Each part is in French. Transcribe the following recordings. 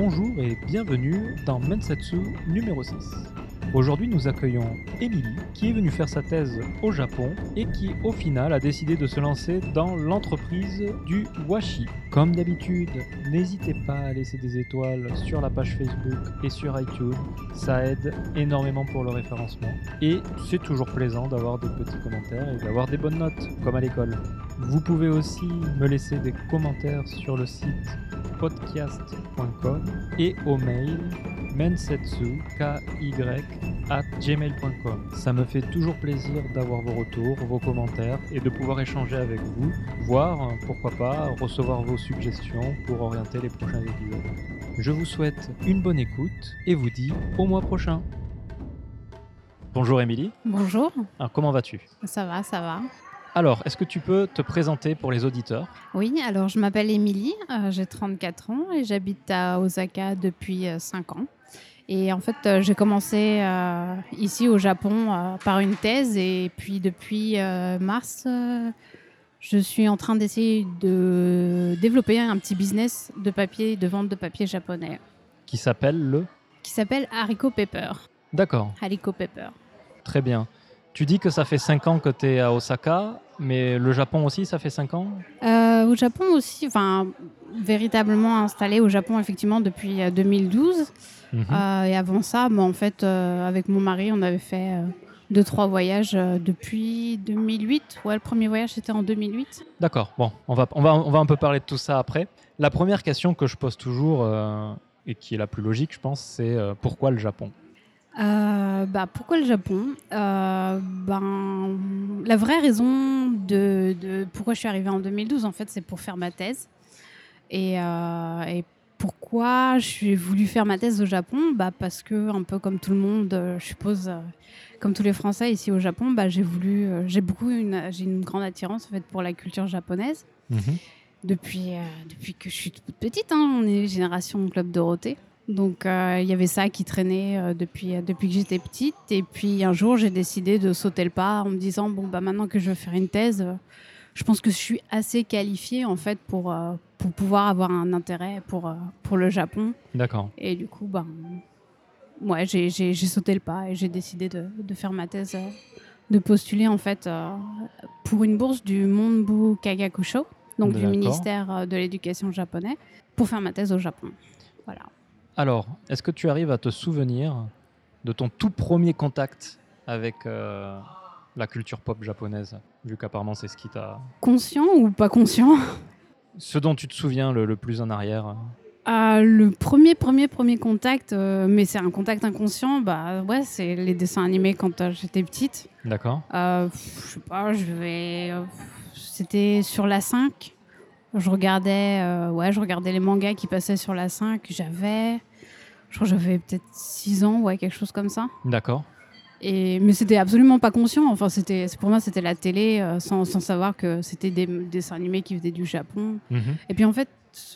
Bonjour et bienvenue dans Mensetsu numéro 6. Aujourd'hui, nous accueillons Émilie, qui est venue faire sa thèse au Japon et qui, au final, a décidé de se lancer dans l'entreprise du washi. Comme d'habitude, n'hésitez pas à laisser des étoiles sur la page Facebook et sur iTunes. Ça aide énormément pour le référencement. Et c'est toujours plaisant d'avoir des petits commentaires et d'avoir des bonnes notes, comme à l'école. Vous pouvez aussi me laisser des commentaires sur le site podcast.com et au mail mensetsu, at gmail.com. Ça me fait toujours plaisir d'avoir vos retours, vos commentaires et de pouvoir échanger avec vous, voire, pourquoi pas, recevoir vos suggestions pour orienter les prochains épisodes. Je vous souhaite une bonne écoute et vous dis au mois prochain. Bonjour Émilie. Bonjour. Alors comment vas-tu? Ça va, ça va. Alors, est-ce que tu peux te présenter pour les auditeurs? Oui, alors je m'appelle Émilie, euh, j'ai 34 ans et j'habite à Osaka depuis 5 euh, ans. Et en fait, euh, j'ai commencé ici au Japon par une thèse et puis depuis mars, je suis en train d'essayer de développer un petit business de papier, de vente de papier japonais. Qui s'appelle le? Qui s'appelle Haricot Pepper. D'accord. Haricot Pepper. Très bien. Tu dis que ça fait 5 ans que tu es à Osaka, mais le Japon aussi, ça fait 5 ans? Euh, Au Japon aussi, enfin, véritablement installé au Japon, effectivement, depuis 2012. Euh, mhm. euh, et avant ça, en fait, avec mon mari, on avait fait deux, trois voyages depuis 2008. Ouais, le premier voyage, c'était en 2008. D'accord. Bon, on va, on, va, on va un peu parler de tout ça après. La première question que je pose toujours, et qui est la plus logique, je pense, c'est pourquoi le Japon? Euh, bah, pourquoi le Japon euh, ben, La vraie raison de, de, pourquoi je suis arrivée en 2012, en fait, c'est pour faire ma thèse. Et, euh, et pourquoi j'ai voulu faire ma thèse au Japon bah, Parce que, un peu comme tout le monde, je suppose, comme tous les Français ici au Japon, bah, j'ai voulu, j'ai beaucoup une, j'ai une grande attirance en fait, pour la culture japonaise. Mhm. Depuis, depuis que je suis toute petite, hein, on est génération Club Dorothée. Donc euh, il y avait ça qui traînait euh, depuis, euh, depuis que j'étais petite. Et puis un jour, j'ai décidé de sauter le pas en me disant bon bah maintenant que je veux faire une thèse, je pense que je suis assez qualifiée en fait pour, pour pouvoir avoir un intérêt pour, pour le Japon. D'accord. Et du coup, ben, ouais, j'ai sauté le pas et j'ai décidé de, de, faire ma thèse, de postuler en fait pour une bourse du Monbu Kagakusho, donc du ministère de l'Éducation japonais, pour faire ma thèse au Japon. Voilà. Alors, est-ce que tu arrives à te souvenir de ton tout premier contact avec euh, la culture pop japonaise, vu qu'apparemment c'est ce qui t'a... Conscient ou pas conscient? Ce dont tu te souviens le, plus en arrière? Ah, Le premier, premier, premier contact, euh, mais c'est un contact inconscient, bah ouais, c'est les dessins animés quand euh, j'étais petite. D'accord. je sais pas, je vais... C'était sur la 5. Je regardais, ouais, je regardais les mangas qui passaient sur la 5. J'avais je crois que j'avais peut-être 6 ans, ouais, quelque chose comme ça. D'accord. Et, mais c'était absolument pas conscient. Enfin, c'était, pour moi, c'était la télé euh, sans, sans, savoir que c'était des, dessins animés qui venaient du Japon. Mhm. Et puis en fait,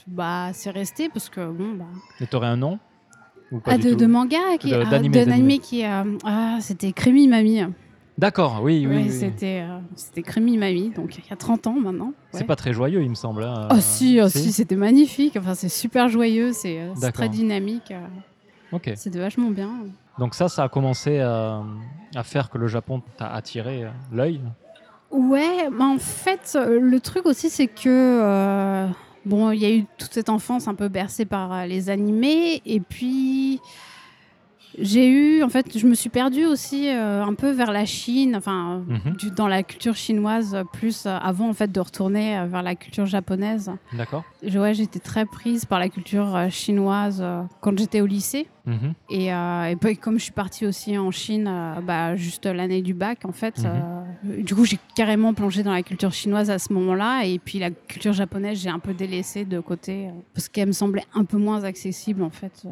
bah, c'est resté parce que bon. Bah... Et t'aurais un nom? Ou pas ah, de, de, manga qui, ah, d'animé, qui. Euh, ah, c'était Crémy Mamie. D'accord, oui, oui. C'était, euh, c'était Crémy Mamie, donc il y a 30 ans maintenant. C'est pas très joyeux, il me semble. Hein. Oh, si, oh, si, c'était magnifique. Enfin, c'est super joyeux, c'est, euh, très dynamique. Euh. Ok. C'est vachement bien. Donc, ça, ça a commencé à, faire que le Japon t'a attiré l'œil? Ouais, mais en fait, le truc aussi, c'est que. bon, il y a eu toute cette enfance un peu bercée par les animés, et puis j'ai eu, en fait, je me suis perdue aussi euh, un peu vers la Chine, enfin, mhm. dans la culture chinoise, plus euh, avant, en fait, de retourner euh, vers la culture japonaise. D'accord. Ouais, j'étais très prise par la culture chinoise quand j'étais au lycée. Mhm. Et, et puis, comme je suis partie aussi en Chine, bah, juste l'année du bac, en fait, mhm. du coup, j'ai carrément plongé dans la culture chinoise à ce moment-là. Et puis, la culture japonaise, j'ai un peu délaissé de côté parce qu'elle me semblait un peu moins accessible, en fait.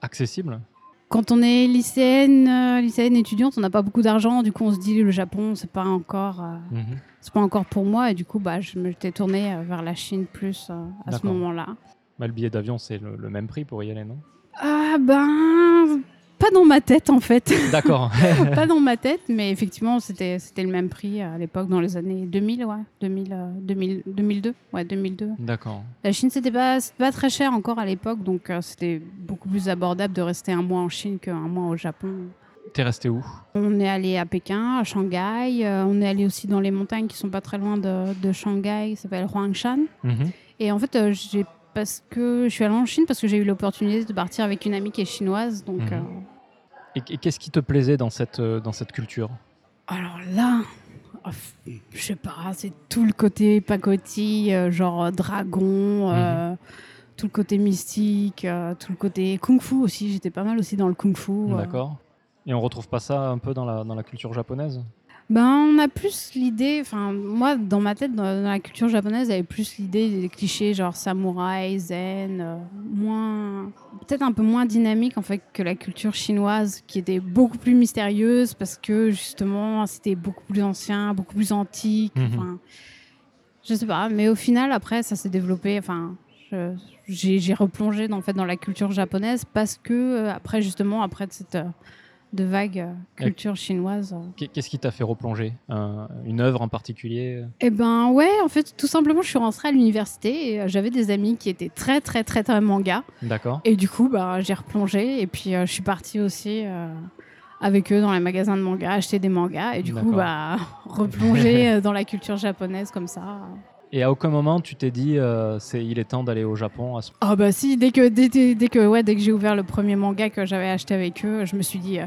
Accessible? Quand on est lycéenne, euh, lycéenne étudiante, on n'a pas beaucoup d'argent. Du coup, on se dit le Japon, c'est pas encore, euh, mhm. c'est pas encore pour moi. Et du coup, bah, je m'étais tournée euh, vers la Chine plus à ce moment-là. Bah, le billet d'avion, c'est le, même prix pour y aller, non? Ah ben, pas dans ma tête en fait. D'accord. pas dans ma tête, mais effectivement, c'était c'était le même prix à l'époque dans les années 2000, ouais, 2000, 2000 2002, ouais, 2002. D'accord. La Chine, c'était pas c'était pas très cher encore à l'époque, donc euh, c'était beaucoup plus abordable de rester un mois en Chine qu'un mois au Japon. T'es resté où? On est allé à Pékin, à Shanghai. euh, on est allé aussi dans les montagnes qui sont pas très loin de, de Shanghai, ça s'appelle Huangshan. Mhm. Et en fait, euh, j'ai parce que je suis allée en Chine parce que j'ai eu l'opportunité de partir avec une amie qui est chinoise. Donc, Mhm. euh, Et, qu'est-ce qui te plaisait dans cette, euh, dans cette culture? Alors là, oh, je sais pas, c'est tout le côté pacotille, euh, genre dragon, euh, tout le côté mystique, tout le côté kung-fu aussi. J'étais pas mal aussi dans le kung-fu. D'accord. Et on retrouve pas ça un peu dans la, dans la culture japonaise? Ben, on a plus l'idée, enfin, moi, dans ma tête, dans, dans la culture japonaise, avait plus l'idée des clichés genre samouraï, zen, euh, moins, peut-être un peu moins dynamique en fait que la culture chinoise, qui était beaucoup plus mystérieuse parce que justement, c'était beaucoup plus ancien, beaucoup plus antique. Mhm. Enfin, je sais pas, mais au final, après, ça s'est développé. Enfin, j'ai replongé dans, en fait, dans la culture japonaise parce que euh, après, justement, après cette euh, de vague euh, culture chinoise. Qu'est- Qu'est-ce qui t'a fait replonger? Un- Une œuvre en particulier? Eh ben ouais, en fait, tout simplement, je suis rentrée à l'université et euh, j'avais des amis qui étaient très, très, très, très manga. D'accord. Et du coup, bah, j'ai replongé et puis euh, je suis partie aussi euh, avec eux dans les magasins de manga, acheter des mangas et du coup, bah, replonger dans la culture japonaise comme ça. Et à aucun moment tu t'es dit euh, c'est il est temps d'aller au Japon à ce- Ah bah si, dès que, dès, dès- que, ouais, dès que j'ai ouvert le premier manga que j'avais acheté avec eux, je me suis dit, euh,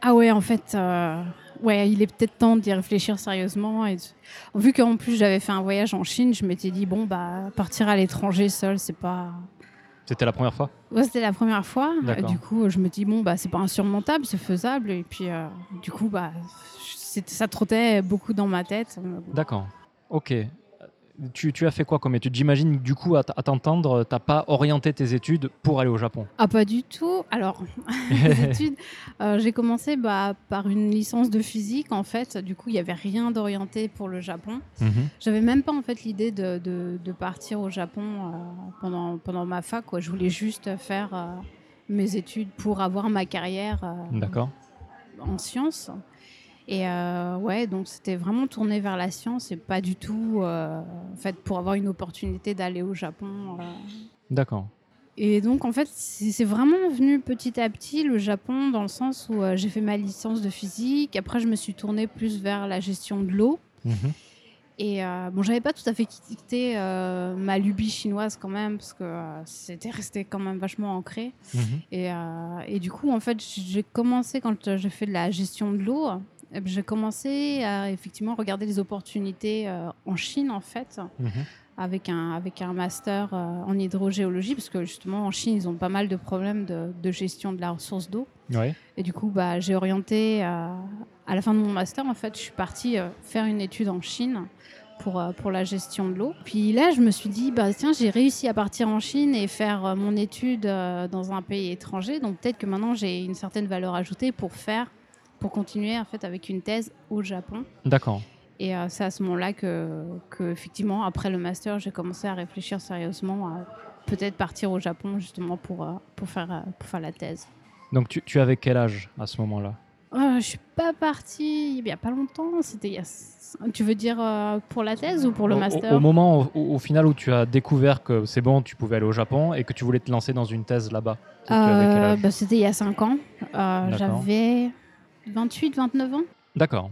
ah ouais, en fait, euh, ouais, il est peut-être temps d'y réfléchir sérieusement. Et vu qu'en plus j'avais fait un voyage en Chine, je m'étais dit, bon, bah, partir à l'étranger seul, c'est pas... C'était la première fois? Ouais, c'était la première fois. Du coup, je me dis, bon, bah, c'est pas insurmontable, c'est faisable. Et puis, du coup, bah, ça trottait beaucoup dans ma tête. D'accord. Ok. Tu, tu as fait quoi comme étude? J'imagine du coup à, t'entendre, t'as pas orienté tes études pour aller au Japon. Ah, pas du tout. Alors, les études, euh, j'ai commencé bah, par une licence de physique, en fait. Du coup, il n'y avait rien d'orienté pour le Japon. Mhm. J'avais même pas, en fait, l'idée de, de- de partir au Japon euh, pendant, pendant ma fac. Quoi. Je voulais juste faire euh, mes études pour avoir ma carrière en sciences. Et euh, ouais, donc c'était vraiment tourné vers la science et pas du tout, euh, en fait, pour avoir une opportunité d'aller au Japon. euh. D'accord. Et donc, en fait, c'est vraiment venu petit à petit le Japon dans le sens où euh, j'ai fait ma licence de physique. Après, je me suis tournée plus vers la gestion de l'eau. Mhm. Et euh, bon, j'avais pas tout à fait quitté euh, ma lubie chinoise quand même, parce que c'était resté quand même vachement ancré. Mhm. Et, et du coup, en fait, j'ai commencé quand j'ai fait de la gestion de l'eau. Eh ben, J'ai commencé à effectivement regarder les opportunités euh, en Chine, en fait, Mhm. avec un, avec un master euh, en hydrogéologie, parce que justement, en Chine, ils ont pas mal de problèmes de, de gestion de la ressource d'eau. Ouais. Et du coup, bah, j'ai orienté euh, à la fin de mon master. En fait, je suis partie euh, faire une étude en Chine pour, euh, pour la gestion de l'eau. Puis là, je me suis dit, bah, tiens, j'ai réussi à partir en Chine et faire mon étude dans un pays étranger. Donc peut-être que maintenant, j'ai une certaine valeur ajoutée pour faire, pour continuer en fait avec une thèse au Japon. D'accord. Et euh, c'est à ce moment-là que, que, effectivement, après le master, j'ai commencé à réfléchir sérieusement à peut-être partir au Japon justement pour, euh, pour, faire, euh, pour faire la thèse. Donc tu, tu avais quel âge à ce moment-là? Euh, je suis pas partie il y a pas longtemps. C'était il y a... Tu veux dire euh, pour la thèse ou pour le au- master? Au, moment au, au final où tu as découvert que c'est bon, tu pouvais aller au Japon et que tu voulais te lancer dans une thèse là-bas. Bah, C'était il y a 5 ans. J'avais 28, 29 ans. D'accord.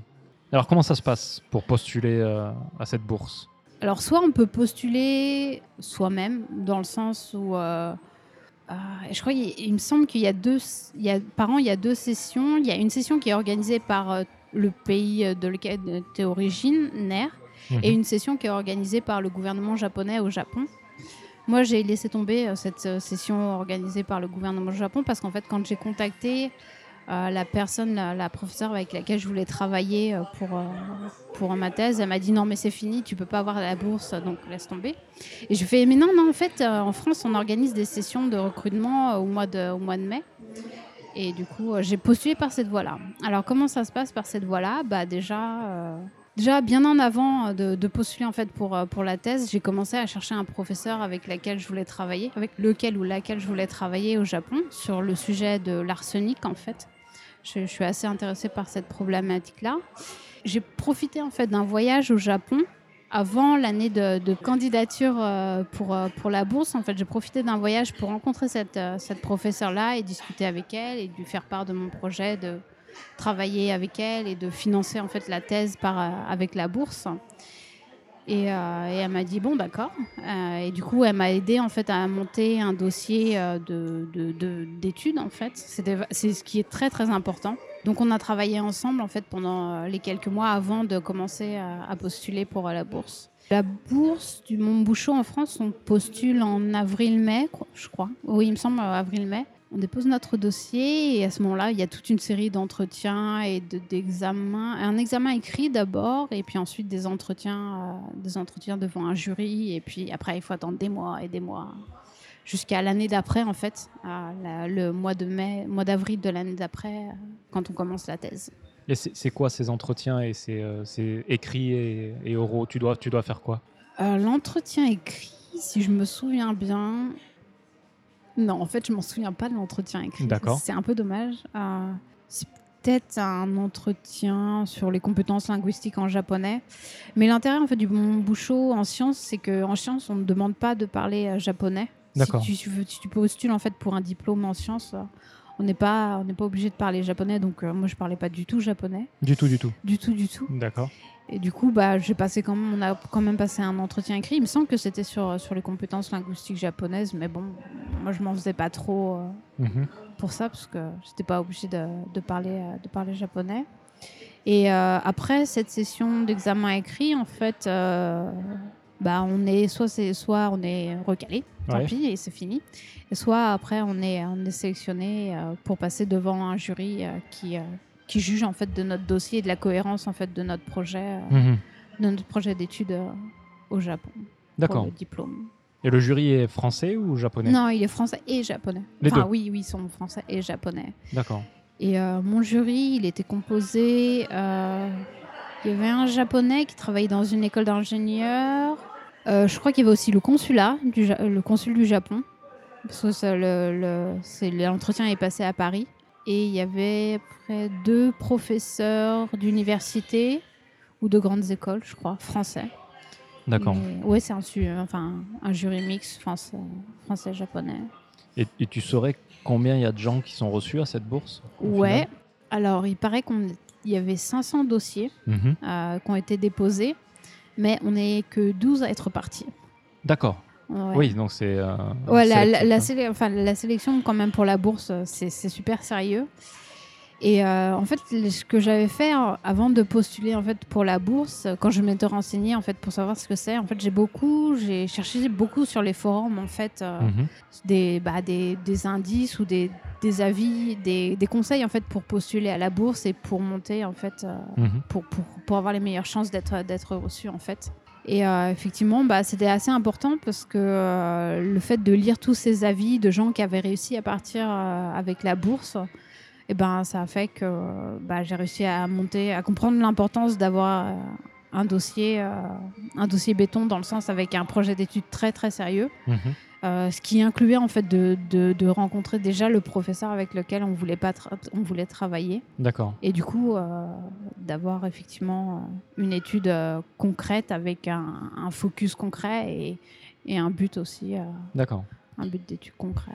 Alors comment ça se passe pour postuler euh, à cette bourse? Alors, soit on peut postuler soi-même, dans le sens où. euh, euh, je crois qu'il il me semble qu'il y a deux. Il y a, par an, il y a deux sessions. Il y a une session qui est organisée par le pays de lequel tu es originaire et Mhm. une session qui est organisée par le gouvernement japonais au Japon. Moi, j'ai laissé tomber cette session organisée par le gouvernement du Japon parce qu'en fait, quand j'ai contacté euh, la personne, la, professeure avec laquelle je voulais travailler euh, pour, euh, pour ma thèse, elle m'a dit non, mais c'est fini, tu peux pas avoir la bourse, donc laisse tomber. Et je fais mais non, non, en fait, en France, on organise des sessions de recrutement au, mois de, au mois de mai. Et du coup, j'ai postulé par cette voie-là. Alors, comment ça se passe par cette voie-là? Bah, Déjà, déjà bien en avant de, de postuler en fait pour, pour la thèse, j'ai commencé à chercher un professeur avec lequel je voulais travailler, avec lequel ou laquelle je voulais travailler au Japon sur le sujet de l'arsenic en fait. Je, suis assez intéressée par cette problématique-là. J'ai profité en fait d'un voyage au Japon avant l'année de, candidature euh, pour, euh, pour la bourse. En fait, j'ai profité d'un voyage pour rencontrer cette, euh, cette professeure-là et discuter avec elle et lui faire part de mon projet de travailler avec elle et de financer en fait la thèse avec la bourse. Et, euh, et elle m'a dit bon d'accord. Euh, et du coup elle m'a aidé en fait à monter un dossier euh, de de- de- d'études en fait. C'est ce qui est très très important. Donc on a travaillé ensemble en fait pendant les quelques mois avant de commencer à, à postuler pour la bourse. La bourse du Mont Bouchot en France, on postule en avril-mai, je crois. Oui, il me semble avril-mai. On dépose notre dossier et à ce moment-là, il y a toute une série d'entretiens et de- d'examens. un examen écrit d'abord et puis ensuite des entretiens, euh, des entretiens devant un jury et puis après il faut attendre des mois et des mois jusqu'à l'année d'après en fait, à la- le mois de mai, mois d'avril de l'année d'après euh, quand on commence la thèse. Et c'est quoi ces entretiens et c'est euh, c'est écrit et, et oraux? Tu dois, tu dois faire quoi? Euh, L'entretien écrit, si je me souviens bien. Non, en fait, je m'en souviens pas de l'entretien écrit. D'accord. C'est un peu dommage. Euh, c'est peut-être un entretien sur les compétences linguistiques en japonais. Mais l'intérêt en fait du Mont Bouchot en sciences, c'est qu'en sciences, on ne demande pas de parler euh, japonais. D'accord. Si tu, veux- si tu postules en fait pour un diplôme en sciences, euh, on n'est pas, on n'est pas obligé de parler japonais. Donc euh, moi, je parlais pas du tout japonais, Du tout, du tout. du tout, du tout. D'accord. Et du coup, bah, j'ai passé quand même, on a quand même passé un entretien écrit. Il me semble que c'était sur, sur les compétences linguistiques japonaises, mais bon, moi je m'en faisais pas trop euh, Mhm. pour ça parce que j'étais pas obligée de, de parler, euh, de parler japonais. Et euh, après cette session d'examen écrit, en fait, euh, bah, on est soit c'est soit on est recalé, tant Ouais. pis et c'est fini. Et soit après on est on est sélectionné pour passer devant un jury qui qui juge en fait de notre dossier et de la cohérence en fait de notre projet Mhm. de notre projet d'études euh, au Japon D'accord. le diplôme. Et le jury est français ou japonais? Non, il est français et japonais. Les enfin deux. oui, oui, ils sont français et japonais. D'accord. Et euh, mon jury, il était composé. euh, il y avait un japonais qui travaillait dans une école d'ingénieurs. Euh, je crois qu'il y avait aussi le consulat, du le consul du Japon. Parce que ça, le, le- c'est- l'entretien est passé à Paris. Et il y avait près deux professeurs d'université ou de grandes écoles, je crois, français. D'accord. Oui, c'est un, enfin, un jury mix français- français-japonais. Et, et tu saurais combien il y a de gens qui sont reçus à cette bourse Ouais. Alors, il paraît qu'il y avait 500 dossiers Mhm. euh, qui ont été déposés, mais on n'est que 12 à être partis. D'accord. Ouais. Oui, donc c'est. euh, Ouais, la, enfin, la sélection, quand même, pour la bourse, c'est super sérieux. Et euh, en fait, ce que j'avais fait avant de postuler en fait pour la bourse, quand je m'étais renseignée en fait pour savoir ce que c'est, en fait, j'ai beaucoup, j'ai cherché beaucoup sur les forums en fait euh, Mhm. des, bah, des, des indices ou des, des avis, des, des conseils en fait pour postuler à la bourse et pour monter en fait euh, Mhm. pour, pour, pour avoir les meilleures chances d'être d'être reçu en fait. Et euh, effectivement, bah, c'était assez important parce que euh, le fait de lire tous ces avis de gens qui avaient réussi à partir euh, avec la bourse, et ben, ça a fait que bah, j'ai réussi à monter, à comprendre l'importance d'avoir un dossier, un dossier béton dans le sens avec un projet d'études très très sérieux. Mhm. Euh, ce qui incluait en fait de, de, de rencontrer déjà le professeur avec lequel on voulait pas tra- on voulait travailler D'accord. et du coup euh, d'avoir effectivement euh, une étude euh, concrète avec un, un focus concret et, et un but aussi D'accord. un but d'étude concret.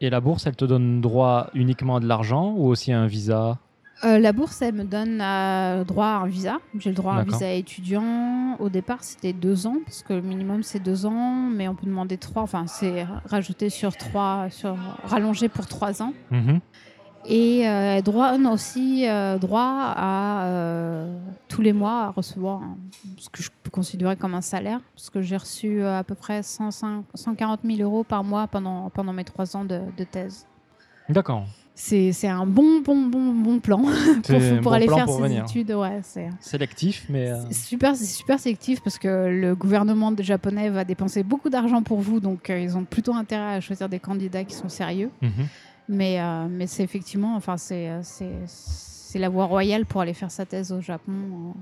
Et la bourse, elle te donne droit uniquement à de l'argent ou aussi à un visa? Euh, la bourse, elle me donne euh, droit à un visa. J'ai le droit à un visa étudiant. Au départ, c'était deux ans, parce que le minimum, c'est deux ans, mais on peut demander trois. Enfin, c'est rajouté sur trois, sur, rallongé pour trois ans. Mhm. Et euh, elle donne aussi euh, droit à euh, tous les mois à recevoir un- ce que je peux considérer comme un salaire, parce que j'ai reçu à peu près 105 140 000 euros par mois pendant, pendant mes trois ans de, de thèse. D'accord. C'est un bon, bon, bon, bon plan pour, bon aller plan faire pour ses venir. études. Ouais, c'est Sélectif, mais. euh, super, c'est super sélectif parce que le gouvernement japonais va dépenser beaucoup d'argent pour vous, donc euh, ils ont plutôt intérêt à choisir des candidats qui sont sérieux. mhm. Mais, euh, mais c'est effectivement, enfin, c'est, la voie royale pour aller faire sa thèse au Japon.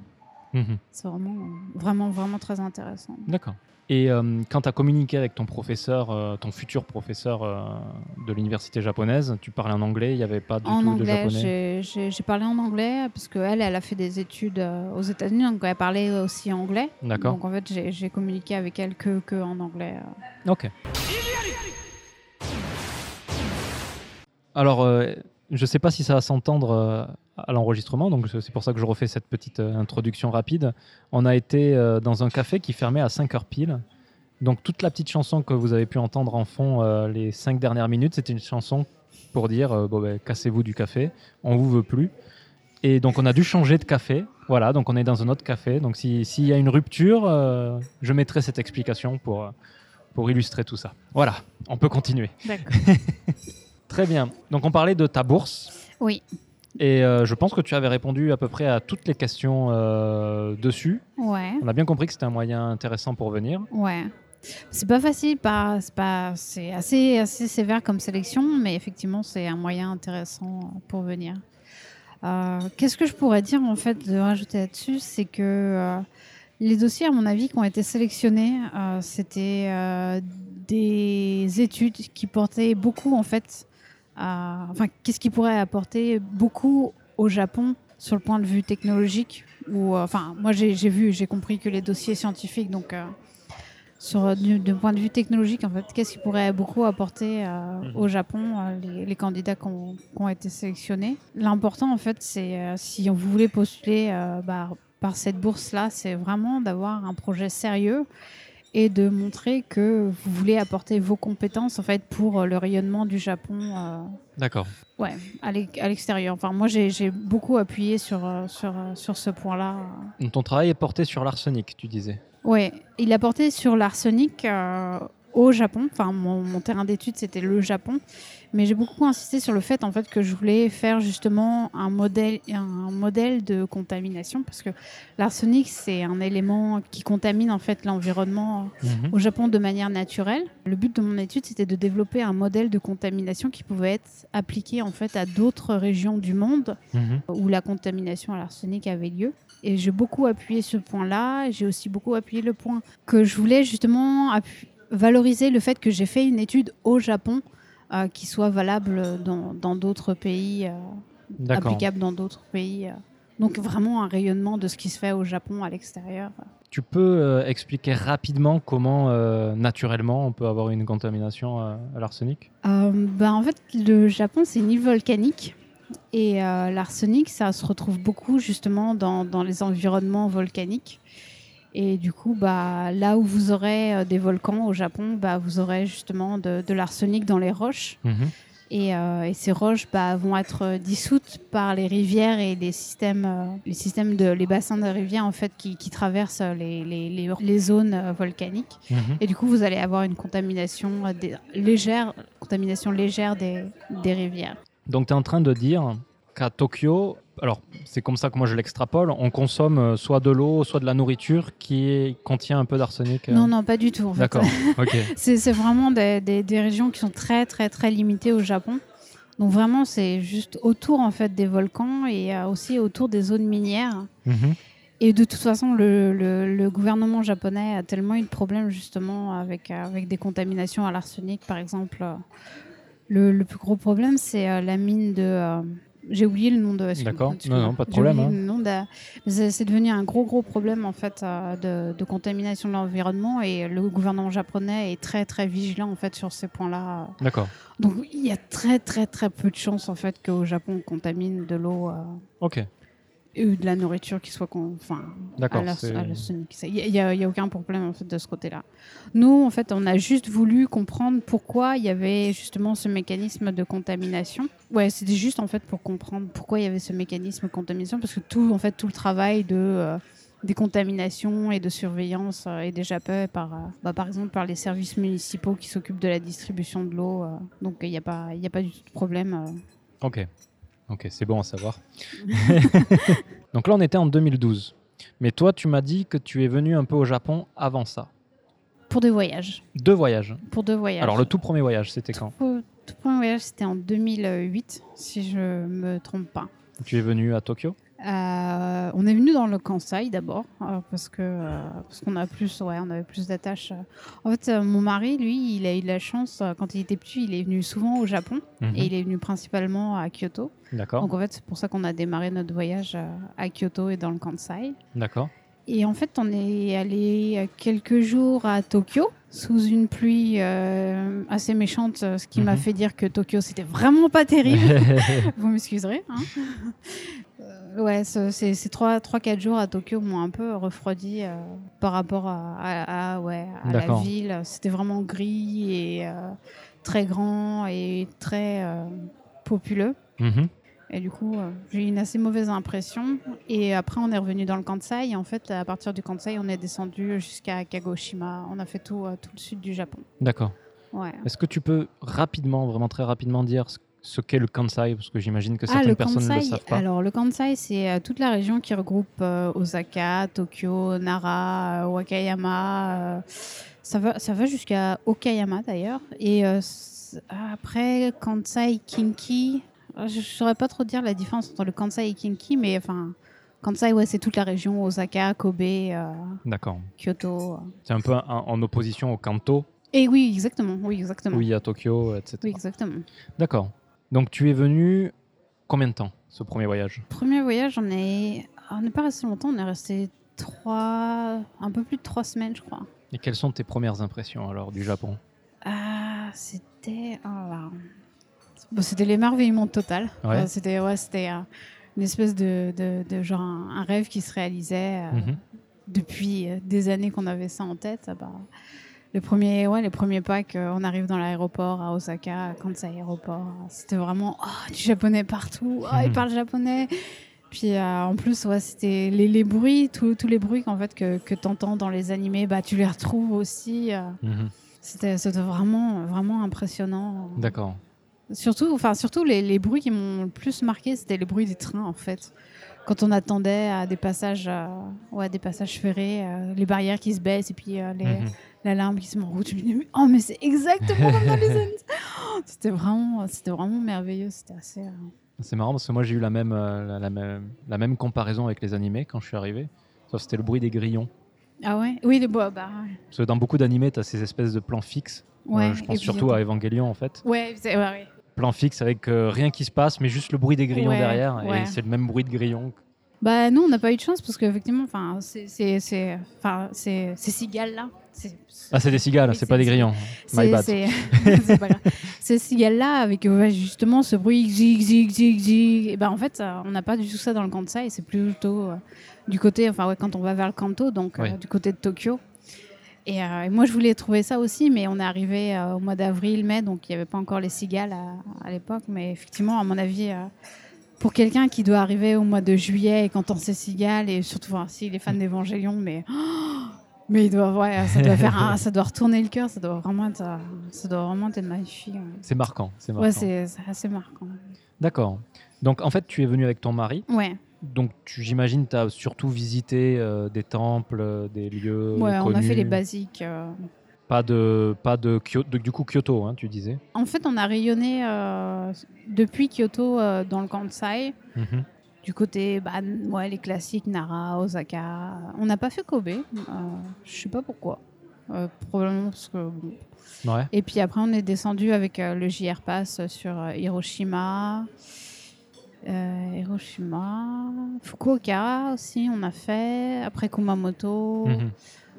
Mhm. C'est vraiment, vraiment, vraiment très intéressant. D'accord. Et euh, quand tu as communiqué avec ton professeur, euh, ton futur professeur euh, de l'université japonaise, tu parlais en anglais, il n'y avait pas du En tout de anglais, japonais? j'ai- parlé en anglais parce qu'elle, elle a fait des études aux États-Unis, donc elle parlait aussi anglais. D'accord. Donc en fait, j'ai communiqué avec elle que, que en anglais. Ok. Alors, je ne sais pas si ça va s'entendre euh, à l'enregistrement, donc c'est pour ça que je refais cette petite euh, introduction rapide. On a été euh, dans un café qui fermait à 5 heures pile. Donc, toute la petite chanson que vous avez pu entendre en fond les 5 dernières minutes, c'était une chanson pour dire bon, ben, cassez-vous du café, on vous veut plus. Et donc, on a dû changer de café. Voilà, donc on est dans un autre café. Donc, si- s'il y a une rupture, euh, je mettrai cette explication pour. pour illustrer tout ça. Voilà, on peut continuer. D'accord. Très bien. Donc on parlait de ta bourse Oui, et euh, je pense que tu avais répondu à peu près à toutes les questions euh, dessus. ouais, On a bien compris que c'était un moyen intéressant pour venir. ouais. C'est pas facile, pas, c'est pas, c'est assez, assez sévère comme sélection, mais effectivement, c'est un moyen intéressant pour venir. Euh, Qu'est-ce que je pourrais dire en fait de rajouter là-dessus, c'est que les dossiers, à mon avis, qui ont été sélectionnés, c'était des études qui portaient beaucoup en fait, à- enfin, qu'est-ce qui pourrait apporter beaucoup au Japon sur le point de vue technologique ou euh, enfin moi j'ai vu j'ai compris que les dossiers scientifiques donc euh, sur du, du point de vue technologique en fait qu'est-ce qui pourrait beaucoup apporter euh, Mhm. au Japon euh, les, les candidats qui ont, été sélectionnés l'important en fait c'est euh, si vous voulez postuler euh, bah, par cette bourse là c'est vraiment d'avoir un projet sérieux et de montrer que vous voulez apporter vos compétences en fait pour euh, le rayonnement du Japon euh, D'accord. Ouais, à l'ex- à l'extérieur. Enfin, moi, j'ai beaucoup appuyé sur, euh, sur, sur ce point-là. Ton travail est porté sur l'arsenic, tu disais. Ouais, il a porté sur l'arsenic euh, au Japon. Enfin, mon, mon terrain d'étude, c'était le Japon. Mais j'ai beaucoup insisté sur le fait, en fait, que je voulais faire justement un modèle, un modèle de contamination parce que l'arsenic, c'est un élément qui contamine, en fait, l'environnement Mhm. au Japon de manière naturelle. Le but de mon étude, c'était de développer un modèle de contamination qui pouvait être appliqué en fait à d'autres régions du monde Mhm. où la contamination à l'arsenic avait lieu. Et j'ai beaucoup appuyé ce point-là. J'ai aussi beaucoup appuyé le point que je voulais justement appu- valoriser le fait que j'ai fait une étude au Japon euh, qui soit valable dans d'autres pays, euh, applicable dans d'autres pays. euh. Donc vraiment un rayonnement de ce qui se fait au Japon à l'extérieur. Tu peux expliquer rapidement comment, naturellement, on peut avoir une contamination à l'arsenic? Bah, en fait, le Japon, c'est une île volcanique. Et l'arsenic, ça se retrouve beaucoup justement dans, dans les environnements volcaniques. Et du coup, bah, là où vous aurez euh, des volcans au Japon, bah, vous aurez justement de, de l'arsenic dans les roches. Mhm. Et, euh, et ces roches bah, vont être euh, dissoutes par les rivières et les systèmes, euh, les systèmes de les bassins de rivières en fait qui, qui traversent les, les, les, les zones euh, volcaniques. Mhm. Et du coup, vous allez avoir une contamination des- légère, contamination légère des, des rivières. Donc tu es en train de dire qu'à Tokyo, alors c'est comme ça que moi je l'extrapole, on consomme euh, soit de l'eau, soit de la nourriture qui contient un peu d'arsenic. euh. Non, non, pas du tout. en fait. D'accord. C'est vraiment des, des- des régions qui sont très, très, très limitées au Japon. Donc vraiment, c'est juste autour en fait des volcans et euh, aussi autour des zones minières. Mhm. Et de toute façon, le, le- le gouvernement japonais a tellement eu de problèmes justement avec, avec des contaminations à l'arsenic, par exemple. Le, le plus gros problème, c'est euh, la mine de... euh, j'ai oublié le nom de... D'accord. Non, non, pas de problème, hein. de- C'est devenu un gros, gros problème en fait euh, de, de contamination de l'environnement et le gouvernement japonais est très, très vigilant en fait sur ces points-là. D'accord, Donc il y a très, très, très peu de chances en fait qu'au Japon on contamine de l'eau. euh, ok. De la nourriture qui soit con- enfin D'accord, à la-. Il n'y a, aucun problème en fait de ce côté-là. Nous, en fait, on a juste voulu comprendre pourquoi il y avait justement ce mécanisme de contamination. Ouais, c'était juste en fait pour comprendre pourquoi il y avait ce mécanisme de contamination, parce que tout, en fait, tout le travail de euh, décontamination et de surveillance euh, est déjà fait par, euh, bah, par exemple, par les services municipaux qui s'occupent de la distribution de l'eau. euh. donc, il n'y a pas, il a pas du tout de problème. Ok, ok, c'est bon à savoir. Donc là, on était en 2012. Mais toi, tu m'as dit que tu es venu un peu au Japon avant ça. Pour des voyages. Deux voyages. Pour deux voyages. Alors, le tout premier voyage, c'était quand Tout, tout premier voyage, c'était en 2008, si je me trompe pas. Tu es venu à Tokyo Euh, on est venu dans le Kansai d'abord euh, parce que euh, parce qu'on a plus ouais on avait plus d'attaches. En fait mon mari lui il a eu de la chance quand il était petit il est venu souvent au Japon Mhm. et il est venu principalement à Kyoto. D'accord. Donc en fait c'est pour ça qu'on a démarré notre voyage à Kyoto et dans le Kansai. D'accord. Et en fait, on est allé quelques jours à Tokyo sous une pluie assez méchante, ce qui m'a Mhm. fait dire que Tokyo c'était vraiment pas terrible. Vous m'excuserez. hein. Ouais, ce- ces ces trois, trois, quatre jours à Tokyo m'ont un peu refroidi euh, par rapport à, à- à- ouais, à la ville. C'était vraiment gris et euh, très grand et très euh, populeux. Mhm. Et du coup, euh, j'ai eu une assez mauvaise impression. Et après, on est revenu dans le Kansai. Et en fait, à partir du Kansai, on est descendu jusqu'à Kagoshima. On a fait tout, euh, tout le sud du Japon. D'accord. Ouais. Est-ce que tu peux rapidement, vraiment très rapidement dire ce, ce qu'est le Kansai Parce que j'imagine que Ah, certaines le personnes ne le Kansai, savent pas. alors le Kansai, c'est euh, toute la région qui regroupe euh, Osaka, Tokyo, Nara, euh, Wakayama. ça va, ça va jusqu'à Okayama d'ailleurs. Et après, Kansai, Kinki. Je ne saurais pas trop dire la différence entre le Kansai et Kinki, mais enfin, Kansai, ouais, c'est toute la région Osaka, Kobe, euh. Kyoto. C'est un peu en, en opposition au Kanto, Et oui, exactement. Oui, exactement. y a Tokyo, etc. Oui, exactement. D'accord. Donc tu es venu combien de temps, ce premier voyage? Premier voyage, on est, on n'est pas resté longtemps. On est resté trois, un peu plus de trois semaines, je crois. Et quelles sont tes premières impressions alors du Japon? Ah, c'était, oh. Bon, c'était l'émerveillement total. Ouais. Euh, c'était, ouais, c'était euh, une espèce de, de, de genre un, un rêve qui se réalisait euh, Mhm. depuis des années qu'on avait ça en tête. Ah bah, le premier, ouais, les premiers pas qu'on arrive dans l'aéroport à Osaka, quand c'est aéroport, c'était vraiment oh, du japonais partout. Oh, ils Mhm. parlent japonais. Puis euh, en plus, ouais, c'était les, les bruits, tous tous les bruits qu'en fait que, que tu entends dans les animés, bah, tu les retrouves aussi. euh. Mhm. C'était c'était vraiment, vraiment impressionnant. D'accord. Surtout, enfin, surtout les, les bruits qui m'ont le plus marqué, c'était les bruits des trains, en fait. Quand on attendait à des passages, euh, ouais, des passages ferrés, euh, les barrières qui se baissent et puis euh, les, Mhm. L'alarme qui se met en route. Je me dis, mais- oh, mais c'est exactement comme dans les années. Oh, C'était vraiment, c'était vraiment merveilleux. C'était assez. euh, C'est marrant parce que moi j'ai eu la même, euh, la, la même, la même comparaison avec les animés quand je suis arrivé. Sauf c'était le bruit des grillons. Ah ouais? Oui, les bois, bah Parce que dans beaucoup d'animés, tu as ces espèces de plans fixes. ouais. Euh, je pense surtout à Evangelion en fait. Ouais, c'est- ouais, ouais. Plan fixe avec rien qui se passe, mais juste le bruit des grillons Ouais, derrière. ouais. Et c'est le même bruit de grillons. Bah nous, on n'a pas eu de chance parce qu'effectivement, enfin, c'est, ces cigales là. C'est, Ah, c'est des cigales, c'est pas des grillons. My bad. Ces cigales là avec ouais, justement ce bruit zig zig zig zig. Et ben en fait, euh, on n'a pas du tout ça dans le Kansai. C'est plutôt euh, du côté, enfin ouais, quand on va vers le Kanto, donc euh, du côté de Tokyo. Et, euh, et moi, je voulais trouver ça aussi, mais on est arrivé au mois d'avril, mai, donc il n'y avait pas encore les cigales à, à l'époque. Mais effectivement, à mon avis, pour quelqu'un qui doit arriver au mois de juillet et qu'entend ces cigales, et surtout enfin, s'il est fan d'Évangélion, mais, mais il doit, ouais, ça, doit faire un- ça doit retourner le cœur, ça doit vraiment être, ça doit vraiment être magnifique. ouais. C'est marquant. C'est marquant. Ouais, c'est assez marquant. D'accord. Donc en fait, tu es venu avec ton mari. Ouais, Donc j'imagine tu as surtout visité euh, des temples, euh, des lieux ouais on a fait les basiques. euh. Pas de, pas de, Kyo- de- du coup Kyoto, hein, tu disais. En fait, on a rayonné euh, depuis Kyoto euh, dans le Kansai. Mhm. Du côté, bah, ouais, les classiques, Nara, Osaka. On n'a pas fait Kobe. Euh, je sais pas pourquoi. Euh, probablement parce que. Ouais. Et puis après, on est descendu avec le JR Pass sur Hiroshima. Hiroshima. Fukuoka aussi, on a fait. Après Kumamoto. Mhm.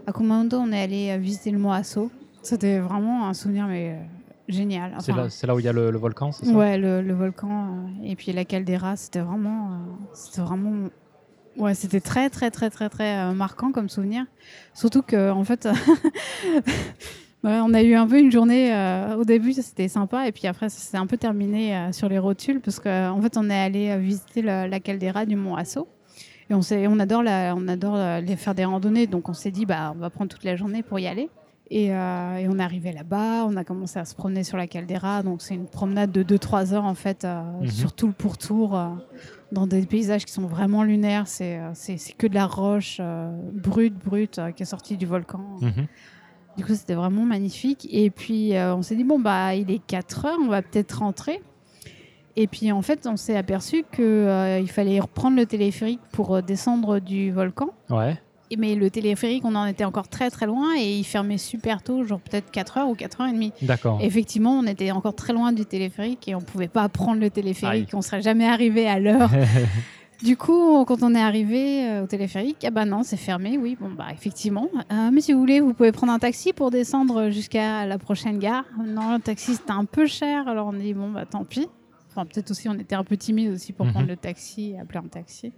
À Kumamoto, on est allé euh, visiter le mont Aso. C'était vraiment un souvenir mais, euh, génial. C'est là, c'est là où il y a le, le volcan, c'est ça? Ouais, le, le volcan euh, et puis la caldeira, c'était vraiment, euh, c'était vraiment, ouais, c'était très très très très très marquant comme souvenir. Surtout que en fait, ouais, on a eu un peu une journée au début, c'était sympa et puis après ça s'est un peu terminé sur les rotules parce que en fait on est allé visiter le- la caldeira du mont Asso. Et on, adore, la, on adore euh, les faire des randonnées, donc on s'est dit bah on va prendre toute la journée pour y aller. Et, euh, et on est arrivé là-bas, on a commencé à se promener sur la caldeira. Donc c'est une promenade de 2-3 heures en fait, euh, Mhm. sur tout le pourtour, euh, dans des paysages qui sont vraiment lunaires. C'est que de la roche brute, brute, qui est sortie du volcan. Mhm. Du coup, c'était vraiment magnifique. Et puis, on s'est dit, bon, bah, il est 4 heures, on va peut-être rentrer. Et puis en fait, on s'est aperçu qu'il fallait reprendre le téléphérique pour euh, descendre du volcan. Ouais. Et- Mais le téléphérique, on en était encore très très loin et il fermait super tôt, genre peut-être 4h ou 4h30. D'accord. Effectivement, on était encore très loin du téléphérique et on pouvait pas prendre le téléphérique, Aïe. on serait jamais arrivé à l'heure. du coup, quand on est arrivé euh, au téléphérique, ah bah non, c'est fermé, oui, bon bah effectivement. Euh, mais si vous voulez, vous pouvez prendre un taxi pour descendre jusqu'à la prochaine gare. Non, le taxi c'était un peu cher, alors on dit bon bah tant pis. Enfin, peut-être aussi, on était un peu timide aussi pour Mhm. prendre le taxi, appeler un taxi.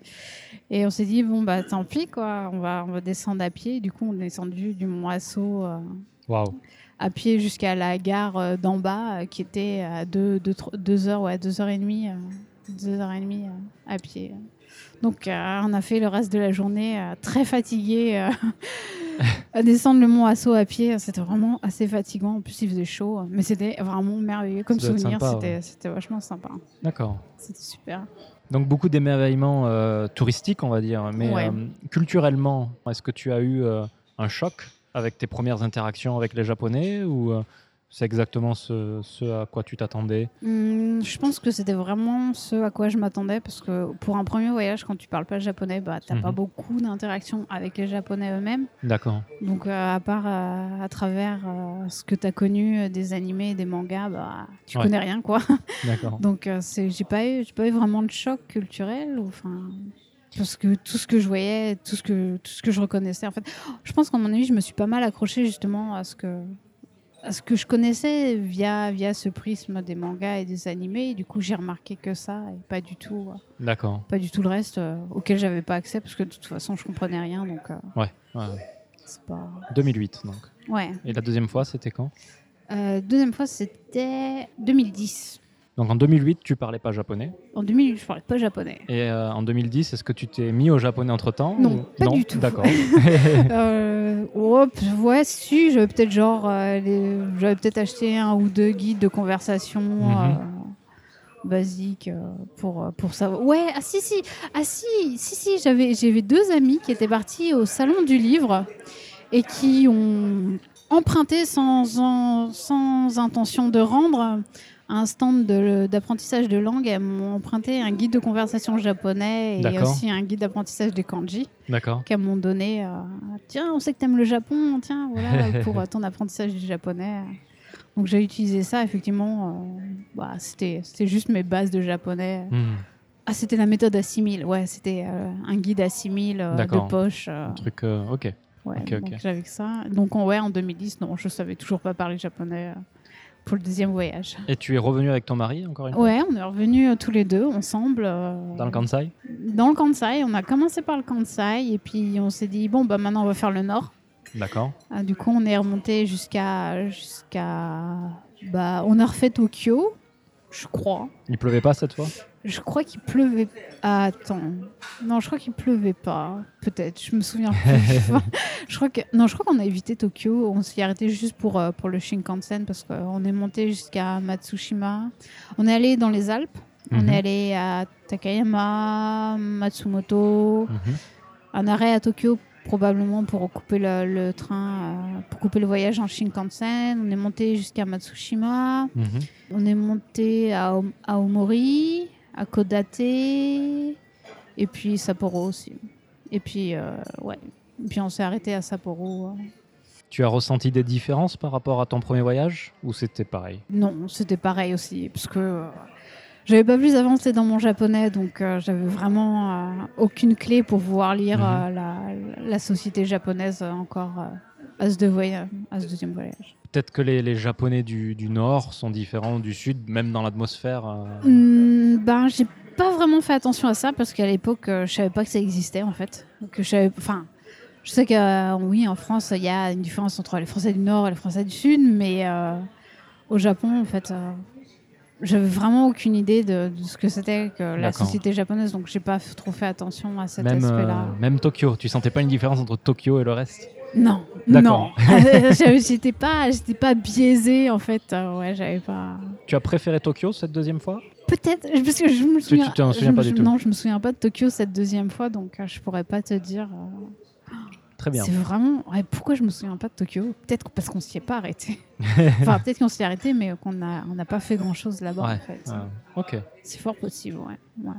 Et on s'est dit, bon, bah tant pis, quoi, on va, on va descendre à pied. Du coup, on est descendu du Mont Asso euh, à pied jusqu'à la gare euh, d'en bas, euh, qui était à 2 deux, trois- deux heures, ouais, deux heures et demie, deux heures et demie à pied. Donc, euh, on a fait le reste de la journée euh, très fatigué euh, à descendre le mont Asso à pied. C'était vraiment assez fatigant. En plus, il faisait chaud, mais c'était vraiment merveilleux comme souvenir. C'était ouais. c'était vachement sympa. D'accord. C'était super. Donc beaucoup d'émerveillements touristiques, on va dire. Mais Ouais. culturellement, est-ce que tu as eu un choc avec tes premières interactions avec les Japonais ou c'est exactement ce, ce à quoi tu t'attendais Hum, je pense que c'était vraiment ce à quoi je m'attendais parce que pour un premier voyage, quand tu parles pas japonais, bah, t'as pas Mhm. beaucoup d'interactions avec les japonais eux-mêmes. D'accord. Donc, euh, à part euh, à travers euh, ce que tu as connu des animés et des mangas, bah, tu Ouais. connais rien, quoi. D'accord. Donc, c'est- j'ai pas, eu- pas eu vraiment de choc culturel. Enfin, parce que tout ce que je voyais, tout ce que, tout ce que je reconnaissais, en fait, je pense qu'à mon avis, je me suis pas mal accrochée justement à ce que, ce que je connaissais via, via ce prisme des mangas et des animés. Et du coup, j'ai remarqué que ça et pas du tout, euh, D'accord. pas du tout le reste euh, auquel j'avais pas accès parce que de toute façon, je comprenais rien. Donc, euh, Ouais. ouais, pas. 2008 donc. Ouais. Et la deuxième fois, c'était quand? Euh, deuxième fois, c'était 2010. Donc en 2008, tu parlais pas japonais. En 2000, je parlais pas japonais. Et euh, en 2010, est-ce que tu t'es mis au japonais entre temps Non, pas du tout. D'accord. euh, ouais, si, j'avais peut-être genre, euh, les- j'avais peut-être acheté un ou deux guides de conversation euh, basiques pour pour savoir. Ouais, ah si si, ah si, si si, j'avais j'avais deux amis qui étaient partis au salon du livre et qui ont emprunté sans sans intention de rendre un stand d'apprentissage de langue. Elles m'ont emprunté un guide de conversation japonais et aussi un guide d'apprentissage des kanji D'accord. qu'à m'ont donné. euh, tiens, on sait que t'aimes le Japon, tiens, voilà, pour euh, ton apprentissage du japonais. Donc j'ai utilisé ça, effectivement. euh, bah, c'était juste mes bases de japonais. Hmm. Ah, c'était la méthode A6000, ouais, c'était euh, un guide A6000 euh, D'accord. de poche. euh, Un truc. euh, ok. ouais, ok, ok. donc j'avais ça. Donc en, ouais, en 2010, non, je savais toujours pas parler japonais euh, pour le deuxième voyage. Et tu es revenu avec ton mari encore une fois Ouais, on est revenus euh, tous les deux ensemble. euh, Dans le Kansai Dans le Kansai, on a commencé par le Kansai et puis on s'est dit, bon, bah maintenant on va faire le nord. D'accord. Ah, du coup, on est remonté jusqu'à. jusqu'à bah, on a refait Tokyo, je crois. Il pleuvait pas cette fois Je crois qu'il pleuvait. Ah, attends. Non, je crois qu'il pleuvait pas. Peut-être. Je me souviens plus. Je crois que non, je crois qu'on a évité Tokyo. On s'y arrêtait juste pour euh, pour le Shinkansen parce qu'on est monté jusqu'à Matsushima. On est allé dans les Alpes. On Mhm. est allé à Takayama, Matsumoto, Mhm. un arrêt à Tokyo probablement pour couper le, le train, euh, pour couper le voyage en Shinkansen. On est monté jusqu'à Matsushima. Mhm. On est monté à, Om- à Omori, à Kodate, et puis Sapporo aussi. Et puis, euh, ouais. Et puis on s'est arrêté à Sapporo. Tu as ressenti des différences par rapport à ton premier voyage ou c'était pareil? Non, c'était pareil aussi, parce que euh, j'avais pas plus avancé dans mon japonais, donc euh, j'avais vraiment euh, aucune clé pour pouvoir lire Mhm. euh, la, la société japonaise encore à, ce deux voya- à ce deuxième voyage. Peut-être que les, les Japonais du, du Nord sont différents du Sud, même dans l'atmosphère. Hmm, ben, j'ai pas vraiment fait attention à ça parce qu'à l'époque, je savais pas que ça existait en fait. Donc, je savais, enfin, je sais que euh, oui, en France, il y a une différence entre les Français du Nord et les Français du Sud, mais euh, au Japon, en fait, euh, j'avais vraiment aucune idée de, de ce que c'était que la société japonaise, donc j'ai pas trop fait attention à cet aspect-là. euh, même Tokyo, tu sentais pas une différence entre Tokyo et le reste? Non, D'accord. non, J'avais- j'étais pas, j'étais pas biaisée en fait. euh, ouais, j'avais pas. Tu as préféré Tokyo cette deuxième fois? Peut-être, parce que je me souviens. tu t'en souviens me- pas du tout. Non, je me souviens pas de Tokyo cette deuxième fois, donc euh, je pourrais pas te dire. euh, très bien. C'est vraiment. ouais, pourquoi je me souviens pas de Tokyo? Peut-être parce qu'on s'y est pas arrêté. enfin, peut-être qu'on s'y est arrêté, mais qu'on a, on n'a pas fait grand chose là-bas Ouais, en fait. Ouais. Ok. C'est fort possible, ouais.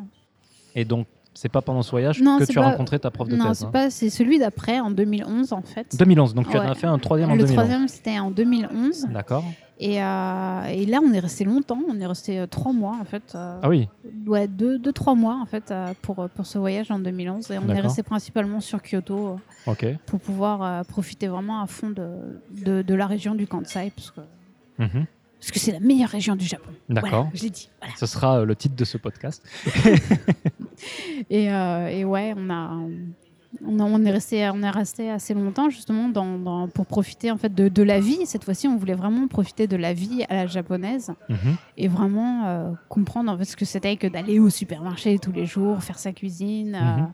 Et donc, c'est pas pendant ce voyage Non, que tu as rencontré ta prof de non, thèse c'est hein. pas. C'est celui d'après, en 2011 en fait. 2011, donc tu en as fait un troisième en Le 2011. troisième, c'était en 2011. D'accord. Et, euh, et là, on est resté longtemps. On est resté euh, trois mois en fait. euh, Ah oui, Ouais, deux, deux, trois mois en fait euh, pour, pour ce voyage en 2011. Et on est resté principalement sur Kyoto euh, ok. pour pouvoir profiter vraiment à fond de, de, de la région du Kansai. Parce que Mhm. Parce que c'est la meilleure région du Japon. D'accord. Voilà, je l'ai dit. Voilà. Ce sera euh, le titre de ce podcast. Et, euh, et ouais, on a, on, a- on est resté, on est resté assez longtemps justement dans, dans- pour profiter en fait de, de la vie. Cette fois-ci, on voulait vraiment profiter de la vie à la japonaise Mhm. et vraiment euh, comprendre en fait ce que c'était que d'aller au supermarché tous les jours, faire sa cuisine, euh, Mhm.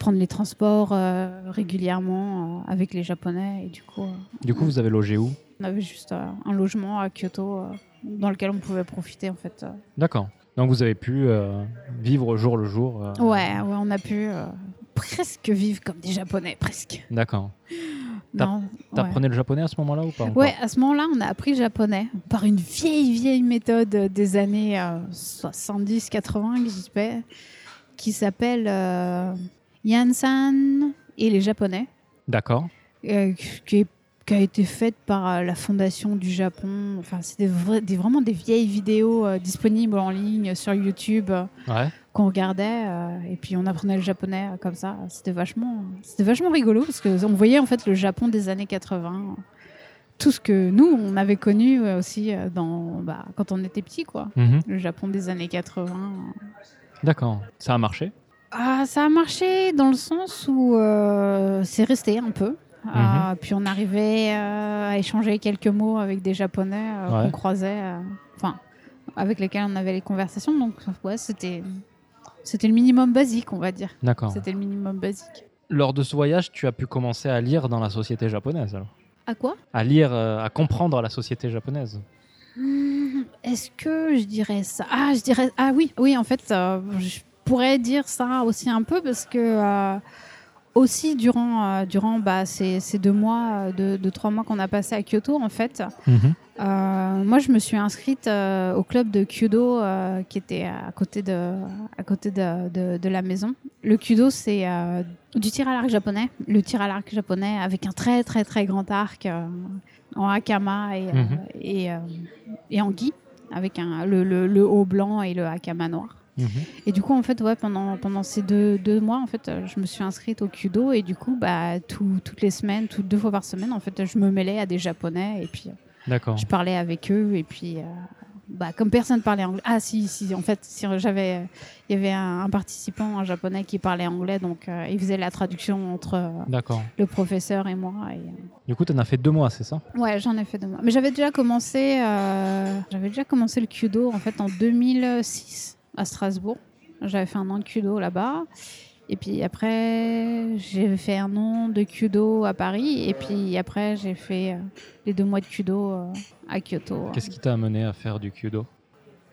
Prendre les transports euh, régulièrement euh, avec les Japonais. Et du coup, euh, Du coup, vous avez logé où on avait juste un logement à Kyoto dans lequel on pouvait profiter en fait. D'accord. Donc vous avez pu euh, vivre jour le jour. euh, Ouais, ouais, on a pu euh, presque vivre comme des Japonais, presque. D'accord. Non, ouais. T'apprenais le japonais à ce moment-là ou pas Ouais, à ce moment-là, on a appris le japonais par une vieille, vieille méthode des années 70-80 qui s'appelle- qui s'appelle Yansan et les Japonais, D'accord. euh, qui, a été faite par euh, la Fondation du Japon. Enfin, c'est des vrais- des- vraiment des vieilles vidéos euh, disponibles en ligne sur YouTube Ouais. qu'on regardait et puis on apprenait le japonais comme ça. C'était vachement, c'était vachement rigolo parce que on voyait en fait le Japon des années 80, tout ce que nous on avait connu aussi dans, bah, quand on était petit quoi. Mhm. Le Japon des années 80. D'accord. Ça a marché? Ah, ça a marché dans le sens où euh, c'est resté un peu. Ah, puis on arrivait euh, à échanger quelques mots avec des Japonais euh, Ouais. qu'on croisait, enfin avec lesquels on avait les conversations. Donc ouais, c'était c'était le minimum basique, on va dire. D'accord. C'était le minimum basique. Lors de ce voyage, tu as pu commencer à lire dans la société japonaise alors? À quoi? À lire, euh, à comprendre la société japonaise Hmm, Est-ce que je dirais ça? Ah, je dirais ah oui, oui. En fait, euh, je pourrais dire ça aussi un peu parce que euh, aussi durant euh, durant bah, ces, ces deux mois, euh, deux, deux, trois mois qu'on a passé à Kyoto, en fait, Mhm. euh, moi je me suis inscrite euh, au club de Kyudo euh, qui était à côté de à côté de, de, de la maison. Le Kyudo, c'est du tir à l'arc japonais, le tir à l'arc japonais avec un très très très grand arc en hakama et, Mhm. et, et en gi, avec un, le, le, le haut blanc et le hakama noir. Mhm. Et du coup, en fait, ouais, pendant, pendant ces deux, deux mois, en fait, euh, je me suis inscrite au Kudo et du coup, bah, tout- toutes les semaines, toutes deux fois par semaine, en fait, je me mêlais à des Japonais et puis euh, je parlais avec eux et puis, euh, bah, comme personne parlait anglais, ah si, si, en fait, si j'avais, euh, il y avait un, un participant, un Japonais qui parlait anglais, donc euh, il faisait la traduction entre euh, le professeur et moi. Et, Du coup, tu en as fait deux mois, c'est ça? Ouais, j'en ai fait deux mois. Mais j'avais déjà commencé, j'avais déjà commencé le kudo en fait en 2006 à Strasbourg. J'avais fait un an de kudo là-bas. Et puis après, j'ai fait un an de kudo à Paris. Et puis après, j'ai fait euh, les deux mois de kudo euh, à Kyoto. Qu'est-ce qui t'a amené à faire du kudo?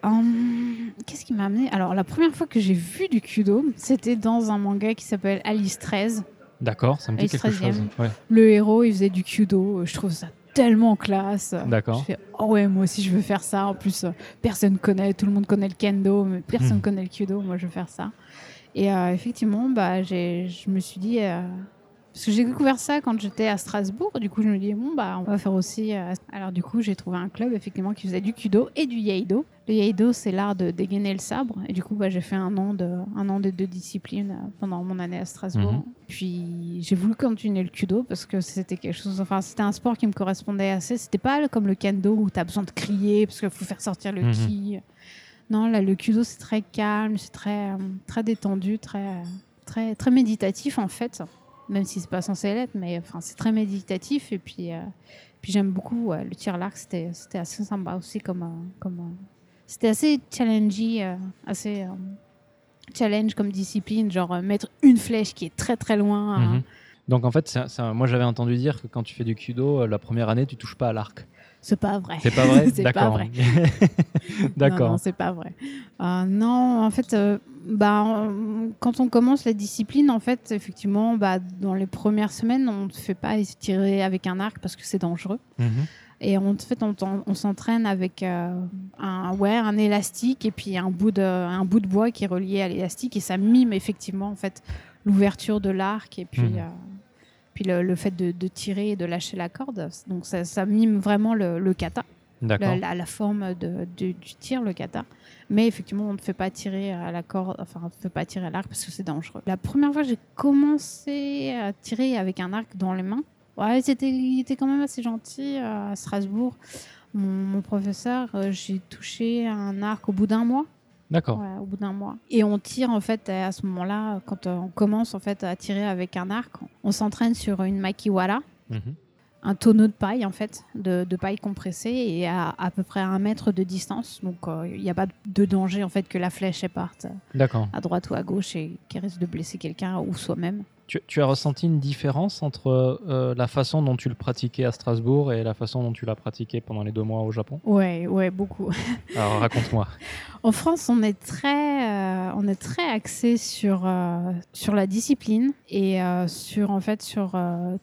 Hum, Qu'est-ce qui m'a amené? Alors, la première fois que j'ai vu du kudo, c'était dans un manga qui s'appelle Alice 13. D'accord, ça me dit quelque 13e. chose. Ouais. Le héros, il faisait du kudo. Je trouve ça tellement classe. D'accord. Je fais, oh ouais, moi aussi je veux faire ça. En plus, euh, personne connaît, tout le monde connaît le kendo, mais personne Hmm. connaît le kudo. Moi, je veux faire ça. Et euh, effectivement, bah, j'ai- je me suis dit. euh, parce que j'ai découvert ça quand j'étais à Strasbourg. Du coup, je me dis, bon, bah, on va faire aussi. euh, Alors, du coup, j'ai trouvé un club, effectivement, qui faisait du kudo et du yeido. Le yeido, c'est l'art de dégainer le sabre. Et du coup, bah, j'ai fait un an, de, un an des deux disciplines euh, pendant mon année à Strasbourg. Mhm. Puis, j'ai voulu continuer le kudo parce que c'était quelque chose. Enfin, c'était un sport qui me correspondait assez. C'était pas comme le kendo où tu as besoin de crier parce qu'il faut faire sortir le Mhm. ki. Non, là, le kudo, c'est très calme, c'est très, euh, très détendu, très, très, très méditatif en fait. Même si c'est pas censé l'être, mais enfin, c'est très méditatif. Et puis, euh, puis j'aime beaucoup ouais, le tir à l'arc, c'était, c'était assez sympa aussi comme, euh, comme euh, c'était assez challenging, euh, assez euh, challenge comme discipline, genre euh, mettre une flèche qui est très très loin. Mhm. hein. Donc en fait, moi j'avais entendu dire que quand tu fais du kudo, la première année, tu touches pas à l'arc. C'est pas vrai. C'est pas vrai D'accord. vrai. Non, D'accord. non, c'est pas vrai. Euh, non, en fait, euh, bah, on- quand on commence la discipline, en fait, effectivement, bah, dans les premières semaines, on ne fait pas tirer avec un arc parce que c'est dangereux. Mhm. Et en fait, on, on s'entraîne avec euh, un, ouais, un élastique et puis un bout, de, un bout de bois qui est relié à l'élastique et ça mime effectivement en fait l'ouverture de l'arc et puis, Mhm. euh, puis le, le fait de, de tirer et de lâcher la corde. Donc ça, ça mime vraiment le, le kata, la, la- la forme de, de- du tir, le kata. Mais effectivement, on ne fait pas tirer à la corde, enfin, on ne fait pas tirer à l'arc parce que c'est dangereux. La première fois j'ai commencé à tirer avec un arc dans les mains, ouais, c'était, il était quand même assez gentil euh, à Strasbourg. Mon, mon professeur, euh, j'ai touché un arc au bout d'un mois. D'accord. Ouais, au bout d'un mois. Et on tire en fait à ce moment-là, quand euh, on commence en fait à tirer avec un arc, on s'entraîne sur une makiwara Mhm. un tonneau de paille en fait, de, de paille compressée et à à peu près un mètre de distance. Donc euh, il n'y a pas de danger en fait que la flèche parte à droite ou à gauche et qu'elle risque de blesser quelqu'un ou soi-même. Tu, tu as ressenti une différence entre euh, la façon dont tu le pratiquais à Strasbourg et la façon dont tu l'as pratiqué pendant les deux mois au Japon? Ouais, ouais, beaucoup. Alors raconte-moi. En France, on est très, euh, on est très axé sur euh, sur la discipline et sur en fait sur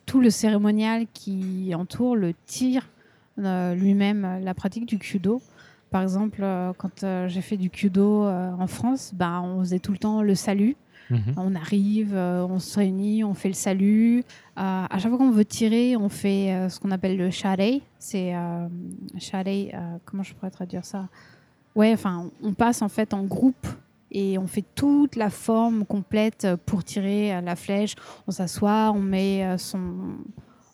tout le cérémonial qui entoure le tir lui-même, la pratique du kudo. Par exemple, quand j'ai fait du kudo en France, bah, on faisait tout le temps le salut. Mhm. On arrive, euh, on se réunit, on fait le salut. Euh, à chaque fois qu'on veut tirer, on fait euh, ce qu'on appelle le sharei. C'est euh, comment je pourrais traduire ça? Ouais, enfin, on passe en fait en groupe et on fait toute la forme complète pour tirer la flèche. On s'assoit, on met son,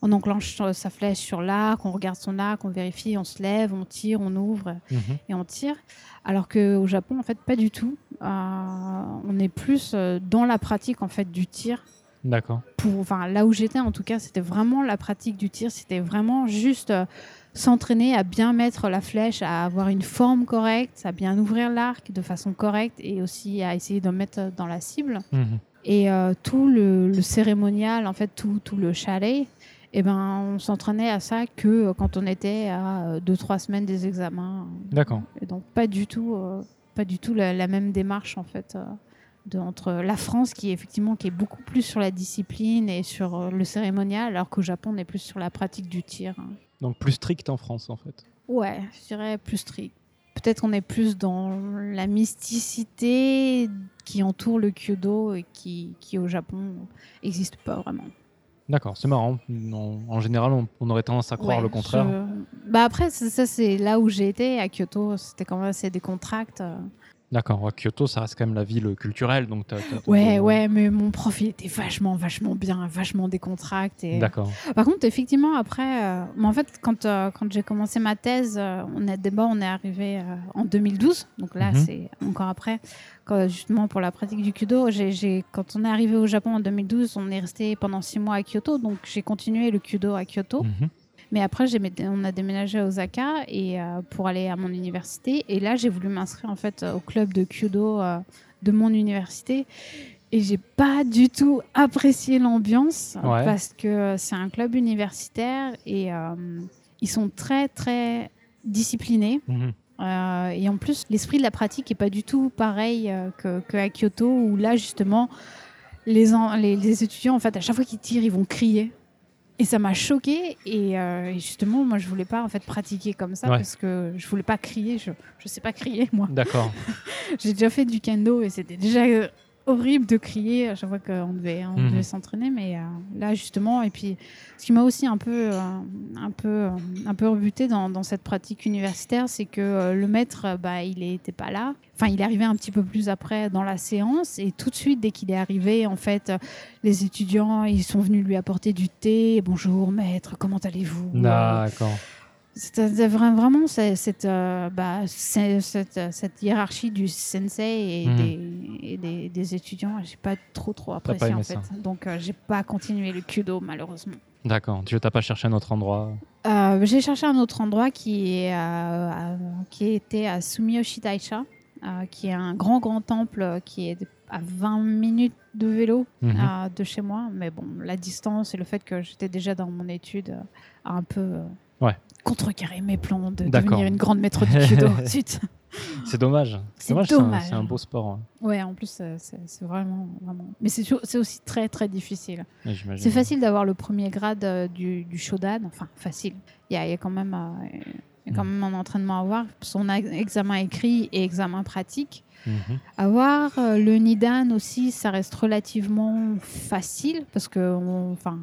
on enclenche euh, sa flèche sur l'arc, on regarde son arc, on vérifie, on se lève, on tire, on ouvre Mhm. et on tire. Alors qu'au Japon, en fait, pas du tout. Euh, on est plus euh, dans la pratique en fait du tir. D'accord. Pour, enfin, là où j'étais, en tout cas, c'était vraiment la pratique du tir. C'était vraiment juste euh, s'entraîner à bien mettre la flèche, à avoir une forme correcte, à bien ouvrir l'arc de façon correcte et aussi à essayer de mettre dans la cible. Mhm. Et euh, tout le, le cérémonial, en fait, tout, tout le chalet, eh ben, on s'entraînait à ça que euh, quand on était à 2-3 semaines des examens. D'accord. Et donc pas du tout, euh, pas du tout la, la même démarche en fait euh, de, entre la France qui est effectivement qui est beaucoup plus sur la discipline et sur euh, le cérémonial, alors qu'au Japon on est plus sur la pratique du tir. hein. Donc plus strict en France en fait. Ouais, je dirais plus strict. Peut-être qu'on est plus dans la mysticité qui entoure le kyudo et qui, qui au Japon n'existe pas vraiment. D'accord, c'est marrant. En, en général, on, on aurait tendance à croire Ouais, le contraire. je- Bah après, ça c'est là où j'ai été à Kyoto, c'était quand même assez décontracté. euh. D'accord. ouais, Kyoto, ça reste quand même la ville culturelle, donc Ouais, ouais, mais mon profil était vachement, vachement bien, vachement décontracté. D'accord. Par contre, effectivement, après, euh, mais en fait, quand, euh, quand j'ai commencé ma thèse, euh, on est d'abord, on est arrivé en 2012, donc là, Mhm. c'est encore après, quand, justement pour la pratique du kudo. Quand on est arrivé au Japon en 2012, on est resté pendant six mois à Kyoto, donc j'ai continué le kudo à Kyoto. Mhm. Mais après, on a déménagé à Osaka et, euh, pour aller à mon université. Et là, j'ai voulu m'inscrire en fait au club de kudo euh, de mon université. Et j'ai pas du tout apprécié l'ambiance Ouais. parce que c'est un club universitaire et euh, ils sont très très disciplinés. Mhm. Euh, et en plus, l'esprit de la pratique est pas du tout pareil euh, que, que à Kyoto où là justement les, en- les, les étudiants en fait à chaque fois qu'ils tirent ils vont crier et ça m'a choqué et, euh, et justement moi je voulais pas en fait pratiquer comme ça Ouais. parce que je voulais pas crier je je sais pas crier moi D'accord. j'ai déjà fait du kendo et c'était déjà horrible de crier à chaque fois qu'on devait, on Mhm. devait s'entraîner. Mais euh, là, justement, et puis ce qui m'a aussi un peu, euh, un peu, euh, un peu rebuté dans, dans cette pratique universitaire, c'est que euh, le maître, bah, il n'était pas là. Enfin, il est arrivé un petit peu plus après dans la séance et tout de suite, dès qu'il est arrivé, en fait, les étudiants, ils sont venus lui apporter du thé. Bonjour, maître, comment allez-vous? D'accord. C'était vra- vraiment c'est- cette, euh, bah, c'est- cette, euh, cette hiérarchie du sensei et, Mhm. des, et des, des étudiants, j'ai pas trop trop apprécié en fait. ça. Donc euh, j'ai pas continué le kudo malheureusement. D'accord. Tu t'as pas cherché un autre endroit? Euh, j'ai cherché un autre endroit qui, est, qui était à Sumiyoshi Taisha, qui est un grand, grand temple qui est à 20 minutes de vélo Mhm. de chez moi. Mais bon, la distance et le fait que j'étais déjà dans mon étude a un peu Ouais. Contrecarré mes plans de devenir une grande maître de judo. C'est dommage. C'est dommage. C'est un, beau sport. ouais. Ouais, en plus, euh, c'est vraiment, vraiment. Mais c'est aussi très, très difficile. C'est facile d'avoir le premier grade euh, du, du Shodan. Enfin, facile. Il y a, il y a quand même, euh, y a quand Mm. même un entraînement à avoir. Son examen écrit et examen pratique. Avoir euh, le Nidan aussi, ça reste relativement facile parce que on, enfin,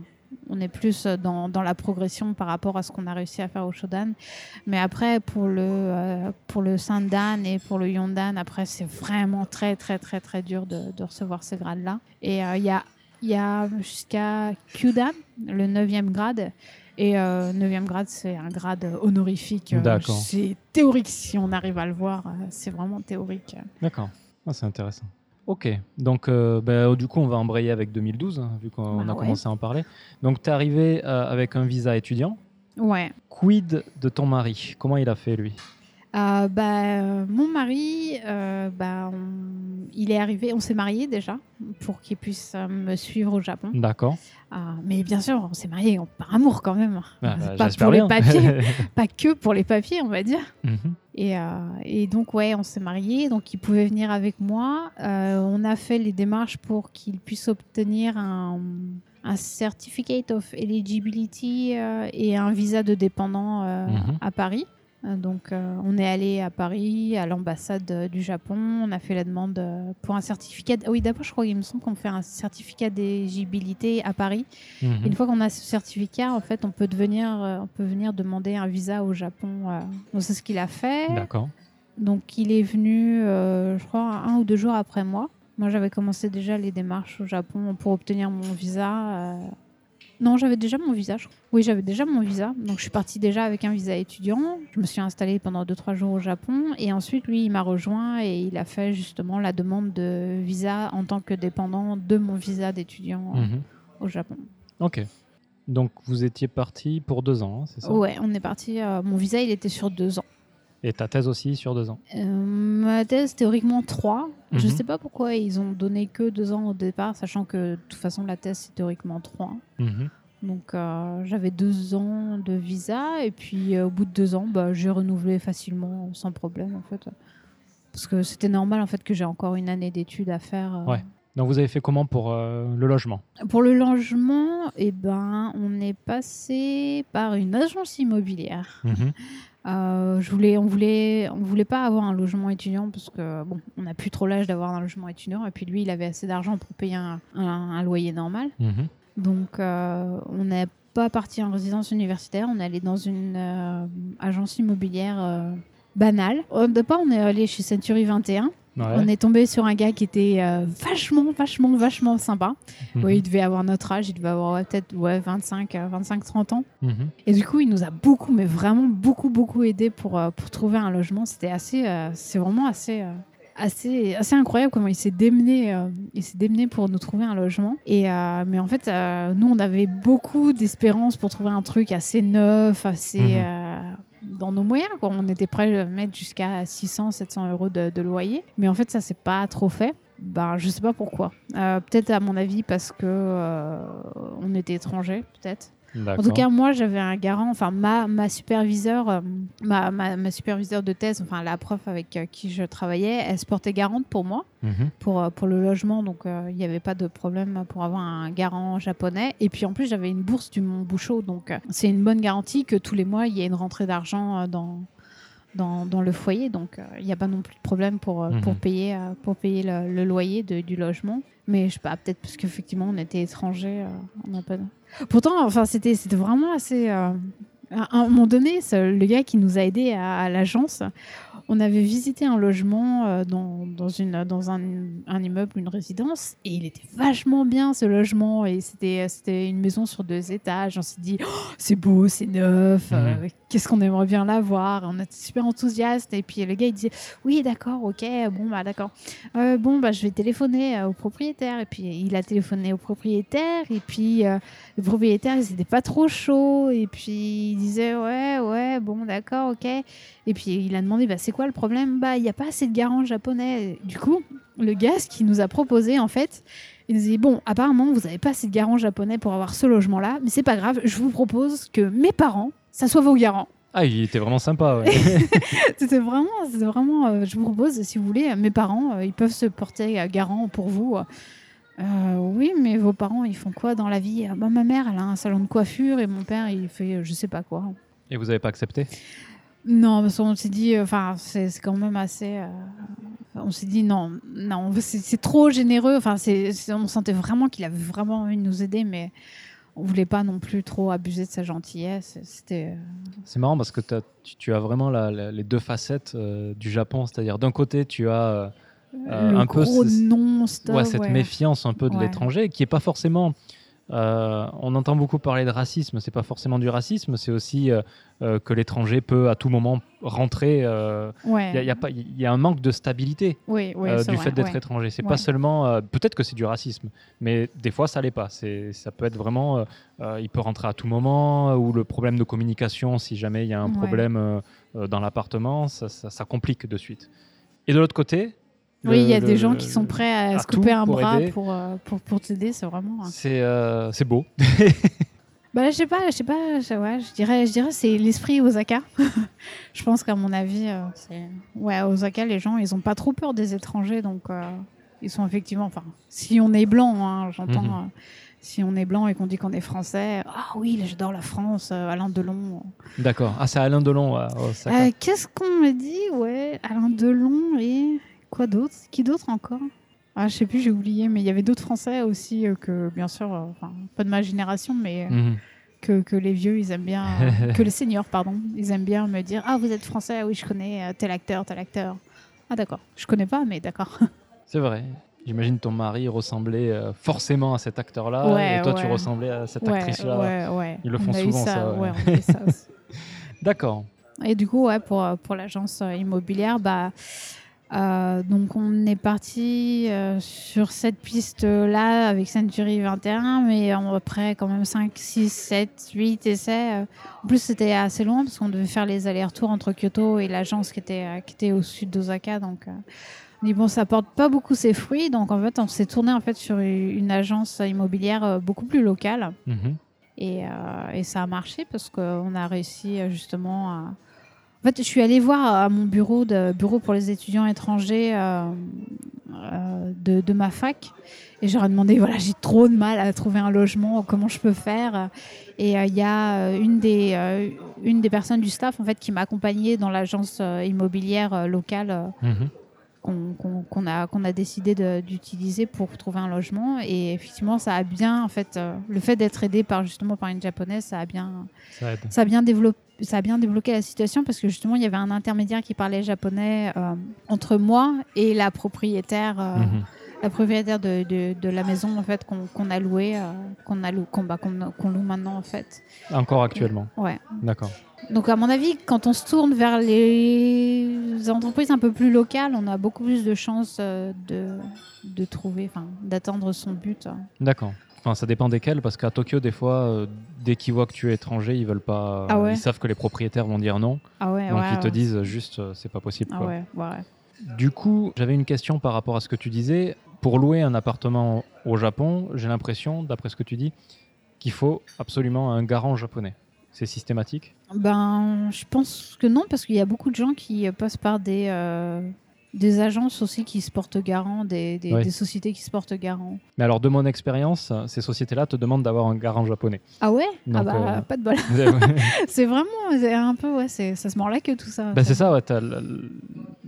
on est plus dans, dans la progression par rapport à ce qu'on a réussi à faire au Shodan. Mais après, pour le, euh, pour le Sandan et pour le Yondan, après, c'est vraiment très, très, très, très dur de, de recevoir ces grades-là. Et euh, il y a, y a jusqu'à Kyudan, le 9e grade. Et euh, 9e grade, c'est un grade honorifique. Euh, D'accord. C'est théorique si on arrive à le voir. euh, C'est vraiment théorique. D'accord. Ah, c'est intéressant. Ok. Donc, euh, bah, du coup, on va embrayer avec 2012, hein, vu qu'on Bah a ouais. commencé à en parler. Donc, tu es arrivé euh, avec un visa étudiant. Ouais. Quid de ton mari? Comment il a fait, lui? Euh, bah, mon mari, bah, on- il est arrivé, on s'est mariés déjà pour qu'il puisse me suivre au Japon. D'accord. Mais bien sûr, on s'est mariés on- par amour quand même. Ah, bah, pas pour les papiers, pas que pour les papiers, on va dire. Mhm. Et, euh, et donc, ouais, on s'est mariés, donc il pouvait venir avec moi. Euh, on a fait les démarches pour qu'il puisse obtenir un, un Certificate of Eligibility euh, et un visa de dépendant Mhm. à Paris. Euh, Donc, euh, on est allé à Paris, à l'ambassade euh, du Japon. On a fait la demande euh, pour un certificat. Oui, d'abord, je crois qu'il me semble qu'on fait un certificat d'éligibilité à Paris. Mhm. Une fois qu'on a ce certificat, en fait, on peut devenir, on peut venir demander un visa au Japon. Donc c'est ce qu'il a fait. D'accord. Donc il est venu, je crois, un ou deux jours après moi. Moi, j'avais commencé déjà les démarches au Japon pour obtenir mon visa. Non, j'avais déjà mon visa. je. Oui, j'avais déjà mon visa. Donc je suis partie déjà avec un visa étudiant. Je me suis installée pendant deux trois jours au Japon et ensuite lui, il m'a rejoint et il a fait justement la demande de visa en tant que dépendant de mon visa d'étudiant Mhm. au Japon. Ok. Donc, vous étiez parti pour deux ans, hein, c'est ça? Ouais, on est parti. euh, mon visa, il était sur deux ans. Et ta thèse aussi sur deux ans Euh, ma thèse, théoriquement trois. Je Mhm. sais pas pourquoi ils ont donné que deux ans au départ, sachant que de toute façon, la thèse, c'est théoriquement trois. Mhm. Donc, euh, j'avais deux ans de visa. Et puis, euh, au bout de deux ans, bah, j'ai renouvelé facilement, sans problème, en fait. Parce que c'était normal, en fait, que j'ai encore une année d'études à faire. Ouais. Donc, vous avez fait comment pour euh, le logement? Pour le logement, eh ben, on est passé par une agence immobilière. Mhm. Euh, je voulais, on voulait, on voulait pas avoir un logement étudiant parce que bon, on n'a plus trop l'âge d'avoir un logement étudiant. Et puis lui, il avait assez d'argent pour payer un, un- un loyer normal. Mhm. Donc, euh, on n'est pas parti en résidence universitaire. On est allé dans une euh, agence immobilière banale. Au départ, on est allé chez Century 21. Ouais. On est tombé sur un gars qui était euh, vachement, vachement, vachement sympa. Mhm. Ouais, il devait avoir notre âge. Il devait avoir ouais, peut-être ouais, 25, euh, 25, 30 ans. Mhm. Et du coup, il nous a beaucoup, mais vraiment beaucoup, beaucoup aidé pour, euh, pour trouver un logement. C'était assez, euh, c'est vraiment assez, assez, assez incroyable comment il s'est démené, euh, il s'est démené pour nous trouver un logement. Et euh, mais en fait, euh, nous, on avait beaucoup d'espérance pour trouver un truc assez neuf, assez Mhm. Dans nos moyens. Quoi. On était prêt à mettre jusqu'à 600, 700 euros de, loyer. Mais en fait, ça s'est pas trop fait. Ben, je sais pas pourquoi. Euh, peut-être à mon avis parce que euh, on était étrangers, peut-être. En tout cas, moi, j'avais un garant, enfin, ma, ma superviseure, euh, ma, ma, ma superviseure de thèse, enfin, la prof avec euh, qui je travaillais, elle se portait garante pour moi, Mhm. pour, euh, pour le logement. Donc, il n'y avait pas de problème pour avoir un garant japonais. Et puis, en plus, j'avais une bourse du Mont Bouchot. Donc, c'est une bonne garantie que tous les mois, il y a une rentrée d'argent dans. Dans, dans le foyer, donc euh, il n'y a pas non plus de problème pour, euh, pour Mhm. payer, euh, pour payer le, le loyer de- du logement. Mais je sais pas, peut-être parce qu'effectivement on était étrangers, on n'a pas. Pourtant, enfin, c'était vraiment assez. à un moment donné, le gars qui nous a aidés à, à l'agence, on avait visité un logement euh, dans, dans, une, dans un, un immeuble, une résidence, et il était vachement bien ce logement. Et c'était c'était une maison sur deux étages. On s'est dit, Oh, c'est beau, c'est neuf, euh, qu'est-ce qu'on aimerait bien l'avoir. On était super enthousiastes. Et puis le gars, il disait, oui, d'accord, ok, bon, bah d'accord. Euh, bon, bah je vais téléphoner au propriétaire. Et puis il a téléphoné au propriétaire. Et puis euh, le propriétaire, il n'était pas trop chaud. Et puis il disait, ouais, ouais, bon, d'accord, ok. Et puis il a demandé, bah, c'est quoi le problème Bah, il n'y a pas assez de garants japonais. Du coup, le gars, ce qu'il nous a proposé, en fait, il nous dit Bon, apparemment, vous n'avez pas assez de garants japonais pour avoir ce logement-là, mais c'est pas grave, je vous propose que mes parents, ça soit vos garants. Ah, il était vraiment sympa. Ouais. c'était vraiment, c'était vraiment euh, je vous propose, si vous voulez, mes parents, euh, ils peuvent se porter euh, garant pour vous. Euh, oui, mais vos parents, ils font quoi dans la vie? Bah, Ma mère, elle a un salon de coiffure et mon père, il fait je sais pas quoi. Et vous n'avez pas accepté? Non, parce qu'on s'est dit, euh, enfin, c'est quand même assez. euh, on s'est dit non, non, c'est trop généreux. Enfin, c'est on sentait vraiment qu'il avait vraiment envie de nous aider, mais on voulait pas non plus trop abuser de sa gentillesse. C'était. euh, C'est marrant parce que tu, tu as vraiment la- la- les deux facettes euh, du Japon. C'est-à-dire, d'un côté, tu as euh, le un peu gros ce- non-stop. ouais, cette ouais. méfiance un peu de Ouais. l'étranger qui est pas forcément. Euh, on entend beaucoup parler de racisme. C'est pas forcément du racisme. C'est aussi euh, euh, que l'étranger peut à tout moment rentrer. Ouais. Il y, a- y y un manque de stabilité Oui, oui, c'est du vrai, fait d'être ouais. étranger. C'est Ouais. pas seulement. Peut-être que c'est du racisme, mais des fois ça l'est pas. Ça peut être vraiment. il peut rentrer à tout moment, ou le problème de communication, si jamais il y a un problème dans l'appartement, ça, ça- ça complique de suite. Et de l'autre côté. Oui, il y a le- des le- gens qui sont prêts à, à se couper un pour bras aider. pour, euh, pour, pour t'aider, c'est vraiment. euh, C'est, euh, c'est beau. Bah, je sais pas, je sais pas, je, ouais, je dirais, je dirais c'est l'esprit Osaka. je pense qu'à mon avis, euh, c'est... ouais, à Osaka, les gens, ils ont pas trop peur des étrangers, donc euh, ils sont effectivement, enfin, si on est blanc, hein, j'entends, Mhm. euh, si on est blanc et qu'on dit qu'on est français, ah oui, là, j'adore la France, euh, Alain Delon. D'accord. Ah, c'est Alain Delon. Osaka. Euh, qu'est-ce qu'on me dit, ouais, Alain Delon et quoi d'autre? Qui d'autre encore? Ah, je sais plus, j'ai oublié, mais il y avait d'autres Français aussi euh, que, bien sûr, euh, enfin, pas de ma génération, mais euh, Mhm. que, que les vieux, ils aiment bien, que les seniors, pardon, ils aiment bien me dire Ah, vous êtes français, oui, je connais tel acteur, tel acteur. Ah, d'accord. Je connais pas, mais d'accord. C'est vrai. J'imagine ton mari ressemblait forcément à cet acteur-là, Ouais, et toi tu ressemblais à cette ouais, actrice-là. Ils le On font eu souvent, ça, on a eu ça aussi. D'accord. Et du coup, ouais, pour, pour l'agence immobilière, bah, euh, donc on est parti euh, sur cette piste-là avec Century 21, mais après quand même 5, 6, 7, 8 essais. euh. En plus, c'était assez loin parce qu'on devait faire les allers-retours entre Kyoto et l'agence qui était, qui était au sud d'Osaka. Donc, euh, on dit bon, ça porte pas beaucoup ses fruits. Donc, en fait, on s'est tourné en fait sur une agence immobilière beaucoup plus locale. Mhm. Et, et ça a marché parce qu'on a réussi justement à. En fait, je suis allée voir à mon bureau, de, bureau pour les étudiants étrangers euh, euh, de, de ma fac. Et j'aurais demandé, voilà, j'ai trop de mal à trouver un logement, comment je peux faire? Et euh, il y a euh, une des, euh, une des personnes du staff en fait, qui m'a accompagnée dans l'agence euh, immobilière euh, locale euh, Mhm. qu'on a, qu'on a décidé d'utiliser pour trouver un logement. Et effectivement, ça a bien, en fait, euh, le fait d'être aidé par, justement par une japonaise, ça a bien, ça a bien développé. Ça a bien débloqué la situation parce que justement il y avait un intermédiaire qui parlait japonais euh, entre moi et la propriétaire, euh, Mhm. la propriétaire de, de, de la maison en fait qu'on a loué, euh, qu'on a lou- qu'on bah, qu'on- loue maintenant en fait. Encore actuellement. Ouais. D'accord. Donc à mon avis, quand on se tourne vers les entreprises un peu plus locales, on a beaucoup plus de chances de, de trouver, enfin d'atteindre son but. D'accord. Enfin, ça dépend desquels, parce qu'à Tokyo, des fois, euh, dès qu'ils voient que tu es étranger, ils veulent pas. Ah ouais Ils savent que les propriétaires vont dire non, Ah ouais, donc ouais, ils te disent juste, euh, c'est pas possible. Ah quoi. Du coup, j'avais une question par rapport à ce que tu disais. Pour louer un appartement au Japon, j'ai l'impression, d'après ce que tu dis, qu'il faut absolument un garant japonais. C'est systématique? Ben, je pense que non, parce qu'il y a beaucoup de gens qui passent par des, euh, des agences aussi qui se portent garant, des, des, Ouais. des sociétés qui se portent garant. Mais alors, de mon expérience, ces sociétés-là te demandent d'avoir un garant japonais. Ah ouais? Ah bah, euh, pas de bol. c'est vraiment un peu, ouais, c'est- ça se mord la queue tout ça. Ben, c'est ça, ouais,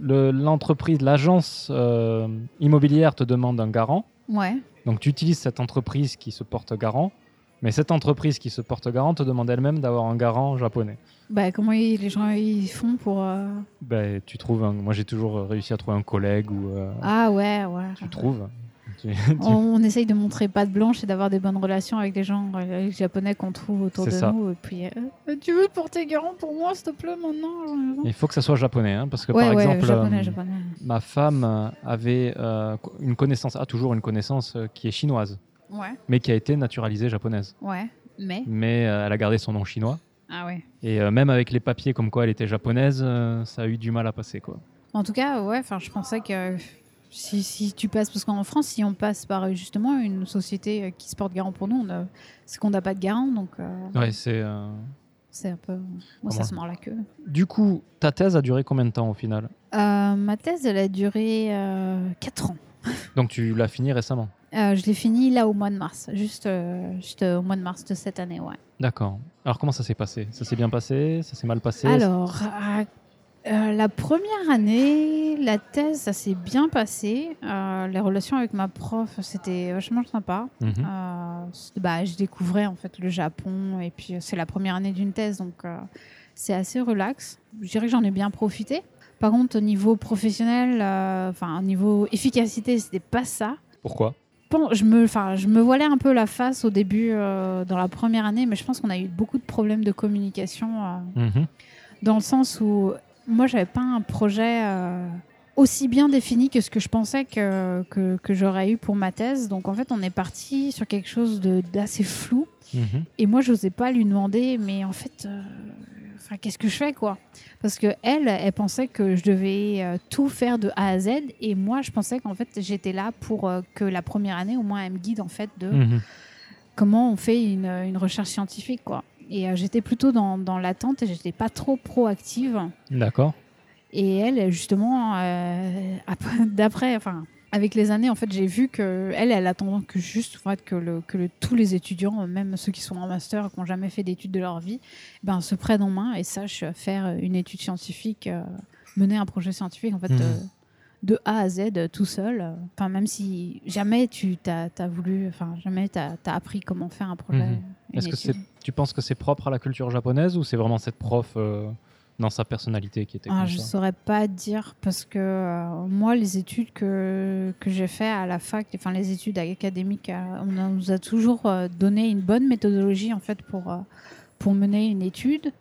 le- l'entreprise, l'agence euh, immobilière te demande un garant. Ouais. Donc tu utilises cette entreprise qui se porte garant, mais cette entreprise qui se porte garant te demande elle-même d'avoir un garant japonais. Bah, comment ils- les gens ils font pour. euh, Ben, tu trouves un- moi j'ai toujours réussi à trouver un collègue ou euh, Ah ouais, ouais. tu trouves. Tu- On, on essaye de montrer patte blanche et d'avoir des bonnes relations avec les gens euh, les japonais qu'on trouve autour de ça. nous. Et puis, euh, Euh, tu veux te porter garant pour moi, s'il te plaît, maintenant Il faut que ça soit japonais, hein, parce que Ouais, par ouais, exemple, japonais, euh, japonais. ma femme euh, avait euh, une connaissance, a toujours une connaissance euh, qui est chinoise, Ouais, mais qui a été naturalisée japonaise. ouais. Mais? Mais euh, elle a gardé son nom chinois. Ah ouais. Et euh, même avec les papiers comme quoi elle était japonaise, euh, ça a eu du mal à passer quoi. En tout cas, ouais, enfin, je pensais que si, si tu passes, parce qu'en France, si on passe par euh, justement une société euh, qui se porte garant pour nous, c'est qu'on n'a pas de garant, donc euh, Ouais, c'est. euh, c'est un peu. Moi, ça se mord la queue. Du coup, ta thèse a duré combien de temps au final? Euh, ma thèse, elle a duré 4 ans. Donc tu l'as fini récemment? Euh, je l'ai fini là au mois de mars, juste, euh, juste euh, au mois de mars de cette année, ouais. D'accord. Alors comment ça s'est passé? Ça s'est bien passé? Ça s'est mal passé? Alors, la première année, la thèse, ça s'est bien passé. Les relations avec ma prof, c'était vachement sympa. Mhm. Bah, je découvrais en fait le Japon et puis c'est la première année d'une thèse, donc c'est assez relax. Je dirais que j'en ai bien profité. Par contre, au niveau professionnel, enfin au niveau efficacité, c'était pas ça. Pourquoi? Je me, enfin, je me voilais un peu la face au début euh, dans la première année, mais je pense qu'on a eu beaucoup de problèmes de communication. euh, Mhm. dans le sens où moi j'avais pas un projet euh, aussi bien défini que ce que je pensais que, que, que j'aurais eu pour ma thèse. Donc en fait on est parti sur quelque chose d'assez flou Mhm. et moi j'osais pas lui demander mais en fait enfin qu'est-ce que je fais quoi? Parce que elle elle pensait que je devais euh, tout faire de A à Z et moi je pensais qu'en fait j'étais là pour euh, que la première année au moins elle me guide en fait de Mhm. comment on fait une, une recherche scientifique quoi. Et euh, j'étais plutôt dans, dans l'attente et j'étais pas trop proactive. D'accord. Et elle, justement, après- d'après, enfin, avec les années, en fait, j'ai vu que elle, elle attend que juste, en fait, que, le, que le- tous les étudiants, même ceux qui sont en master qui n'ont jamais fait d'études de leur vie, ben, se prennent en main et sachent faire une étude scientifique, euh, mener un projet scientifique, en fait, Mhm. euh, de A à Z, euh, tout seul. Enfin, même si jamais tu t'as as voulu, enfin, jamais tu as, appris comment faire un projet. Mhm. Est-ce que étude. tu penses que c'est propre à la culture japonaise ou c'est vraiment cette prof dans sa personnalité qui était Ah, comme je ça saurais pas dire parce que euh, moi, les études que, que j'ai fait à la fac, enfin les études académiques, euh, on a- nous a toujours euh, donné une bonne méthodologie en fait pour, pour mener une étude.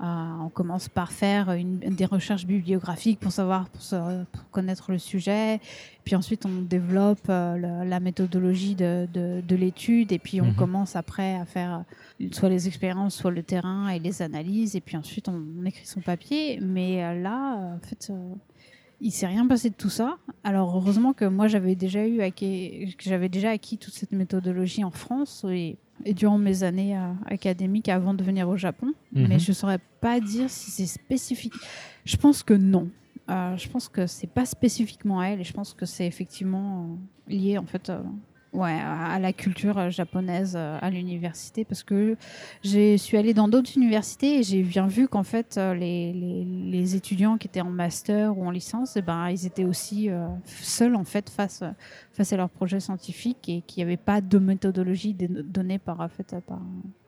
Euh, on commence par faire une- des recherches bibliographiques pour savoir, pour, se- pour connaître le sujet. Puis ensuite, on développe euh, le- la méthodologie de, de, de l'étude. Et puis, on Mhm. commence après à faire euh, soit les expériences, soit le terrain et les analyses. Et puis ensuite, on, on écrit son papier. Mais là, en fait, il s'est rien passé de tout ça. Alors, heureusement que moi, j'avais déjà eu j'avais déjà acquis toute cette méthodologie en France et, et durant mes années euh, académiques avant de venir au Japon. Mhm. Mais je saurais pas dire si c'est spécifique. Je pense que non. Euh, je pense que c'est pas spécifiquement elle et je pense que c'est effectivement euh, lié en fait ouais, à la culture euh, japonaise euh, à l'université parce que je suis allée dans d'autres universités et j'ai bien vu qu'en fait euh, les, les, les étudiants qui étaient en master ou en licence eh ben, ils étaient aussi euh, seuls en fait face, face à leur projet scientifique et qu'il n'y avait pas de méthodologie donnée par, en fait, par,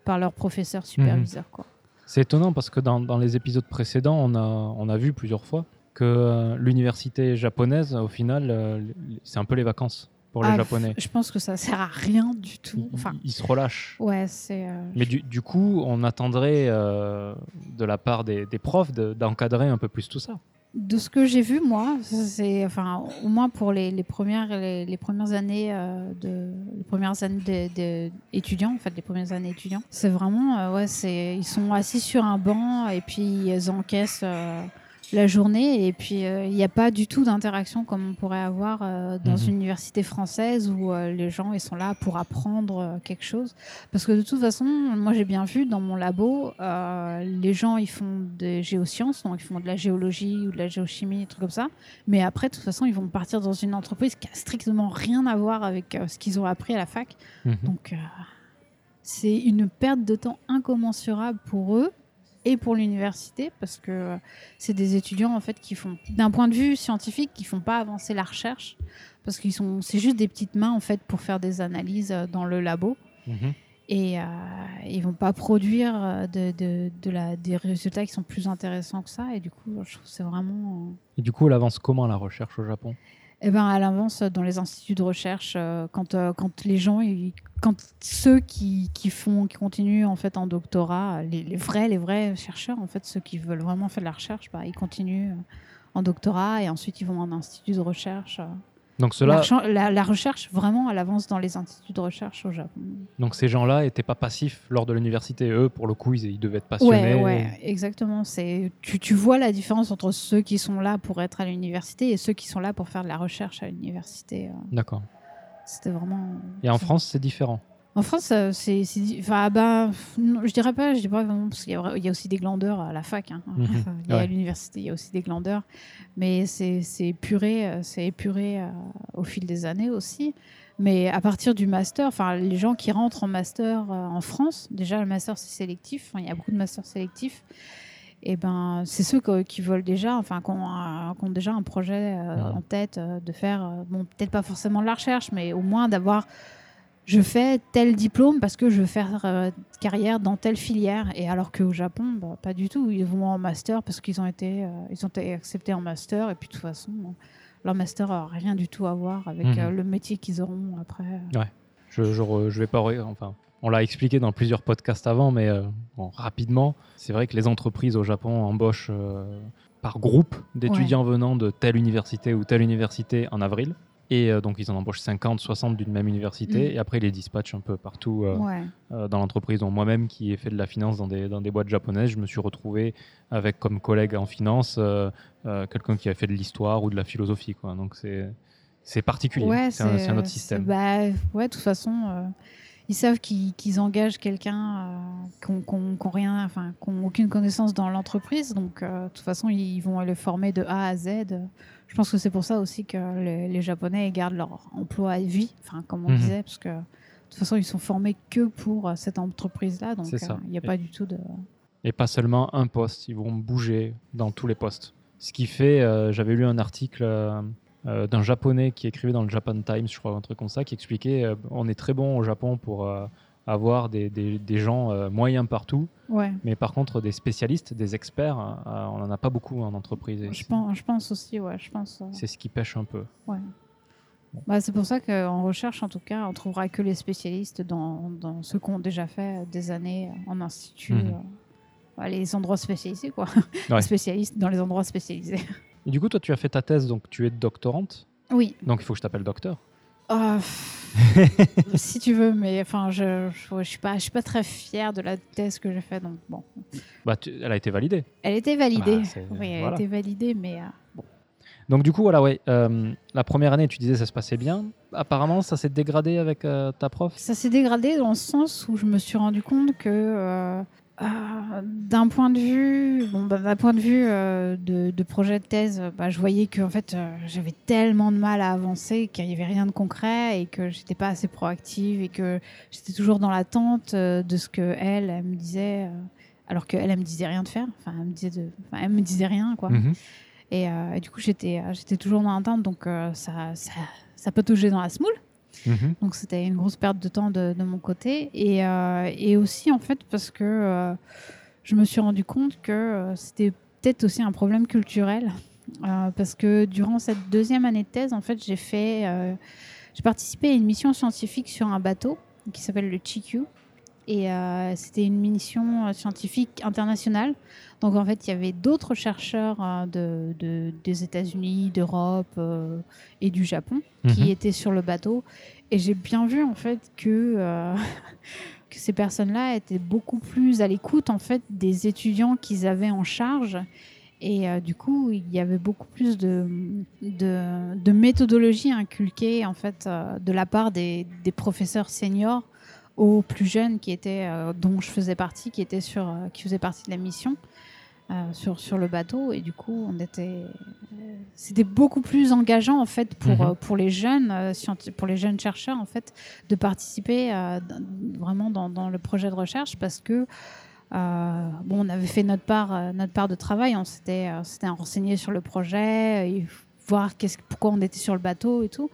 par leur professeur superviseur. Quoi. C'est étonnant parce que dans, dans les épisodes précédents, on a, on a vu plusieurs fois que l'université japonaise, au final, c'est un peu les vacances pour les Ah, Japonais. Je pense que ça sert à rien du tout. Enfin, ils se relâchent. ouais, c'est. euh, Mais du, du coup, on attendrait euh, de la part des, des profs de- d'encadrer un peu plus tout ça. De ce que j'ai vu, moi, c'est enfin au moins pour les, les premières les, les premières années euh, de les premières années de, de étudiants, en fait, les premières années étudiants, c'est vraiment euh, ouais, c'est ils sont assis sur un banc et puis ils encaissent euh, la journée et puis euh, il n'y a pas du tout d'interaction comme on pourrait avoir euh, dans Mhm. une université française où euh, les gens ils sont là pour apprendre quelque chose. Parce que de toute façon, moi j'ai bien vu dans mon labo, les gens ils font des géosciences, donc ils font de la géologie ou de la géochimie, des trucs comme ça. Mais après, de toute façon, ils vont partir dans une entreprise qui a strictement rien à voir avec ce qu'ils ont appris à la fac. Mhm. Donc c'est une perte de temps incommensurable pour eux et pour l'université parce que euh, c'est des étudiants en fait qui font d'un point de vue scientifique qui font pas avancer la recherche parce qu'ils sont c'est juste des petites mains en fait pour faire des analyses euh, dans le labo. Mhm. et euh, ils vont pas produire euh, de, de, de la, des résultats qui sont plus intéressants que ça. Et du coup je trouve c'est vraiment euh, Et du coup, elle avance comment la recherche au Japon? Eh ben, elle avance dans les instituts de recherche euh, quand, euh, quand les gens, quand ceux qui, qui font, qui continuent en fait en doctorat, les, les vrais, les vrais chercheurs, en fait, ceux qui veulent vraiment faire de la recherche, bah, ils continuent euh, en doctorat et ensuite ils vont en institut de recherche. Donc cela, la, la, recherche, vraiment, elle avance dans les instituts de recherche au Japon. Donc ces gens-là n'étaient pas passifs lors de l'université. Eux, pour le coup, ils, ils devaient être passionnés. Ouais, ouais, exactement. C'est tu, tu, vois la différence entre ceux qui sont là pour être à l'université et ceux qui sont là pour faire de la recherche à l'université. euh. D'accord. C'était vraiment. Et en France, c'est différent. En France, euh, c'est, enfin, bah, non, je dirais pas, je dirais pas vraiment, parce qu'il y a, vra- il y a aussi des glandeurs à la fac. hein. Mhm. Il y a Ouais. À l'université, il y a aussi des glandeurs, mais c'est, c'est épuré, euh, c'est épuré euh, au fil des années aussi. Mais à partir du master, enfin, les gens qui rentrent en master euh, en France, déjà le master c'est sélectif, il y a beaucoup de masters sélectifs. Et ben, c'est ceux qui veulent déjà, enfin, qui ont, qui déjà un projet euh, en tête euh, de faire, euh, bon, peut-être pas forcément de la recherche, mais au moins d'avoir je fais tel diplôme parce que je veux faire euh, carrière dans telle filière. Et alors qu'au Japon, bah, pas du tout. Ils vont en master parce qu'ils ont été, euh, ils ont été acceptés en master. Et puis de toute façon, euh, leur master n'a rien du tout à voir avec Mhm. euh, le métier qu'ils auront après. Je, je, je vais pas. Enfin, on l'a expliqué dans plusieurs podcasts avant, mais bon, rapidement, c'est vrai que les entreprises au Japon embauchent par groupe d'étudiants venant de telle université ou telle université en avril. Et euh, donc, ils en embauchent 50, 60 d'une même université. Mhm. Et après, ils les dispatchent un peu partout euh, Ouais. euh, dans l'entreprise. Donc, moi-même, qui ai fait de la finance dans des, dans des boîtes japonaises, je me suis retrouvé avec comme collègue en finance quelqu'un qui a fait de l'histoire ou de la philosophie. Quoi. Donc, c'est. C'est particulier, Ouais, c'est un, autre système. Bah, ouais, de toute façon, ils savent qu'ils engagent quelqu'un euh, qu'on- qu'on rien, enfin, aucune connaissance dans l'entreprise. Donc, euh, de toute façon, ils vont le former de A à Z. Je pense que c'est pour ça aussi que les, les Japonais gardent leur emploi à vie, enfin, comme on Mhm. disait, parce que de toute façon, ils sont formés que pour euh, cette entreprise-là. Donc, euh, il n'y a Et- pas du tout de. et pas seulement un poste, ils vont bouger dans tous les postes. Ce qui fait, euh, j'avais lu un article euh, euh, d'un japonais qui écrivait dans le Japan Times, je crois, un truc comme ça, qui expliquait euh, on est très bon au Japon pour euh, avoir des, des- des gens euh, moyens partout, Ouais. mais par contre, des spécialistes, des experts, euh, on n'en a pas beaucoup en entreprise. Je pense, je pense aussi, ouais, je pense. euh, C'est ce qui pêche un peu. Bah, c'est pour ça qu'en recherche, en tout cas, on trouvera que les spécialistes dans, dans ceux qui ont déjà fait des années en institut, Mhm. bah, les endroits spécialisés, quoi. Ouais. Spécialistes dans les endroits spécialisés. Et du coup, toi, tu as fait ta thèse, donc tu es doctorante, Oui. donc il faut que je t'appelle docteur. Ah, si tu veux, mais enfin, je, je, je suis pas, je suis pas très fière de la thèse que j'ai faite, donc bon. Bah, tu- elle a été validée. Elle était validée. Bah, oui, elle voilà. validée, mais euh, bon. Donc du coup, voilà, ouais, euh, la première année, tu disais ça se passait bien. Apparemment, ça s'est dégradé avec euh, ta prof? Ça s'est dégradé dans le sens où je me suis rendu compte que euh, d'un point de vue, bon, bah, d'un point de vue euh, de, de projet de thèse, bah, je voyais que en fait, euh, j'avais tellement de mal à avancer qu'il n'y avait rien de concret et que j'étais pas assez proactive et que j'étais toujours dans l'attente euh, de ce que elle, elle me disait, alors qu'elle, elle me disait rien de faire. Enfin, elle me disait de, enfin, elle me disait rien, quoi. Mhm. Et, et du coup, j'étais, j'étais toujours dans l'attente, donc ça, ça, ça pataugeait dans la semoule. Mhm. Donc c'était une grosse perte de temps de, mon côté. Et, euh, et aussi en fait parce que euh, je me suis rendu compte que euh, c'était peut-être aussi un problème culturel. Parce que durant cette deuxième année de thèse, en fait, j'ai fait, j'ai participé à une mission scientifique sur un bateau qui s'appelle le Chikyu. Et c'était une mission scientifique internationale. Donc en fait, il y avait d'autres chercheurs euh, de, de- des États-Unis, d'Europe euh, et du Japon qui Mhm. étaient sur le bateau. Et j'ai bien vu en fait que, euh, que ces personnes-là étaient beaucoup plus à l'écoute en fait des étudiants qu'ils avaient en charge. Et euh, du coup, il y avait beaucoup plus de, de, de méthodologie inculquée en fait de la part des, des professeurs seniors aux plus jeunes qui étaient, euh, dont je faisais partie, qui étaient sur, euh, qui faisaient partie de la mission euh, sur, sur le bateau. Et du coup, on était, c'était beaucoup plus engageant en fait pour, Mhm. pour les jeunes, pour les jeunes chercheurs en fait, de participer vraiment dans, dans le projet de recherche parce que euh, bon, on avait fait notre part, euh, notre part de travail, on s'était, euh, renseigné sur le projet, et voir qu'est-ce, pourquoi on était sur le bateau et tout.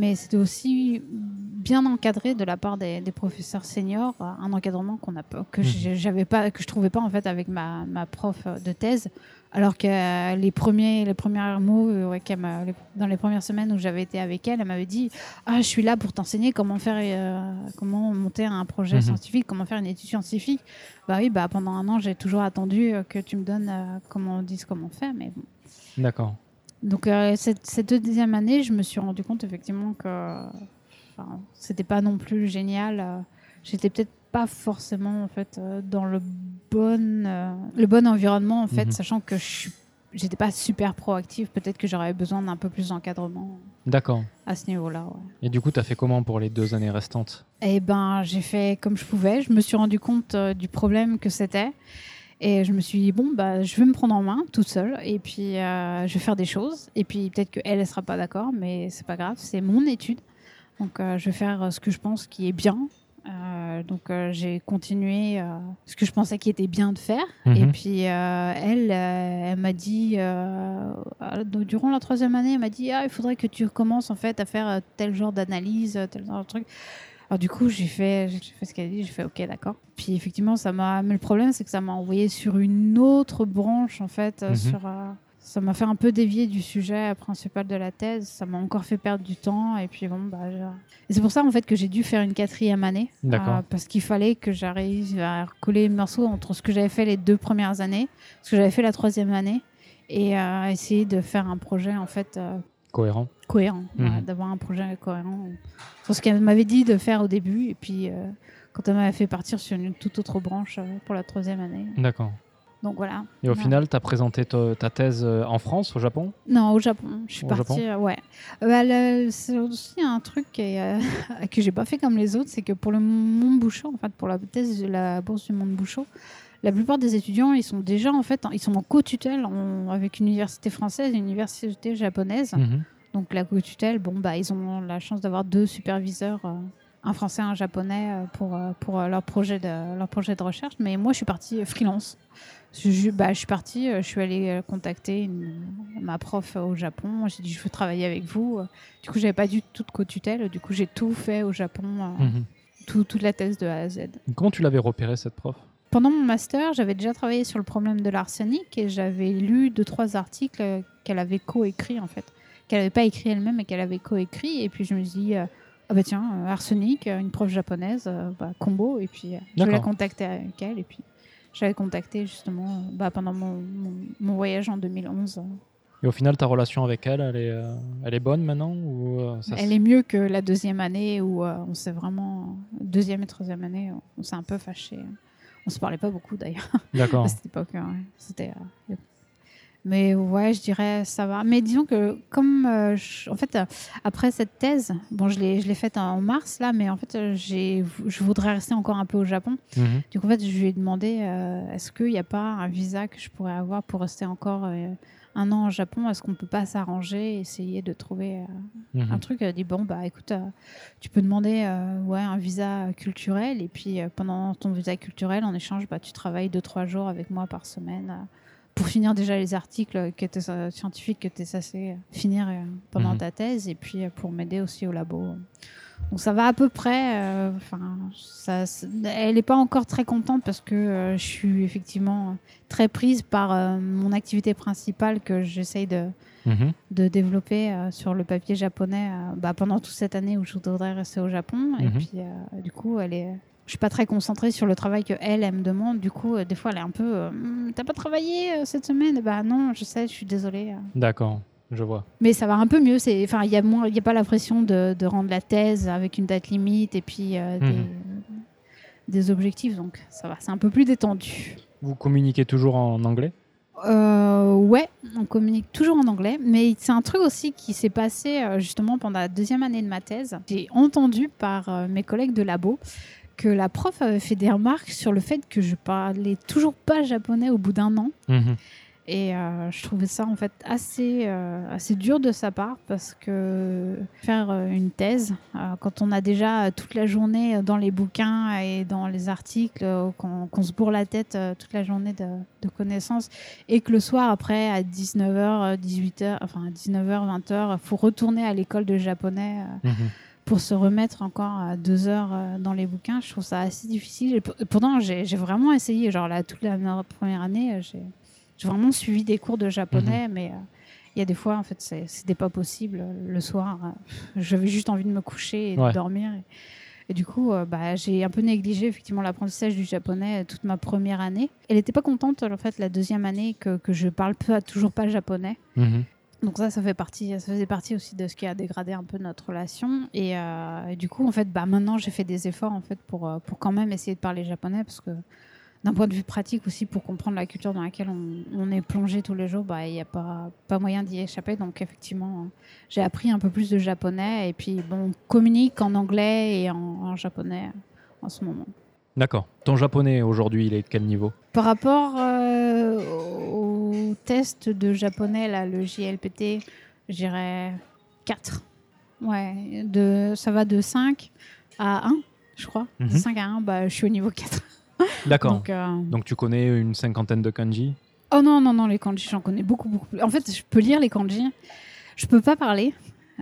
Mais c'était aussi bien encadré de la part des, des professeurs seniors, un encadrement qu'on a que j'ai- j'avais pas, que je trouvais pas en fait avec ma, ma prof de thèse. Alors que euh, les premiers, les premiers mots, euh, ouais, qu'elle m'a- les- dans les premières semaines où j'avais été avec elle, elle m'avait dit ah je suis là pour t'enseigner comment faire, euh, comment monter un projet Mhm. scientifique, comment faire une étude scientifique. Bah oui, bah pendant un an j'ai toujours attendu que tu me donnes euh, comment on dise comment faire, mais bon. D'accord. Donc euh, cette, cette deuxième année, je me suis rendu compte effectivement que enfin, c'était pas non plus génial. euh, J'étais peut-être pas forcément en fait euh, dans le bon euh, le bon environnement en fait, Mhm. sachant que je j'étais pas super proactive. Peut-être que j'aurais besoin d'un peu plus d'encadrement D'accord. à ce niveau-là. ouais. Et du coup, tu as fait comment pour les deux années restantes? Eh ben, j'ai fait comme je pouvais. Je me suis rendu compte euh, du problème que c'était. Et je me suis dit, bon, bah, je vais me prendre en main toute seule. Et puis, euh, je vais faire des choses. Et puis, peut-être qu'elle, elle sera pas d'accord, mais c'est pas grave. C'est mon étude. Donc, euh, je vais faire euh, ce que je pense qui est bien. Euh, donc, j'ai continué ce que je pensais qui était bien de faire. Mhm. Et puis, euh, elle, elle m'a dit, durant la troisième année, elle m'a dit, ah, il faudrait que tu commences en fait à faire tel genre d'analyse, tel genre de truc. Alors du coup, j'ai fait, j'ai fait ce qu'elle a dit, j'ai fait OK, d'accord. Puis effectivement, ça m'a. Mais le problème, c'est que ça m'a envoyé sur une autre branche en fait. euh, Mhm. Sur, euh, ça m'a fait un peu dévier du sujet principal de la thèse. Ça m'a encore fait perdre du temps. Et puis bon, bah. Et c'est pour ça en fait que j'ai dû faire une quatrième année. D'accord. Euh, parce qu'il fallait que j'arrive à recoller les morceaux entre ce que j'avais fait les deux premières années, ce que j'avais fait la troisième année, et euh, essayer de faire un projet en fait euh, Cohérent. cohérent, Mhm. d'avoir un projet cohérent sur ce qu'elle m'avait dit de faire au début, et puis euh, quand elle m'avait fait partir sur une toute autre branche euh, pour la troisième année. D'accord. Donc voilà. Et au final, tu as présenté ta, ta thèse euh, en France, au Japon? Non, au Japon. Je suis Au partie. ouais. Bah, c'est aussi un truc est, euh, que j'ai pas fait comme les autres, c'est que pour le Monde Bouchot, en fait, pour la thèse de la bourse du Monde Bouchot, la plupart des étudiants, ils sont déjà en fait, ils sont en co-tutelle avec une université française et une université japonaise. Mhm. Donc la co-tutelle, bon bah ils ont la chance d'avoir deux superviseurs, euh, un français et un japonais euh, pour euh, pour leur projet de leur projet de recherche. Mais moi je suis partie freelance. Je, bah, je suis partie, je suis allée contacter une- ma prof au Japon. J'ai dit je veux travailler avec vous. Du coup j'avais pas du tout de co-tutelle. Du coup j'ai tout fait au Japon, Mhm. tout- toute la thèse de A à Z. Comment tu l'avais repéré, cette prof? Pendant mon master, j'avais déjà travaillé sur le problème de l'arsenic et j'avais lu deux trois articles qu'elle avait coécrits en fait, qu'elle n'avait pas écrit elle-même et qu'elle avait coécrit. Et puis je me suis dit, euh, ah bah tiens, euh, arsenic, euh, une prof japonaise, bah, combo. Et puis je vais la D'accord. contacter avec elle. Et puis j'avais contacté justement bah, pendant mon, mon, mon voyage en 2011. euh. Et au final, ta relation avec elle, elle est, euh, elle est bonne maintenant ou euh, ça Elle est mieux que la deuxième année où euh, on s'est vraiment deuxième et troisième année, on s'est un peu fâchés. On se parlait pas beaucoup d'ailleurs. D'accord. à cette époque. ouais. C'était. euh, mais ouais, je dirais ça va. Mais disons que comme euh, je- en fait euh, après cette thèse, bon je l'ai je l'ai faite en mars là, mais en fait j'ai je voudrais rester encore un peu au Japon. Mhm. Du coup en fait je lui ai demandé euh, est-ce qu'il n'y a pas un visa que je pourrais avoir pour rester encore un an au Japon Est-ce qu'on peut pas s'arranger, essayer de trouver euh, Mhm. un truc Elle a dit bon bah écoute, euh, tu peux demander euh, ouais un visa culturel et puis euh, pendant ton visa culturel en échange bah tu travailles deux trois jours avec moi par semaine. Pour finir déjà les articles que t'es, euh, scientifiques que tu es censé euh, finir euh, pendant Mhm. ta thèse et puis pour m'aider aussi au labo. Donc ça va à peu près. Enfin, elle n'est pas encore très contente parce que euh, je suis effectivement très prise par euh, mon activité principale que j'essaye de, Mhm. de développer sur le papier japonais bah, pendant toute cette année où je voudrais rester au Japon. Et Mhm. puis, du coup, elle est. Je suis pas très concentrée sur le travail que elle, elle me demande. Du coup, euh, des fois, elle est un peu. euh, Hum, T'as pas travaillé euh, cette semaine? Bah non, je sais, je suis désolée. euh. D'accord, je vois. Mais ça va un peu mieux. C'est, enfin, il y a moins, il y a pas la pression de, de rendre la thèse avec une date limite et puis euh, Mhm. des, des objectifs. Donc ça va, c'est un peu plus détendu. Vous communiquez toujours en anglais? Ouais, on communique toujours en anglais, mais c'est un truc aussi qui s'est passé justement pendant la deuxième année de ma thèse. J'ai entendu par mes collègues de labo que la prof avait fait des remarques sur le fait que je parlais toujours pas japonais au bout d'un an. Mhm. Et euh, je trouvais ça en fait assez, euh, assez dur de sa part parce que faire euh, une thèse, euh, quand on a déjà toute la journée dans les bouquins et dans les articles, qu'on se bourre la tête toute la journée de, de connaissances et que le soir après à 19h, 18h, enfin à 19h, 20h, il faut retourner à l'école de japonais. Mhm. Pour se remettre encore à deux heures euh, dans les bouquins, je trouve ça assez difficile. Et pour- et pourtant, j'ai vraiment essayé. Genre, là, toute la première année, euh, j'ai vraiment suivi des cours de japonais, mais euh, il y a des fois, en fait, c'était pas possible. Le soir, euh, j'avais juste envie de me coucher et Ouais. de dormir. Et, et du coup, euh, bah, j'ai un peu négligé effectivement l'apprentissage du japonais euh, toute ma première année. Elle n'était pas contente, en fait, la deuxième année que, que je parle pas, toujours pas japonais. Mhm. Donc ça, ça fait partie, ça faisait partie aussi de ce qui a dégradé un peu notre relation. Et, euh, et du coup, en fait, bah, maintenant, j'ai fait des efforts en fait pour, euh, pour quand même essayer de parler japonais parce que d'un point de vue pratique aussi, pour comprendre la culture dans laquelle on, on est plongé tous les jours, bah, il n'y a pas, pas moyen d'y échapper. Donc effectivement, j'ai appris un peu plus de japonais et puis bon, on communique en anglais et en, en japonais en ce moment. D'accord. Ton japonais aujourd'hui, il est de quel niveau? Par rapport euh, au test de japonais, là, le JLPT, j'irais 4. Ouais, de, ça va de 5 à 1, je crois. De Mhm. 5 à 1, bah, je suis au niveau 4. D'accord. Donc, euh, Donc tu connais une cinquantaine de kanji? Oh non, non, non, les kanji, j'en connais beaucoup, beaucoup. En fait, je peux lire les kanji. Je peux pas parler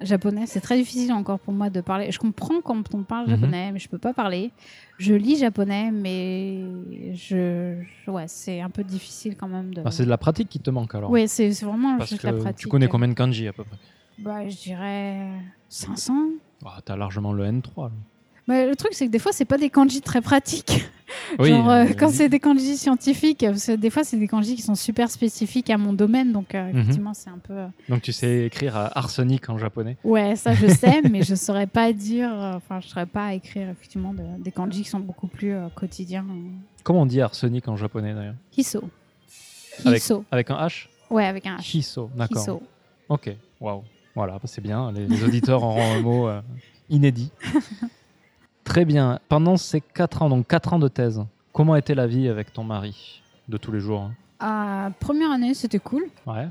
japonais. C'est très difficile encore pour moi de parler. Je comprends quand on parle Mhm. japonais, mais je peux pas parler. Je lis japonais, mais je, ouais, c'est un peu difficile quand même de. Ah, C'est de la pratique qui te manque alors Oui, c'est vraiment Parce juste que la pratique. tu connais combien de kanji à peu près? Bah, Je dirais 500. Ah, T'as largement le N3. là. Mais le truc, c'est que des fois, c'est pas des kanji très pratiques. Oui, Genre, euh, euh, quand c'est des kanji scientifiques, parce que des fois, c'est des kanji qui sont super spécifiques à mon domaine. Donc, euh, Mhm. effectivement, c'est un peu. euh, Donc tu sais écrire arsenic en japonais. Ouais, ça, je sais, mais je saurais pas dire. euh, Enfin, je saurais pas écrire, effectivement, de- des kanji qui sont beaucoup plus euh, quotidiens. Comment on dit arsenic en japonais d'ailleurs? Hiso. Avec- Hiso. Avec un H? Ouais, avec un H. Hiso, d'accord. Hiso. Ok, waouh. Voilà, bah, c'est bien. Les, les auditeurs auront un mot euh, inédit. Très bien. Pendant ces 4 ans, donc 4 ans de thèse, comment était la vie avec ton mari de tous les jours hein? Ah, première année, c'était cool. Ouais.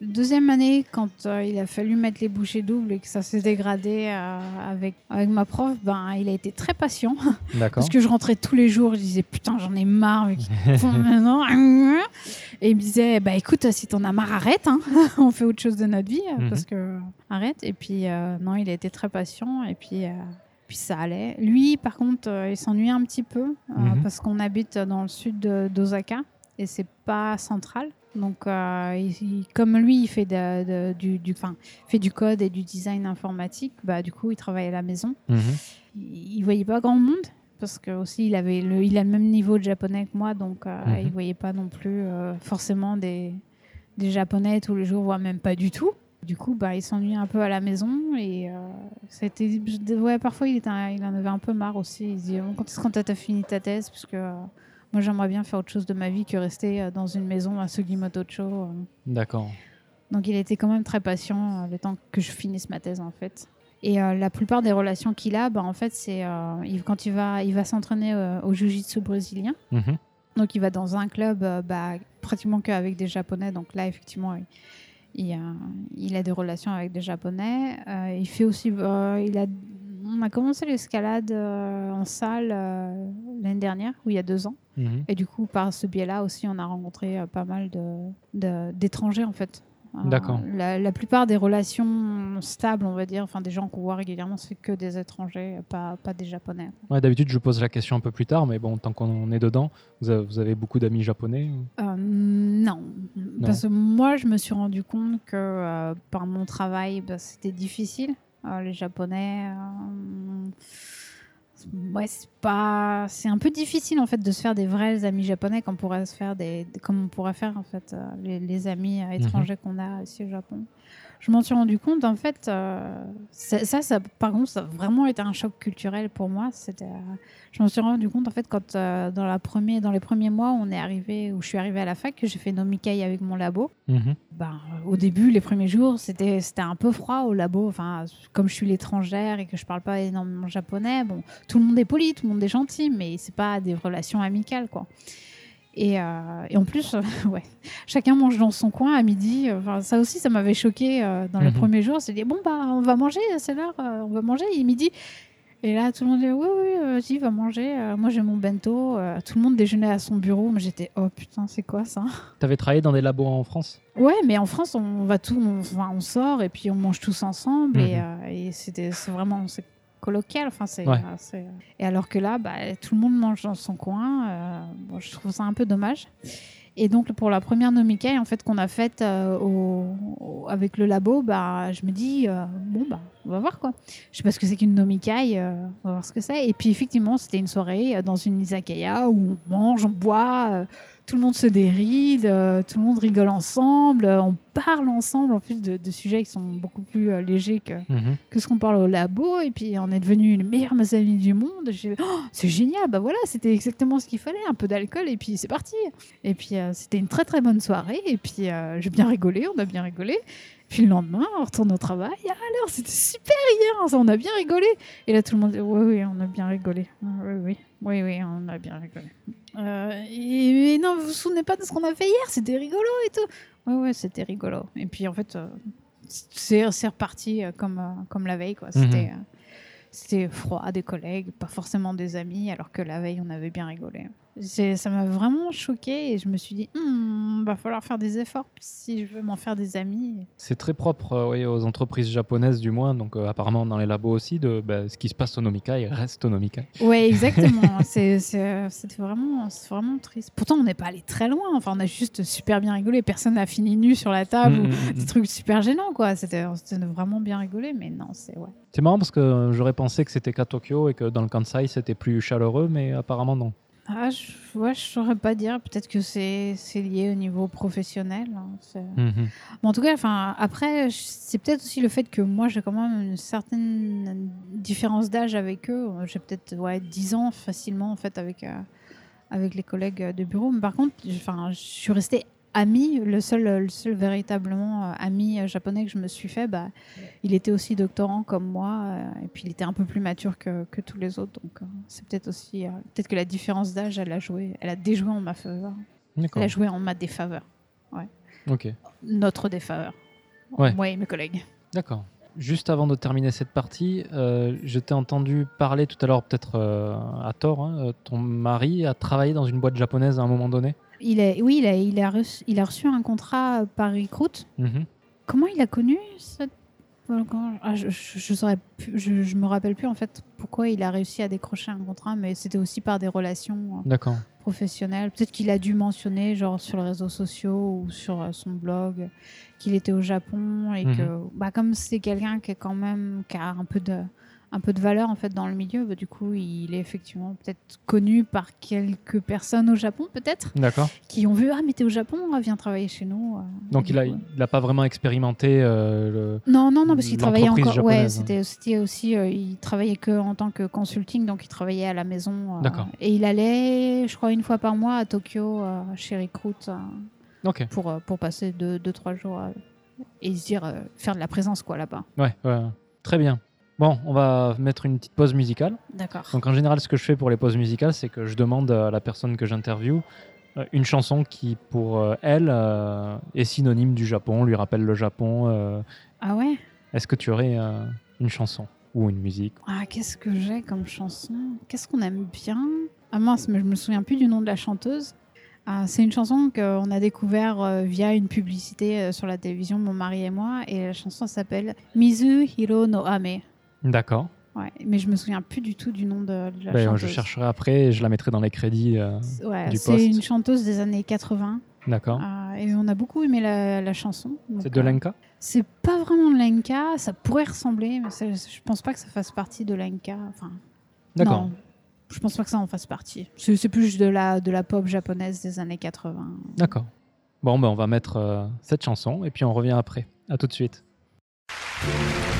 Deuxième année, quand euh, il a fallu mettre les bouchées doubles et que ça s'est dégradé euh, avec, avec ma prof, ben, il a été très patient. D'accord. Parce que je rentrais tous les jours, je disais putain, j'en ai marre, mais qu'ils font maintenant. Et il me disait, bah écoute, si t'en as marre, arrête, hein. on fait autre chose de notre vie, Mhm. parce que arrête. Et puis, euh, non, il a été très patient, et puis, euh, puis ça allait. Lui, par contre, euh, il s'ennuyait un petit peu, euh, Mhm. parce qu'on habite dans le sud d'Osaka, et c'est pas central. Donc, euh, il- il- comme lui, il fait, de- de- du, du, enfin, fait du code et du design informatique, bah, du coup, il travaille à la maison Mhm. il, il voyait pas grand monde parce que aussi il avait le, il a le même niveau de japonais que moi donc Mhm. il voyait pas non plus forcément des, des japonais tous les jours voire même pas du tout du coup bah il s'ennuyait un peu à la maison et euh, c'était ouais parfois il était un- il en avait un peu marre aussi il se dit Bon, quand est-ce que tu as fini ta thèse? Parce que euh, moi j'aimerais bien faire autre chose de ma vie que rester euh, dans une maison à Sugimoto-cho euh. D'accord. Donc il était quand même très patient le temps que je finisse ma thèse en fait. Et euh, la plupart des relations qu'il a, bah, en fait, c'est euh, quand il va, il va s'entraîner euh, au jiu-jitsu brésilien. Mhm. Donc il va dans un club bah, pratiquement qu'avec des Japonais. Donc là, effectivement, il, a, il a des relations avec des Japonais. Euh, il fait aussi, euh, il a, on a commencé l'escalade euh, en salle l'année dernière, ou il y a deux ans. Mhm. Et du coup, par ce biais-là aussi, on a rencontré pas mal de- de- d'étrangers, en fait. Euh, D'accord. La, la plupart des relations stables, on va dire, enfin des gens qu'on voit régulièrement, c'est que des étrangers, pas, pas des japonais. Ouais, D'habitude, je pose la question un peu plus tard, mais bon, tant qu'on est dedans, vous avez, vous avez beaucoup d'amis japonais Euh, non. Parce que moi, je me suis rendu compte que euh, par mon travail, bah, c'était difficile. Euh, les japonais. Ouais, c'est pas. C'est un peu difficile en fait de se faire des vrais amis japonais comme on pourrait se faire des, comme on pourrait faire en fait euh, les, les amis euh, étrangers qu'on a ici au Japon. Je m'en suis rendu compte en fait. euh, ça, ça, ça, par contre, ça a vraiment été un choc culturel pour moi. C'était. euh, je m'en suis rendu compte en fait quand euh, dans la première, dans les premiers mois, on est arrivé, où je suis arrivée à la fac, que j'ai fait Nomikai avec mon labo. Mhm. Ben, au début, les premiers jours, c'était c'était un peu froid au labo. Enfin, comme je suis l'étrangère et que je parle pas énormément japonais, bon, tout le monde est poli, tout le monde est gentil, mais c'est pas des relations amicales, quoi. Et, euh, et en plus, euh, ouais, chacun mange dans son coin à midi. Enfin, ça aussi, ça m'avait choqué euh, dans les Mhm. premiers jours. C'est dit bon bah, on va manger, c'est l'heure, euh, on va manger. Il est midi. Et là, tout le monde dit oui, oui, vas-y, va manger. Moi, j'ai mon bento. Tout le monde déjeunait à son bureau. Mais j'étais oh putain, c'est quoi ça? T'avais travaillé dans des labos en France? Ouais, mais en France, on va tout, on, enfin, on sort et puis on mange tous ensemble et, Mhm. et c'était, c'est vraiment c'est colloquial. Enfin, c'est, Ouais. euh, Et alors que là, bah, tout le monde mange dans son coin. euh, bon, je trouve ça un peu dommage. Et donc pour la première Nomikai en fait qu'on a faite euh, au, au- avec le labo, bah je me dis bon bah on va voir quoi. Je sais pas ce que c'est qu'une Nomikai, on va voir ce que c'est. Et puis effectivement c'était une soirée dans une izakaya où on mange, on boit, tout le monde se déride, euh, tout le monde rigole ensemble, euh, on parle ensemble en plus de, de sujets qui sont beaucoup plus euh, légers que, Mhm. que ce qu'on parle au labo. Et puis on est devenus les meilleurs amis du monde. Oh, c'est génial, bah voilà, c'était exactement ce qu'il fallait, un peu d'alcool et puis c'est parti. Et puis c'était une très très bonne soirée. Et puis j'ai bien rigolé, on a bien rigolé. Puis le lendemain, on retourne au travail. Ah, alors, c'était super hier, ça, on a bien rigolé. Et là, tout le monde dit Oui, oui, on a bien rigolé. Oui, oui, oui, oui, on a bien rigolé. Euh, et, et non, vous vous souvenez pas de ce qu'on a fait hier? C'était rigolo et tout. Oui, oui, c'était rigolo. Et puis en fait, euh, c'est reparti euh, comme, euh, comme la veille. quoi. C'était euh, c'était froid, des collègues, pas forcément des amis, alors que la veille, on avait bien rigolé. Ça m'a vraiment choqué et je me suis dit, Hmm, va falloir faire des efforts si je veux m'en faire des amis. C'est très propre euh, oui, aux entreprises japonaises, du moins, donc euh, apparemment dans les labos aussi, de bah, ce qui se passe au Nomikai reste au Nomikai. Ouais, exactement. C'était vraiment, c'est vraiment triste. Pourtant, on n'est pas allé très loin. Enfin, on a juste super bien rigolé. Personne n'a fini nu sur la table Mm, ou mm, mm, des trucs super gênants, quoi. C'était vraiment bien rigolé, mais non, c'est ouais. C'est marrant parce que euh, j'aurais pensé que c'était qu'à Tokyo et que dans le Kansai c'était plus chaleureux, mais apparemment non. Ah, je, ouais, je saurais pas dire. Peut-être que c'est c'est lié au niveau professionnel. hein. C'est- Mhm. En tout cas, enfin, après, je- c'est peut-être aussi le fait que moi, j'ai quand même une certaine différence d'âge avec eux. J'ai peut-être ouais, 10 ans facilement, en fait, avec, euh, avec les collègues de bureau. Mais par contre, j'- enfin, je suis restée amie. Le seul, le seul véritablement euh, ami euh, japonais que je me suis fait, bah, il était aussi doctorant comme moi. euh, et puis, il était un peu plus mature que, que tous les autres. Donc, c'est peut-être aussi... peut-être que la différence d'âge, elle a joué. Elle a déjoué en ma faveur. Elle a joué en ma défaveur. Ok. Notre défaveur. Ouais. Moi et mes collègues. D'accord. Juste avant de terminer cette partie, euh, je t'ai entendu parler tout à l'heure, peut-être euh, à tort, hein, ton mari a travaillé dans une boîte japonaise à un moment donné? Il est, oui, il a, il, a reçu, il a reçu un contrat par Recruit. Mhm. Comment il a connu cette... Ah, je, je, je saurais plus- je, je me rappelle plus en fait pourquoi il a réussi à décrocher un contrat, mais c'était aussi par des relations euh, professionnelles. Peut-être qu'il a dû mentionner, genre sur les réseaux sociaux ou sur euh, son blog, qu'il était au Japon et Mhm. que, bah, comme c'est quelqu'un qui est quand même qui a un peu de un peu de valeur en fait dans le milieu, bah, du coup il est effectivement peut-être connu par quelques personnes au Japon peut-être D'accord. qui ont vu ah mais t'es au Japon, ah, viens travailler chez nous. euh. Donc il a, il a pas vraiment expérimenté euh, le. Non, non, non, parce qu'il travaillait encore. Ouais, japonaise, hein. c'était c'était aussi. euh, il travaillait que en tant que consulting, donc il travaillait à la maison. euh, D'accord. Et il allait, je crois, une fois par mois à Tokyo, chez Recruit, pour, pour passer deux, deux, trois jours et se dire, faire de la présence, quoi, là-bas. Ouais, ouais. Très bien. Bon, on va mettre une petite pause musicale. D'accord. Donc en général, ce que je fais pour les pauses musicales, c'est que je demande à la personne que j'interviewe euh, une chanson qui, pour euh, elle, euh, est synonyme du Japon, lui rappelle le Japon. euh. Ah ouais? Est-ce que tu aurais euh, une chanson ou une musique? Ah, qu'est-ce que j'ai comme chanson? Qu'est-ce qu'on aime bien? Ah mince, mais je me souviens plus du nom de la chanteuse. Ah, c'est une chanson qu'on a découvert euh, via une publicité euh, sur la télévision, mon mari et moi, et la chanson s'appelle Mizu Hiro no Ame. D'accord. Ouais, mais je me souviens plus du tout du nom de, de la Ben, chanteuse. je chercherai après et je la mettrai dans les crédits. euh, Ouais, du c'est une chanteuse des années 80 D'accord. euh, et on a beaucoup aimé la, la chanson. c'est de euh, l'enka? C'est pas vraiment de l'enka, ça pourrait ressembler, mais je pense pas que ça fasse partie de l'enka. Enfin, D'accord. je pense pas que ça en fasse partie. C'est plus de la, de la pop japonaise des années 80. D'accord. Bon, ben, on va mettre cette chanson et puis on revient après. À tout de suite.「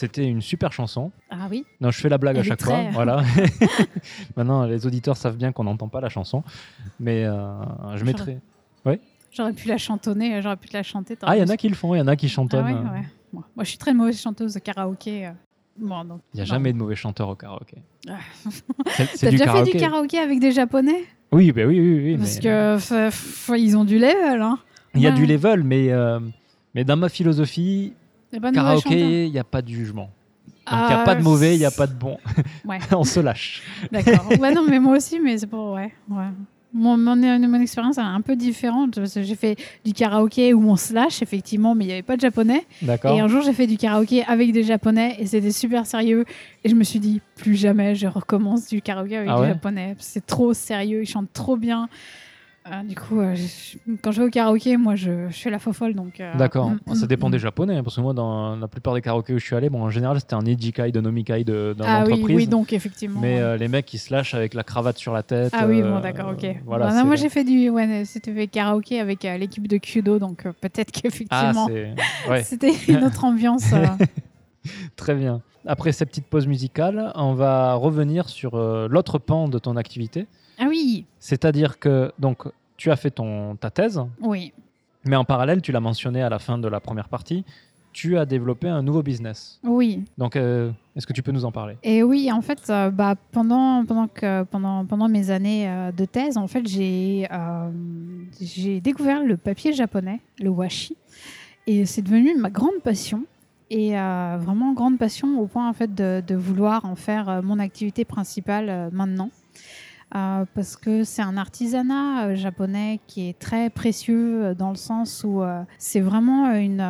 C'était une super chanson. Ah oui. Non, je fais la blague à Elle chaque fois. Voilà. Maintenant, les auditeurs savent bien qu'on n'entend pas la chanson. Mais euh, je mettrai. J'aurais pu la chantonner, j'aurais pu te la chanter. Ah, il y en a qui le font, il y en a qui Ah chantonnent. ouais, euh. ouais. Moi, moi, je suis très mauvaise chanteuse de karaoké. euh. Bon, donc, Il n'y a non. jamais de mauvais chanteurs au karaoké. Ah. T'as déjà karaoké. fait du karaoké avec des japonais? Oui, bah oui, oui, oui. Parce mais- que f- f- ils ont du level. Hein. Il y a Ouais. du level, mais, euh, mais dans ma philosophie, Karaoké, il n'y a pas de jugement. Il n'y a Ah, pas de mauvais, il n'y a pas de bon. Ouais. On se lâche. D'accord. ouais, non, mais moi aussi, mais c'est pour. Ouais. ouais. Mon, mon, mon expérience est un peu différente. parce que J'ai fait du karaoké où on se lâche, effectivement, mais il n'y avait pas de japonais. D'accord Et un jour, j'ai fait du karaoké avec des japonais et c'était super sérieux. Et je me suis dit, plus jamais je recommence du karaoké avec Ah des japonais. C'est trop sérieux, ils chantent trop bien. Euh, du coup, euh, je- quand je vais au karaoké, moi, je, je fais la fofolle. donc. euh, D'accord. mm, Ça mm, dépend mm. des japonais, hein, parce que moi, dans la plupart des karaokés où je suis allé, bon, en général, c'était un Ijikai de Nomikai de, dans Ah oui, oui, donc effectivement. Mais euh, les mecs, ils se lâchent avec la cravate sur la tête. Ah oui, euh, bon, d'accord, ok. Voilà, Bah, non, c'est moi, j'ai fait du ouais, c'était karaoké avec euh, l'équipe de Kudo, donc euh, peut-être Ah, qu'effectivement, c'est. Ouais, c'était une autre ambiance. euh. très bien. Après cette petite pause musicale, on va revenir sur euh, l'autre pan de ton activité. Ah oui, C'est-à-dire que donc tu as fait ton, ta thèse, oui. mais en parallèle, tu l'as mentionné à la fin de la première partie, tu as développé un nouveau business. Oui, Donc, euh, est-ce que tu peux nous en parler? Et oui, en fait, euh, bah, pendant, pendant, que, pendant, pendant mes années euh, de thèse, en fait, j'ai j'ai découvert le papier japonais, le washi, et c'est devenu ma grande passion. Et vraiment grande passion au point en fait de, de vouloir en faire mon activité principale maintenant. Euh, parce que c'est un artisanat euh, japonais qui est très précieux euh, dans le sens où euh, c'est vraiment une,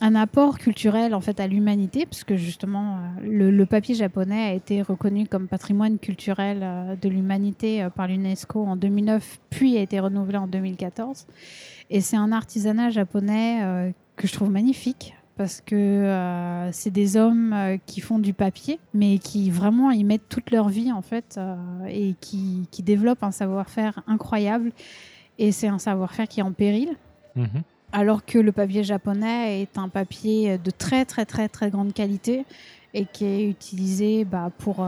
un apport culturel en fait à l'humanité, parce que justement le, le papier japonais a été reconnu comme patrimoine culturel de l'humanité par l'UNESCO en 2009, puis a été renouvelé en 2014. Et c'est un artisanat japonais que je trouve magnifique. Parce que euh, c'est des hommes euh, qui font du papier, mais qui vraiment y mettent toute leur vie en fait, euh, et qui, qui développent un savoir-faire incroyable. Et c'est un savoir-faire qui est en péril, Mhm. alors que le papier japonais est un papier de très très très très grande qualité et qui est utilisé bah, pour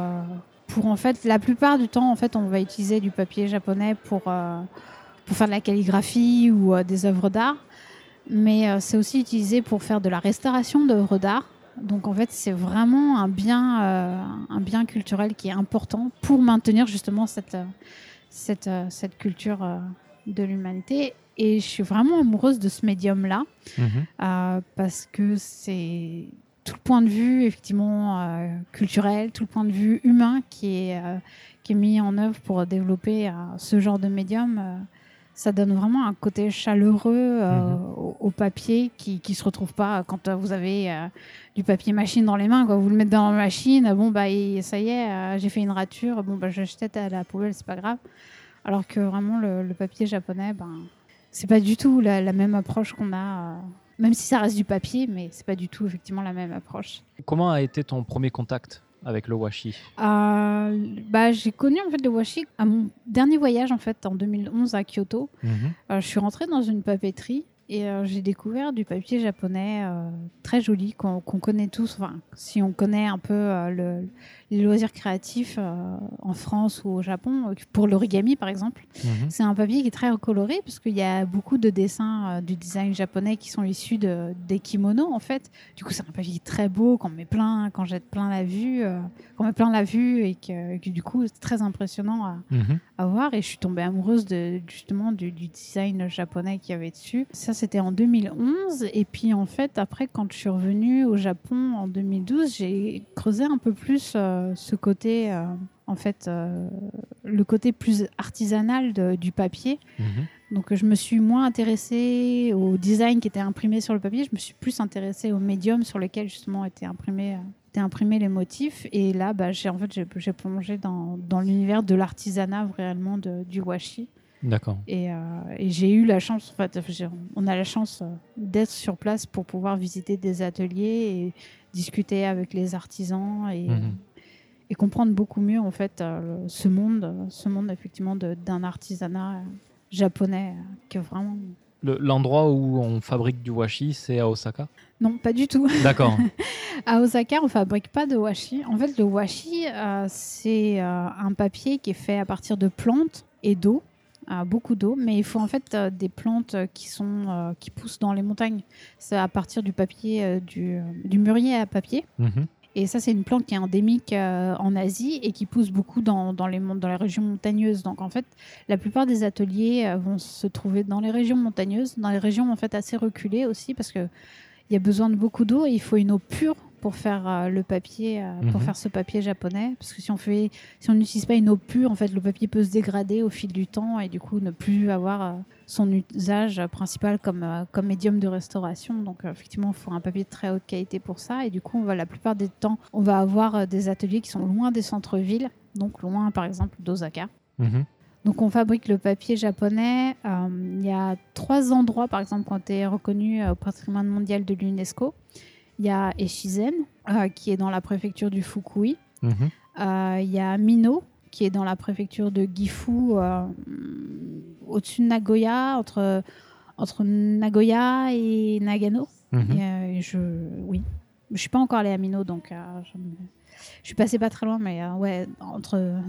pour en fait la plupart du temps en fait on va utiliser du papier japonais pour pour faire de la calligraphie ou des œuvres d'art mais euh, c'est aussi utilisé pour faire de la restauration d'œuvres d'art donc en fait c'est vraiment un bien euh, un bien culturel qui est important pour maintenir justement cette euh, cette, cette culture euh, de l'humanité et je suis vraiment amoureuse de ce médium là Mhm. euh, parce que c'est tout le point de vue effectivement culturel, tout le point de vue humain qui est, qui est mis en œuvre pour développer ce genre de médium. Ça donne vraiment un côté chaleureux euh, Mhm. au, au papier qui ne se retrouve pas quand euh, vous avez euh, du papier machine dans les mains. Quand vous le mettez dans la machine, bon, bah, et ça y est, euh, j'ai fait une rature, bon, bah, je jette à la poubelle, c'est pas grave. Alors que vraiment, le, le papier japonais, ben, c'est pas du tout la, la même approche qu'on a. euh, même si ça reste du papier, mais c'est pas du tout effectivement la même approche. Comment a été ton premier contact? Avec le washi Euh, bah, j'ai connu en fait le washi à mon dernier voyage en fait en 2011 à Kyoto. Mhm. Euh, je suis rentrée dans une papeterie Et euh, j'ai découvert du papier japonais très joli qu'on connaît tous. Enfin, si on connaît un peu le- les loisirs créatifs euh, en France ou au Japon, euh, pour l'origami par exemple, Mhm. c'est un papier qui est très coloré parce qu'il y a beaucoup de dessins euh, du design japonais qui sont issus de, des kimonos en fait. Du coup, c'est un papier très beau qu'on met plein, quand jette plein la vue, euh, qu'on met plein la vue et que, que du coup, c'est très impressionnant à, Mhm. à voir. Et je suis tombée amoureuse de, justement du, du design japonais qu'il y avait dessus. Ça, c'était en 2011. Et puis, en fait, après, quand je suis revenue au Japon en 2012, j'ai creusé un peu plus euh, ce côté, euh, en fait, euh, le côté plus artisanal de- du papier. Mhm. Donc, je me suis moins intéressée au design qui était imprimé sur le papier. Je me suis plus intéressée au médium sur lequel, justement, étaient imprimés. euh, étaient imprimés les motifs et là bah, j'ai en fait j'ai plongé dans, dans l'univers de l'artisanat réellement de- du washi D'accord. et, euh, et j'ai eu la chance, en fait, on a la chance euh, d'être sur place pour pouvoir visiter des ateliers et discuter avec les artisans et, Mhm. Et comprendre beaucoup mieux en fait euh, ce monde, ce monde effectivement d'un artisanat euh, japonais euh, que vraiment. Le- L'endroit où on fabrique du washi, c'est à Osaka? Non, pas du tout. D'accord. À Osaka, on fabrique pas de washi. En fait, le washi, euh, c'est euh, un papier qui est fait à partir de plantes et d'eau, euh, beaucoup d'eau, mais il faut en fait des plantes qui sont qui poussent dans les montagnes. C'est à partir du papier du, du mûrier à papier. Mhm. Et ça, c'est une plante qui est endémique euh, en Asie et qui pousse beaucoup dans, dans les, dans les régions montagneuses. Donc, en fait, la plupart des ateliers euh, vont se trouver dans les régions montagneuses, dans les régions en fait assez reculées aussi, parce que il y a besoin de beaucoup d'eau et il faut une eau pure pour faire euh, le papier, euh, pour Mhm. faire ce papier japonais. Parce que si on fait, si on n'utilise pas une eau pure, en fait, le papier peut se dégrader au fil du temps et du coup ne plus avoir euh, son usage principal comme, comme médium de restauration. Donc, effectivement, il faut un papier de très haute qualité pour ça. Et du coup, on va, la plupart des temps, on va avoir des ateliers qui sont loin des centres-villes, donc loin, par exemple, d'Osaka. Mhm. Donc on fabrique le papier japonais. Euh, Il y a trois endroits, par exemple, qui ont été reconnus euh, au patrimoine mondial de l'UNESCO. Il y a Echizen, euh, qui est dans la préfecture du Fukui. Mhm. Euh, Il y a Mino, qui est dans la préfecture de Gifu, euh, au-dessus de Nagoya, entre, entre Nagoya et Nagano. Mhm. Et, je, oui, je suis pas encore allée à Mino, donc je, suis passée pas très loin, mais euh, ouais, entre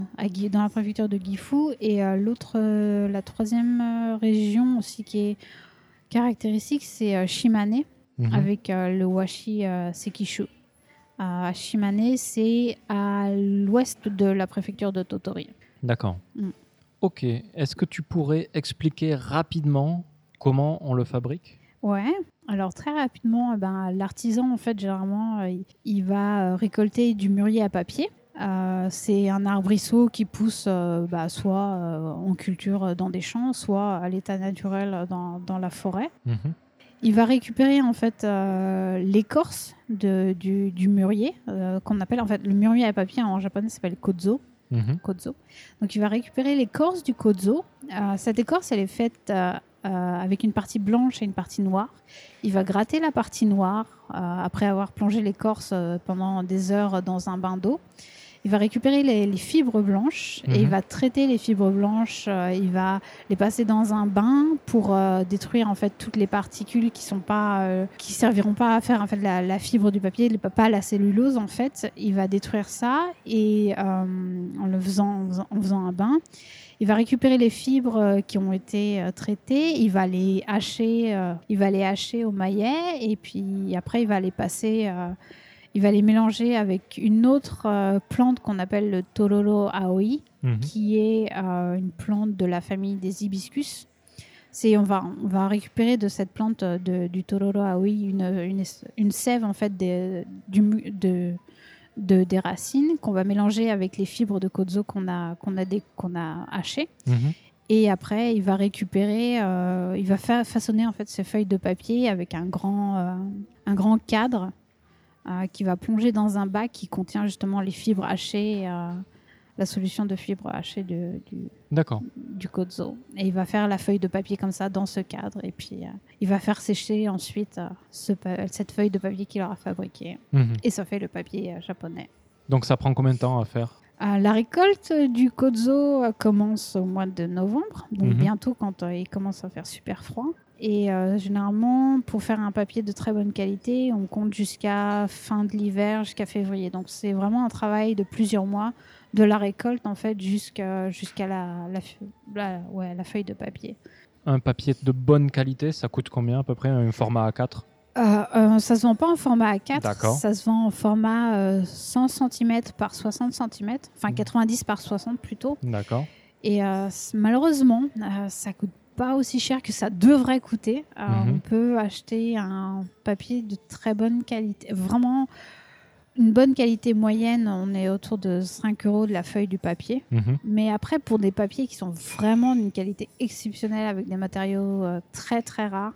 dans la préfecture de Gifu et euh, l'autre, la troisième région aussi qui est caractéristique, c'est euh, Mhm. avec euh, le washi euh, Sekishu. À Shimane, c'est à l'ouest de la préfecture de Totori. D'accord. Mm. Ok. Est-ce que tu pourrais expliquer rapidement comment on le fabrique? Ouais. Alors très rapidement, eh ben, l'artisan en fait généralement euh, il- va récolter du mûrier à papier. Euh, c'est un arbrisseau qui pousse euh, bah, soit euh, en culture dans des champs, soit à l'état naturel dans, dans la forêt. Mhm. Il va récupérer en fait euh, l'écorce du, du mûrier euh, qu'on appelle en fait le mûrier à papier en japonais s'appelle kozo. Mhm. kozo. Donc il va récupérer l'écorce du kozo. Euh, cette écorce, elle est faite avec une partie blanche et une partie noire. Il va gratter la partie noire après avoir plongé l'écorce pendant des heures dans un bain d'eau. Il va récupérer les, les fibres blanches et il Mhm. va traiter les fibres blanches. euh, il va les passer dans un bain pour euh, détruire en fait toutes les particules qui sont pas, euh, qui serviront pas à faire en fait la, la fibre du papier, les- pas la cellulose en fait. Il va détruire ça et euh, en le faisant, en faisant, un bain, il va récupérer les fibres euh, qui ont été euh, traitées. Il va les hacher, euh, il va les hacher au maillet et puis après il va les passer. Il va les mélanger avec une autre euh, plante qu'on appelle le Tororo Aoi, Mhm. qui est euh, une plante de la famille des hibiscus. C'est, on, va, on va récupérer de cette plante euh, de- du Tororo Aoi une, une, une sève en fait des, du, de, de- des racines qu'on va mélanger avec les fibres de kozo qu'on a, qu'on a, qu'on a hachées. Mhm. Et après, il va récupérer, euh, il va fa- façonner en fait ces feuilles de papier avec un grand, un grand cadre qui va plonger dans un bac qui contient justement les fibres hachées, euh, la solution de fibres hachées de- du, du kozo. Et il va faire la feuille de papier comme ça dans ce cadre. Et puis, euh, il va faire sécher ensuite euh, ce cette feuille de papier qu'il aura fabriquée. Mhm. Et ça fait le papier euh, japonais. Donc ça prend combien de temps à faire? Euh, la récolte du kozo euh, commence au mois de novembre, donc Mhm. bientôt quand euh, il commence à faire super froid. Et euh, généralement, pour faire un papier de très bonne qualité, on compte jusqu'à fin de l'hiver, jusqu'à février. Donc c'est vraiment un travail de plusieurs mois, de la récolte en fait jusqu'à jusqu'à la, la, f- la- ouais, la feuille de papier. Un papier de bonne qualité, ça coûte combien à peu près Un format A4 Euh, euh, ça se vend pas en format A4, D'accord. ça se vend en format euh, 100 cm par 60 cm, enfin Mhm. 90 par 60 plutôt. D'accord. Et euh, malheureusement, euh, ça coûte pas aussi cher que ça devrait coûter. Euh, Mhm. On peut acheter un papier de très bonne qualité, vraiment une bonne qualité moyenne. On est autour de 5 euros de la feuille du papier. Mhm. Mais après, pour des papiers qui sont vraiment d'une qualité exceptionnelle, avec des matériaux euh, très très rares,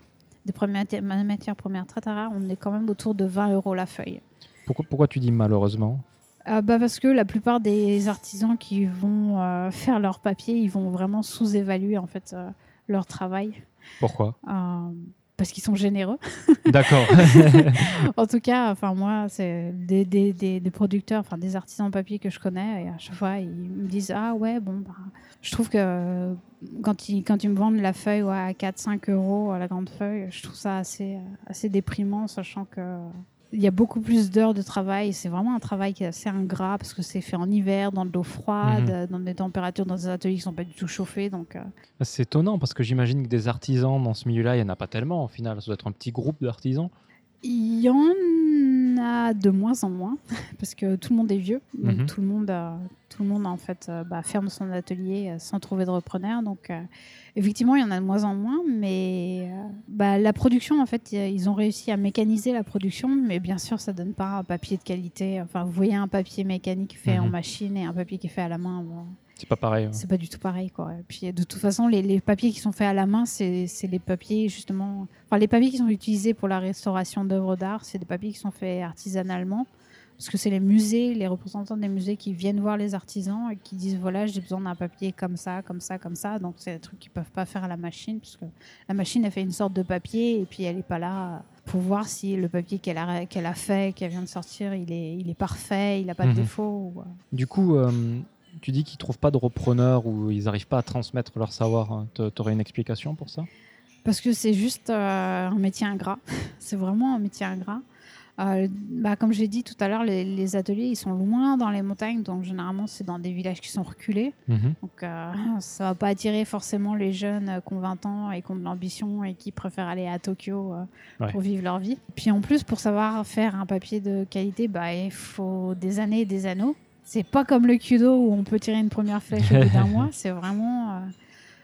des premières mati- ma- matières premières très très rares, on est quand même autour de 20 euros la feuille. Pourquoi, pourquoi tu dis malheureusement? Euh, bah parce que la plupart des artisans qui vont euh, faire leur papier, ils vont vraiment sous-évaluer en fait euh, leur travail Pourquoi euh, parce qu'ils sont généreux. D'accord. en tout cas, enfin moi, c'est des, des, des, des producteurs, enfin des artisans papier que je connais et à chaque fois ils me disent ah ouais bon bah je trouve que euh, quand ils quand ils me vendent la feuille ouais, à 4-5 euros la grande feuille, je trouve ça assez euh, assez déprimant sachant que il y a beaucoup plus d'heures de travail. C'est vraiment un travail qui est assez ingrat parce que c'est fait en hiver, dans de l'eau froide, dans des températures, dans des ateliers qui sont pas du tout chauffés. Donc, euh, C'est étonnant parce que j'imagine que des artisans dans ce milieu-là, il n'y en a pas tellement au final. Ça doit être un petit groupe d'artisans. il y en a de moins en moins parce que tout le monde est vieux. Donc, Mhm. tout le monde, euh, tout le monde en fait, euh, bah, ferme son atelier euh, sans trouver de repreneur. Donc, euh, effectivement, il y en a de moins en moins. Mais euh, bah, la production, en fait, ils ont réussi à mécaniser la production. Mais bien sûr, ça donne pas un papier de qualité. Enfin, vous voyez un papier mécanique fait en Mhm. machine et un papier qui est fait à la main. bon, C'est pas pareil. c'est pas du tout pareil, quoi. Et puis, de toute façon, les, les papiers qui sont faits à la main, c'est les papiers, justement... Enfin, les papiers qui sont utilisés pour la restauration d'œuvres d'art, c'est des papiers qui sont faits artisanalement. Parce que c'est les musées, les représentants des musées qui viennent voir les artisans et qui disent, voilà, j'ai besoin d'un papier comme ça, comme ça, comme ça. Donc, c'est des trucs qu'ils peuvent pas faire à la machine, parce que la machine, elle fait une sorte de papier et puis elle est pas là pour voir si le papier qu'elle a, qu'elle a fait, qu'elle vient de sortir, il est, il est parfait, il a pas de Mhm. défaut. ou, euh, Du coup, euh, tu dis qu'ils trouvent pas de repreneurs ou ils n'arrivent pas à transmettre leur savoir. hein. T'a- T'aurais une explication pour ça? Parce que c'est juste euh, un métier ingrat. c'est vraiment un métier ingrat. Euh, bah, comme j'ai dit tout à l'heure, les, les ateliers ils sont loin dans les montagnes, donc généralement c'est dans des villages qui sont reculés. Mhm. Donc euh, ça va pas attirer forcément les jeunes euh, qui ont 20 ans et qui ont de l'ambition et qui préfèrent aller à Tokyo euh, Ouais. pour vivre leur vie. Puis en plus, pour savoir faire un papier de qualité, bah, il faut des années et des anneaux. C'est pas comme le kudo où on peut tirer une première flèche au bout d'un mois. C'est vraiment euh,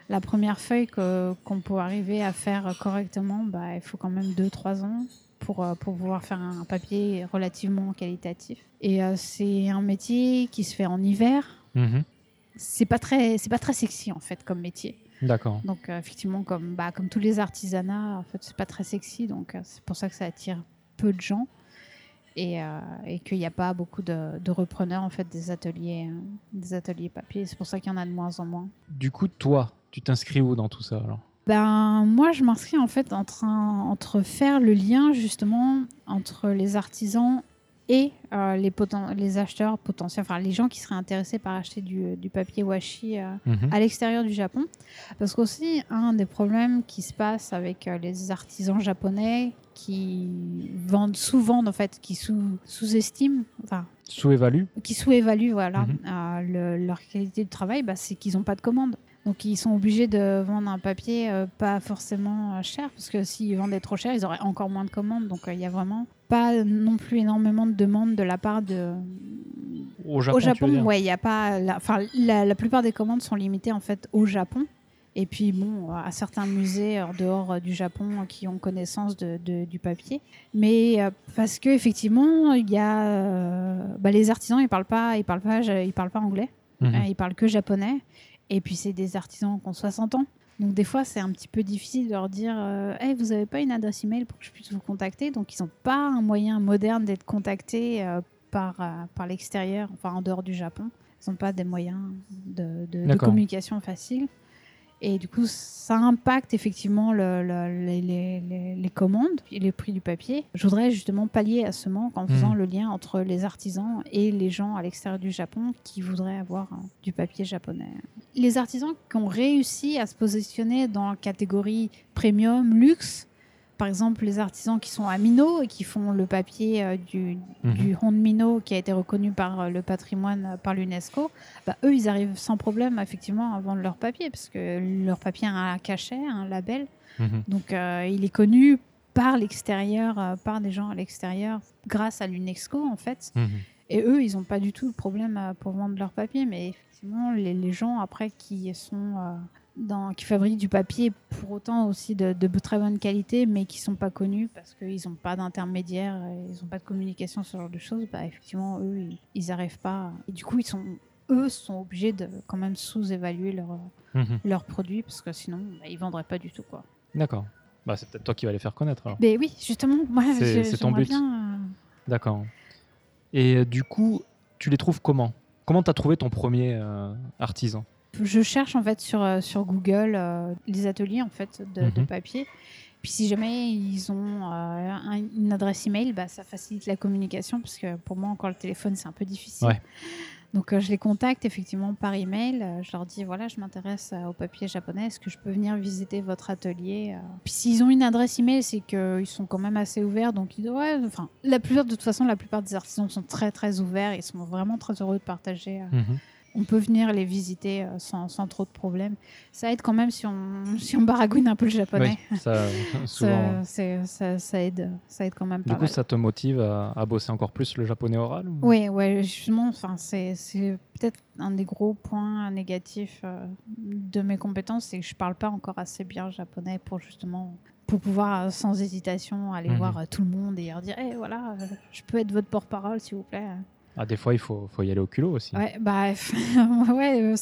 la première feuille qu'on peut arriver à faire correctement. Bah, il faut quand même 2-3 ans pour, euh, pour pouvoir faire un papier relativement qualitatif. Et euh, c'est un métier qui se fait en hiver Mhm. c'est pas très c'est pas très sexy en fait comme métier D'accord. donc euh, effectivement comme bah, comme tous les artisanats en fait c'est pas très sexy donc euh, c'est pour ça que ça attire peu de gens et, euh, et qu'il n'y a pas beaucoup de, de repreneurs en fait des ateliers euh, des ateliers papier. C'est pour ça qu'il y en a de moins en moins. Du coup, toi, tu t'inscris où dans tout ça alors? Ben moi je m'inscris en fait entre un- entre faire le lien justement entre les artisans et euh, les, acheteurs potentiels, enfin les gens qui seraient intéressés par acheter du, du papier washi euh, Mhm. à l'extérieur du Japon. Parce qu'aussi, un des problèmes qui se passe avec euh, les artisans japonais qui vendent souvent, en fait, qui sous- sous-estiment, enfin, Sous-évalue qui sous-évaluent voilà, Mhm. euh, le- leur qualité de travail, bah, c'est qu'ils n'ont pas de commande. Donc ils sont obligés de vendre un papier euh, pas forcément euh, cher, parce que s'ils vendaient trop cher, ils auraient encore moins de commandes. Donc euh, il y a vraiment pas non plus énormément de demandes de la part de, Au Japon, au Japon, ouais, il y a pas. La, enfin, la, la plupart des commandes sont limitées en fait au Japon. Et puis bon, à certains musées en dehors euh, du Japon euh, qui ont connaissance de, de- du papier. Mais euh, parce que effectivement, il y a euh, bah, les artisans, ils parlent pas, ils parlent pas, ils parlent pas anglais. Mhm. Euh, ils parlent que japonais. Et puis, c'est des artisans qui ont 60 ans. Donc, des fois, c'est un petit peu difficile de leur dire euh, Hey, vous n'avez pas une adresse email pour que je puisse vous contacter? Donc, ils n'ont pas un moyen moderne d'être contactés euh, par, euh, par l'extérieur, enfin en dehors du Japon. Ils n'ont pas des moyens de, de- communication facile. Et du coup, ça impacte effectivement le- le- les, les- les- les commandes et les prix du papier. Je voudrais justement pallier à ce manque en faisant Mhm. le lien entre les artisans et les gens à l'extérieur du Japon qui voudraient avoir euh, du papier japonais. les artisans qui ont réussi à se positionner dans la catégorie premium, luxe, par exemple les artisans qui sont à Minot et qui font le papier euh, du, Mhm. du Hond Minot qui a été reconnu par euh, le patrimoine, euh, par l'UNESCO, bah, eux, ils arrivent sans problème effectivement à vendre leur papier parce que leur papier a un cachet, un label. Mhm. Donc euh, il est connu par l'extérieur, par des gens à l'extérieur, grâce à l'UNESCO en fait. Mhm. Et eux, ils n'ont pas du tout le problème pour vendre leur papier. Mais effectivement, les, les gens après qui sont dans, qui fabriquent du papier pour autant aussi de, de très bonne qualité, mais qui sont pas connus parce qu'ils n'ont pas d'intermédiaire, et ils n'ont pas de communication sur ce genre de choses, bah effectivement, eux, ils- n'arrivent pas. Et du coup, ils sont, eux sont obligés de quand même sous-évaluer leurs Mhm. leurs produits parce que sinon, bah, ils vendraient pas du tout quoi. D'accord. Bah, c'est peut-être toi qui vas les faire connaître alors. Mais oui, justement, moi, C'est- ton but. bien, euh, D'accord. Et euh, du coup, tu les trouves comment? Comment tu as trouvé ton premier euh, artisan? Je cherche en fait sur, euh, sur Google euh, les ateliers en fait de, de Mhm. papier. Puis si jamais ils ont euh, un- une adresse email, bah, ça facilite la communication parce que pour moi encore le téléphone c'est un peu difficile. Ouais. Donc euh, je les contacte effectivement par email. Euh, je leur dis voilà je m'intéresse au papier japonais. Est-ce que je peux venir visiter votre atelier Puis s'ils ont une adresse email, c'est qu'ils sont quand même assez ouverts. Donc ils ouais. Enfin la plupart de toute façon la plupart des artisans sont très très ouverts. Ils sont vraiment très heureux de partager. Mhm. On peut venir les visiter euh, sans, sans trop de problèmes. Ça aide quand même si on, si on baragouine un peu le japonais. Oui, ça, souvent. Ça, c'est- ça, ça aide, ça aide quand même Du pas coup, mal. ça te motive à, à bosser encore plus le japonais oral ou- Oui, ouais, justement, c'est peut-être un des gros points négatifs euh, de mes compétences, c'est que je parle pas encore assez bien japonais pour justement pour pouvoir euh, sans hésitation aller Mhm. voir tout le monde et leur dire, Eh, voilà, je peux être votre porte-parole s'il vous plaît. Ah, des fois, il faut, faut y aller au culot aussi. Ouais, bah, ouais,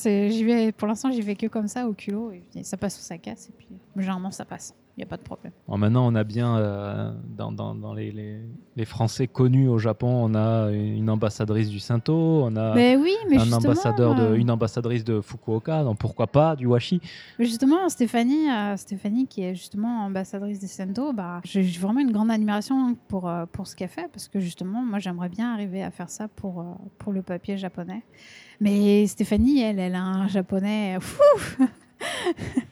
vais, pour l'instant, j'y vais que comme ça, au culot, et, ça passe ou ça casse, et puis généralement, ça passe. Il n'y a pas de problème. Bon, maintenant, on a bien, euh, dans, dans- dans les, les- les Français connus au Japon, on a une ambassadrice du Shinto, on a mais oui, mais un ambassadeur de, euh, une ambassadrice de Fukuoka, donc pourquoi pas du washi mais justement, Stéphanie, euh, Stéphanie, qui est justement ambassadrice des Sento, bah, j'ai vraiment une grande admiration pour, euh, pour ce qu'elle fait, parce que justement, moi, j'aimerais bien arriver à faire ça pour, pour le papier japonais. Mais Stéphanie, elle, elle a un japonais. fou,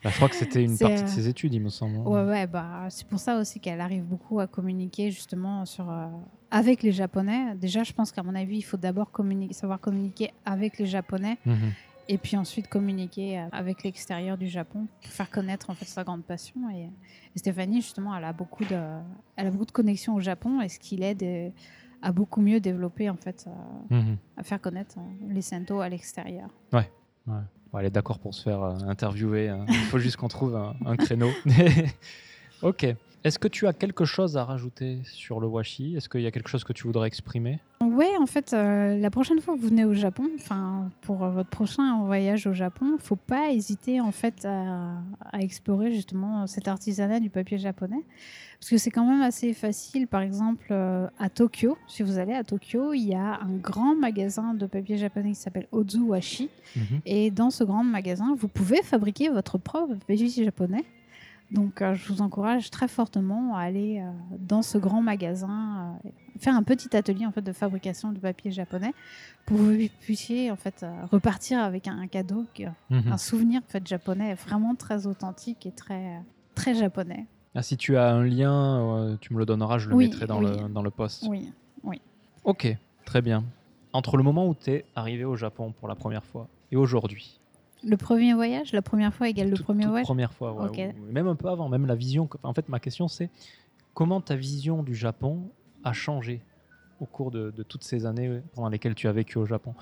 Bah, Je crois que c'était une partie de euh, ses études, il me semble. Ouais, ouais, bah, c'est pour ça aussi qu'elle arrive beaucoup à communiquer justement sur, euh, avec les Japonais. Déjà, je pense qu'à mon avis, il faut d'abord communiquer, savoir communiquer avec les Japonais Mhm. et puis ensuite communiquer euh, avec l'extérieur du Japon pour faire connaître en fait sa grande passion. Et, et Stéphanie, justement, elle a beaucoup de, elle a beaucoup de connexions au Japon et ce qui l'aide à beaucoup mieux développer en fait, Mhm. à faire connaître les Sento à l'extérieur. Bon, elle est d'accord pour se faire euh, interviewer. hein. Il faut juste qu'on trouve un, un créneau. ok. Est-ce que tu as quelque chose à rajouter sur le washi? Est-ce qu'il y a quelque chose que tu voudrais exprimer? Ouais, en fait, euh, la prochaine fois que vous venez au Japon, enfin pour euh, votre prochain voyage au Japon, faut pas hésiter en fait à, à explorer justement cet artisanat du papier japonais, parce que c'est quand même assez facile. Par exemple, euh, à Tokyo, si vous allez à Tokyo, il y a un grand magasin de papier japonais qui s'appelle Ozuwashi, Mhm. et dans ce grand magasin, vous pouvez fabriquer votre propre papier japonais. Donc, euh, je vous encourage très fortement à aller euh, dans ce grand magasin, euh, faire un petit atelier en fait de fabrication de papier japonais, pour que vous puissiez en fait repartir avec un, cadeau, Mhm. un souvenir en fait japonais vraiment très authentique et très très japonais. Ah, si tu as un lien, tu me le donneras, je le Oui, mettrai dans, oui. le, dans le post. Oui. Ok, très bien. Entre le moment où tu es arrivé au Japon pour la première fois et aujourd'hui, Le premier voyage, la première fois égale le premier voyage. première fois, ouais, ou- même un peu avant, même la vision. En fait, ma question c'est comment ta vision du Japon a changé au cours de, de toutes ces années pendant lesquelles tu as vécu au Japon?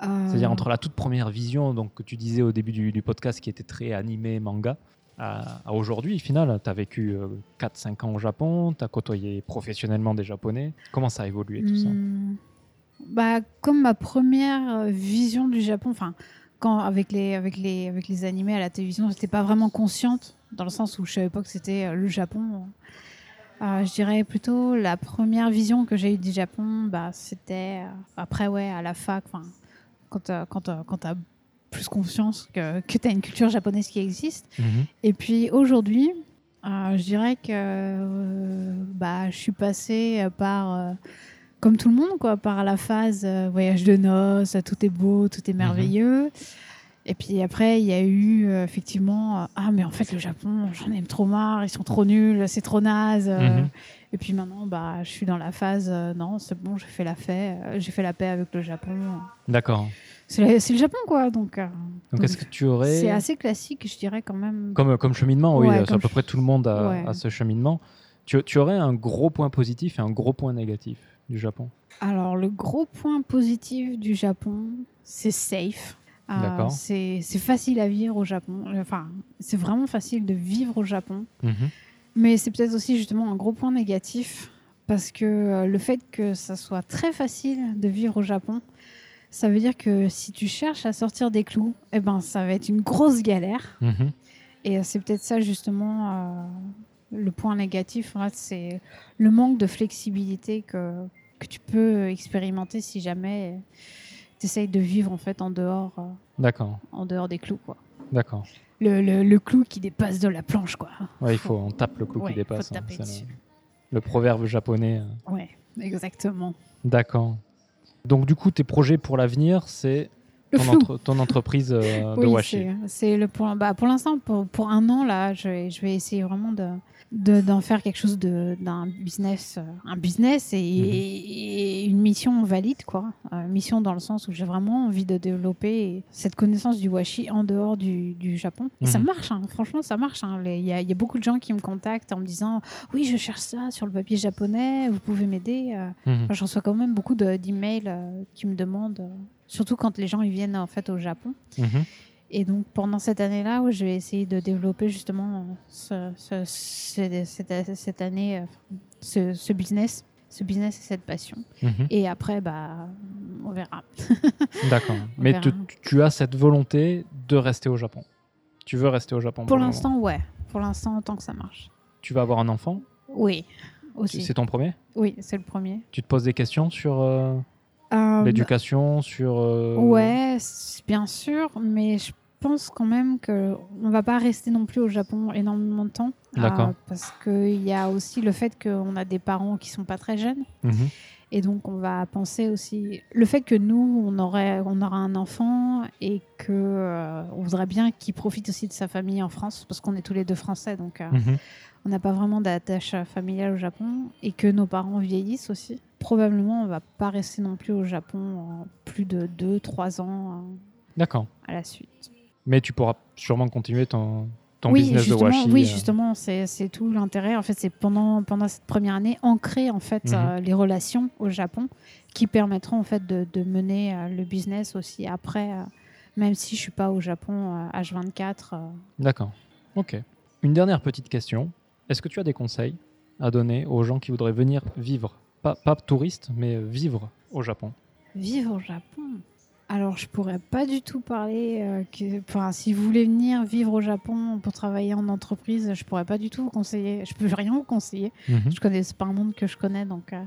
C'est-à-dire Euh, entre la toute première vision donc, que tu disais au début du, du podcast qui était très animé manga, à, à aujourd'hui, au final, tu as vécu 4-5 ans au Japon, tu as côtoyé professionnellement des Japonais. Comment ça a évolué tout ça? Hmm. Bah, comme ma première euh, vision du Japon, enfin, quand avec les, avec les, avec les animés à la télévision, j'étais pas vraiment consciente, dans le sens où je savais pas que c'était euh, le Japon. Euh, je dirais plutôt la première vision que j'ai eue du Japon, bah, c'était euh, après, ouais, à la fac, quand, euh, quand, quand tu as plus conscience que, que tu as une culture japonaise qui existe. Mhm. Et puis aujourd'hui, je dirais que bah, je suis passée par, comme tout le monde, quoi, par la phase euh, voyage de noces, tout est beau, tout est merveilleux. Et puis après, il y a eu euh, effectivement euh, ah mais en fait le Japon, j'en aime trop marre, ils sont trop nuls, c'est trop naze. Mhm. Et puis maintenant, bah, je suis dans la phase non, c'est bon, j'ai fait la paix, j'ai fait la paix avec le Japon. D'accord. C'est le Japon quoi, donc. euh, Donc, est-ce que tu aurais. c'est assez classique, je dirais quand même. Comme, comme cheminement, oui, Ouais, à peu ch- près tout le monde a, Ouais. a ce cheminement. Tu, tu aurais un gros point positif et un gros point négatif du Japon Alors, le gros point positif du Japon, c'est safe. Euh, c'est facile à vivre au Japon. Enfin, c'est vraiment facile de vivre au Japon. Mhm. Mais c'est peut-être aussi justement un gros point négatif parce que euh, le fait que ça soit très facile de vivre au Japon, ça veut dire que si tu cherches à sortir des clous, eh ben, ça va être une grosse galère. Mhm. Et c'est peut-être ça justement euh, le point négatif, c'est le manque de flexibilité que, que tu peux expérimenter si jamais tu essayes de vivre en fait en dehors, euh, D'accord, en dehors des clous. Quoi. d'accord. Le, le- le clou qui dépasse de la planche. Quoi. Ouais, il faut, on tape le clou Ouais, qui dépasse. dessus. le, le proverbe japonais. euh. Ouais, exactement. D'accord. Donc, du coup, tes projets pour l'avenir, c'est ton, flou. entre- ton entreprise euh, de Oui, washi. c'est- le point. Bah, pour l'instant, pour, pour un an là, je vais, je vais essayer vraiment de de- d'en faire quelque chose de- d'un business, euh, un business et, Mhm. et une mission valide quoi. Euh, mission dans le sens où j'ai vraiment envie de développer cette connaissance du washi en dehors du, du Japon. Et ça Mhm. marche, hein. franchement, ça marche. hein. Il y, a- il y a beaucoup de gens qui me contactent en me disant oui, je cherche ça sur le papier japonais, vous pouvez m'aider. Enfin, je reçois quand même beaucoup de- d'emails euh, qui me demandent, surtout quand les gens ils viennent en fait au Japon. Mhm. Et donc pendant cette année-là, où je vais essayer de développer justement ce- ce- ce- cette, cette année, euh, ce, business, ce business et cette passion. Mhm. Et après, bah, on verra. D'accord. Mais verra. tu, tu as cette volonté de rester au Japon. Tu veux rester au Japon Pour l'instant, ouais. Pour l'instant, tant que ça marche. Tu vas avoir un enfant? Oui, aussi. C'est ton premier? Oui, c'est le premier. Tu te poses des questions sur Euh, l'éducation, sur... euh, Ouais, bien sûr, mais je pense quand même que on va pas rester non plus au Japon énormément de temps. euh, D'accord. parce qu'il y a aussi le fait qu'on a des parents qui sont pas très jeunes. Mhm. Et donc, on va penser aussi le fait que nous, on, aurait, on aura un enfant et que euh, on voudrait bien qu'il profite aussi de sa famille en France, parce qu'on est tous les deux français, donc euh, Mhm. On n'a pas vraiment d'attache familiale au Japon, et que nos parents vieillissent aussi. Probablement, on va pas rester non plus au Japon euh, plus de 2-3 ans D'accord. à la suite. Mais tu pourras sûrement continuer ton, ton oui, business de washi. oui, euh, justement, c'est tout l'intérêt. En fait, c'est pendant, pendant cette première année, ancrer en fait Mhm. euh, les relations au Japon qui permettront en fait de, de mener euh, le business aussi après, euh, même si je suis pas au Japon euh, H24. euh. D'accord. Ok. Une dernière petite question. Est-ce que tu as des conseils à donner aux gens qui voudraient venir vivre, pas, pas touristes, mais vivre au Japon? Vivre au Japon? Alors, je pourrais pas du tout parler. euh, que, enfin, si vous voulez venir vivre au Japon pour travailler en entreprise, je pourrais pas du tout vous conseiller. Je peux rien vous conseiller. Mhm. Je connais, c'est pas un monde que je connais. Donc, euh,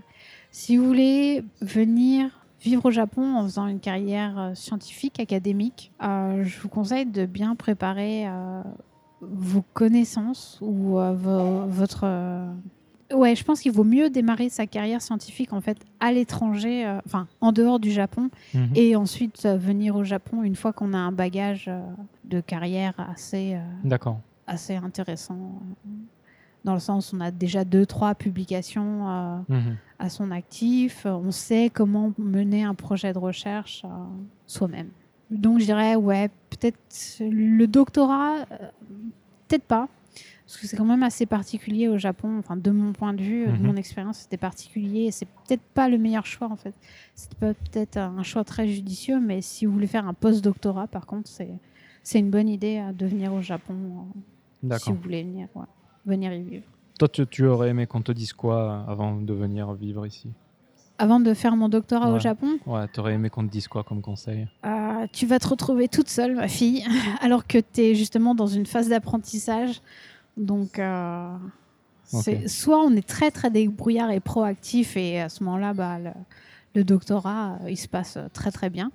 si vous voulez venir vivre au Japon en faisant une carrière euh, scientifique, académique, je vous conseille de bien préparer vos connaissances ou euh, vo- votre. euh, Ouais, je pense qu'il vaut mieux démarrer sa carrière scientifique en fait à l'étranger, euh, enfin en dehors du Japon, Mhm. et ensuite euh, venir au Japon une fois qu'on a un bagage euh, de carrière assez D'accord. assez intéressant. Dans le sens, on a déjà deux, trois publications Mhm. à son actif. On sait comment mener un projet de recherche soi-même. Donc, je dirais, ouais, peut-être le doctorat, euh, peut-être pas. Parce que c'est quand même assez particulier au Japon. Enfin, de mon point de vue, de Mhm. mon expérience, c'était particulier. et C'est peut-être pas le meilleur choix, en fait. C'est peut- peut-être un choix très judicieux, mais si vous voulez faire un post-doctorat, par contre, c'est c'est une bonne idée euh, de venir au Japon. euh, si vous voulez venir, ouais, venir y vivre. Toi, tu, tu aurais aimé qu'on te dise quoi avant de venir vivre ici? Avant de faire mon doctorat au. Japon, Ouais, t'aurais aimé qu'on te dise quoi comme conseil? Euh, tu vas te retrouver toute seule, ma fille, alors que tu es justement dans une phase d'apprentissage. Donc, euh, soit on est très très débrouillard et proactif, et à ce moment-là, bah, le, le doctorat, euh, il se passe euh, très très bien.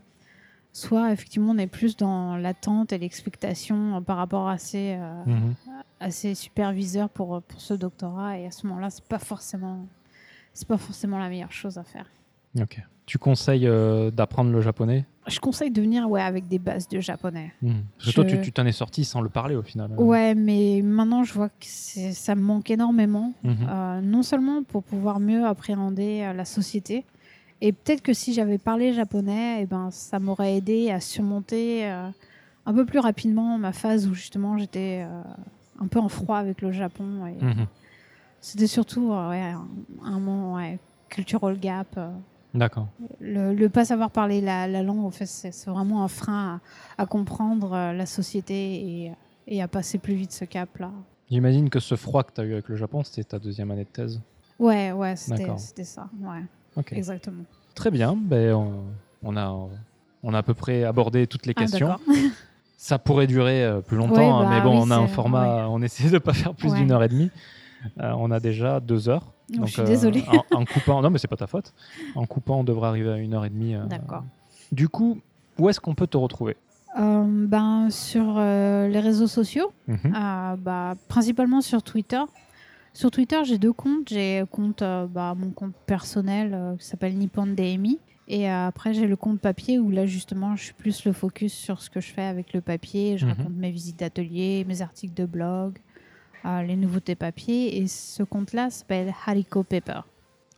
Soit effectivement, on est plus dans l'attente et l'expectation par rapport à ses, euh, Mhm. à ses superviseurs pour, pour ce doctorat, et à ce moment-là, c'est pas forcément, c'est pas forcément la meilleure chose à faire. Ok. Tu conseilles euh, d'apprendre le japonais? Je conseille de venir ouais, avec des bases de japonais. Hmm. Parce que toi, tu tu t'en es sorti sans le parler au final. Ouais, mais maintenant je vois que c'est- ça me manque énormément. Mhm. Euh, non seulement pour pouvoir mieux appréhender euh, la société, et peut-être que si j'avais parlé japonais, eh ben, ça m'aurait aidé à surmonter euh, un peu plus rapidement ma phase où justement j'étais euh, un peu en froid avec le Japon. Et Mhm. C'était surtout euh, ouais, un, un moment ouais, cultural gap. D'accord. Le, le pas savoir parler la, la langue, en fait, c'est vraiment un frein à, à comprendre euh, la société et, et à passer plus vite ce cap-là. J'imagine que ce froid que tu as eu avec le Japon, c'était ta deuxième année de thèse. Ouais, ouais, c'était ça. Ouais, Ok. exactement. Très bien. Ben, on, on a, on a à peu près abordé toutes les Ah, questions. Ça pourrait durer euh, plus longtemps, Ouais, hein, bah mais bon, oui, on a un format, on essaie de pas faire plus Ouais. d'une heure et demie. Euh, on a déjà deux heures. Je suis désolée. En, en coupant, non, mais c'est pas ta faute. En coupant, on devrait arriver à une heure et demie. euh. D'accord. Du coup, où est-ce qu'on peut te retrouver? Euh, ben, sur euh, les réseaux sociaux, Mhm. euh, bah, principalement sur Twitter. Sur Twitter, j'ai deux comptes. J'ai compte, euh, bah, mon compte personnel euh, qui s'appelle Nippon DMI. Et euh, après, j'ai le compte papier où là, justement, je suis plus le focus sur ce que je fais avec le papier. Je Mhm. raconte mes visites d'atelier, mes articles de blog, euh, les nouveautés papier. Et ce compte-là s'appelle Hariko Paper.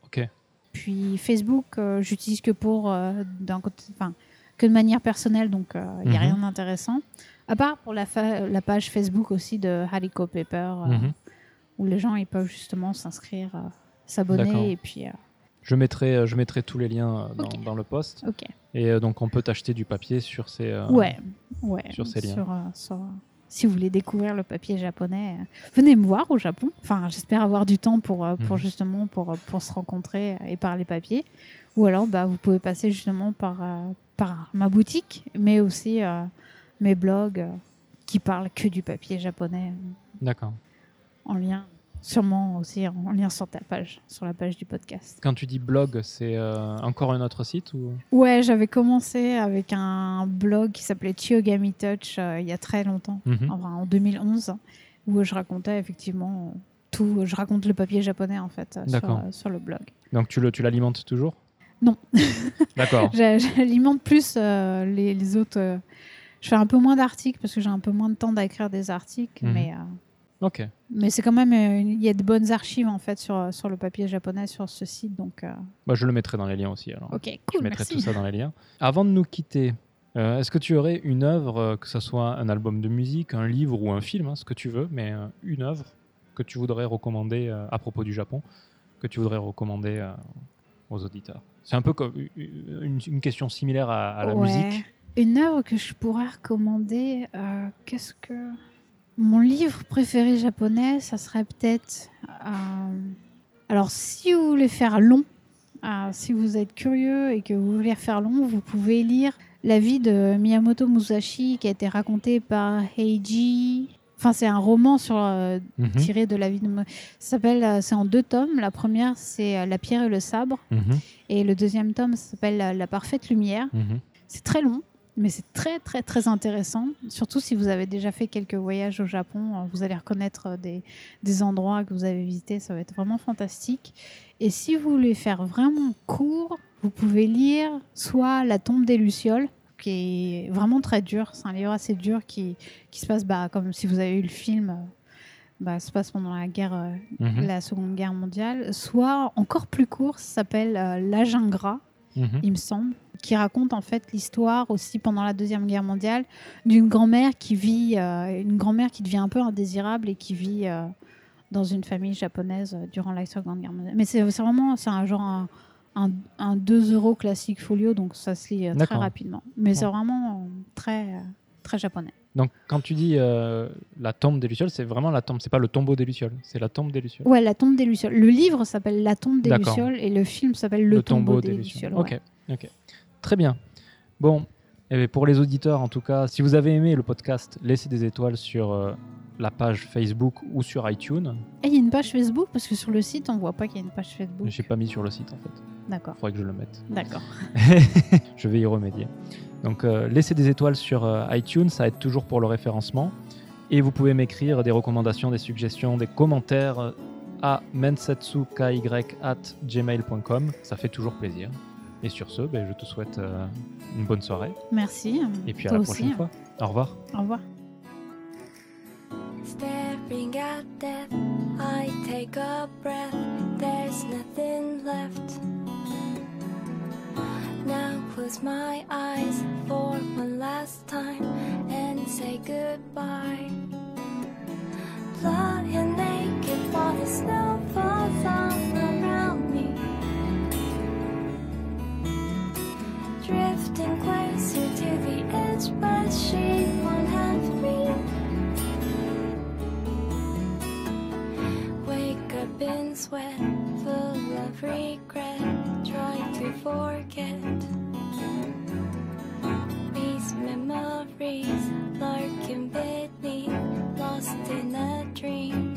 Ok. Puis Facebook, euh, j'utilise que pour euh, d'un côté, enfin que de manière personnelle, donc il n'y a Mhm. rien d'intéressant. À part pour la, page Facebook aussi de Hariko Paper, euh, Mhm. où les gens ils peuvent justement s'inscrire, euh, s'abonner et puis euh, Je mettrai, euh, je mettrai tous les liens euh, dans, le post. ok. Et euh, donc, on peut t'acheter du papier sur ces. euh, ouais, ouais. sur ces liens. Sur, euh, sur- si vous voulez découvrir le papier japonais, euh, venez me voir au Japon. Enfin, j'espère avoir du temps pour, euh, pour Mhm. justement pour, euh, pour se rencontrer et parler papier. Ou alors, bah, vous pouvez passer justement par, par ma boutique, mais aussi euh, mes blogs euh, qui parlent que du papier japonais D'accord. en lien, sûrement aussi en lien sur ta page, sur la page du podcast. Quand tu dis blog, c'est euh, encore un autre site ou? Ouais, j'avais commencé avec un blog qui s'appelait Chiogami Touch euh, il y a très longtemps. Mhm. enfin, en 2011, où je racontais effectivement tout. Je raconte le papier japonais en fait sur, euh, sur le blog. Donc, tu l'alimentes toujours? Non. D'accord. J'a- J'alimente plus les, les autres. je fais un peu moins d'articles parce que j'ai un peu moins de temps d'écrire des articles, Mhm. mais, Ok. mais c'est quand même. euh, Il y a de bonnes archives en fait sur, sur le papier japonais sur ce site, donc euh, Bah, je le mettrai dans les liens aussi. Alors. ok, Je cool, mettrai merci. tout ça dans les liens. Avant de nous quitter, euh, est-ce que tu aurais une œuvre, euh, que ce soit un album de musique, un livre ou un film, hein, ce que tu veux, mais euh, une œuvre que tu voudrais recommander à propos du Japon, que tu voudrais recommander aux auditeurs? C'est un peu comme une, une question similaire à, à la Ouais. musique. Une œuvre que je pourrais recommander, qu'est-ce que. Mon livre préféré japonais, ça serait peut-être. euh, Alors, si vous voulez faire long, euh, si vous êtes curieux et que vous voulez faire long, vous pouvez lire la vie de Miyamoto Musashi qui a été racontée par Heiji. Enfin, c'est un roman sur, euh, Mhm, tiré de la vie de. S'appelle. c'est en deux tomes. La première, c'est La pierre et le sabre. mhm, Et le deuxième tome s'appelle La- La parfaite lumière. mhm. C'est très long, mais c'est très très très intéressant. Surtout si vous avez déjà fait quelques voyages au Japon, euh, vous allez reconnaître euh, des, des endroits que vous avez visités, ça va être vraiment fantastique. Et si vous voulez faire vraiment court, vous pouvez lire soit La tombe des Lucioles, qui est vraiment très dur. C'est un livre assez dur qui, qui se passe, bah, comme si vous avez eu le film, euh, bah, se passe pendant la guerre, euh, Mhm, la Seconde Guerre mondiale. Soit encore plus court, ça s'appelle euh, L'âge ingrat mhm. il me semble, qui raconte en fait l'histoire aussi pendant la deuxième guerre mondiale d'une grand-mère qui vit, euh, une grand-mère qui devient un peu indésirable et qui vit euh, dans une famille japonaise euh, durant la seconde guerre mondiale. Mais c'est vraiment, c'est un genre un, un, un 2 euros classique folio, donc ça se lit très rapidement. Mais c'est vraiment très très japonais. Donc, quand tu dis euh, la tombe des Lucioles, c'est vraiment la tombe, c'est pas le tombeau des Lucioles, c'est la tombe des Lucioles. Ouais, la tombe des lucioles. Le livre s'appelle La tombe des D'accord. lucioles et le film s'appelle Le, tombeau, des, lucioles. ouais. Ok, ok. Très bien. Bon, eh bien, pour les auditeurs, en tout cas, si vous avez aimé le podcast, laissez des étoiles sur euh, la page Facebook ou sur iTunes. Et il y a une page Facebook parce que sur le site on voit pas qu'il y a une page Facebook. J'ai pas mis sur le site en fait. D'accord, Il faudrait que je le mette. d'accord. je vais y remédier. Donc, euh, laissez des étoiles sur euh, iTunes, ça aide toujours pour le référencement. Et vous pouvez m'écrire des recommandations, des suggestions, des commentaires euh, à mensatsuky@gmail.com. Ça fait toujours plaisir. Et sur ce, ben, je te souhaite euh, une bonne soirée. Merci. Et puis à la aussi. prochaine fois. Au revoir. Au revoir. Staring at death, I take a breath. There's nothing left. Now close my eyes for one last time and say goodbye. Lying naked while the snow falls all around me. Drifting closer to the edge, but she won't have me. Wake up in sweat, full of regret, trying to forget. These memories lurking beneath, lost in a dream.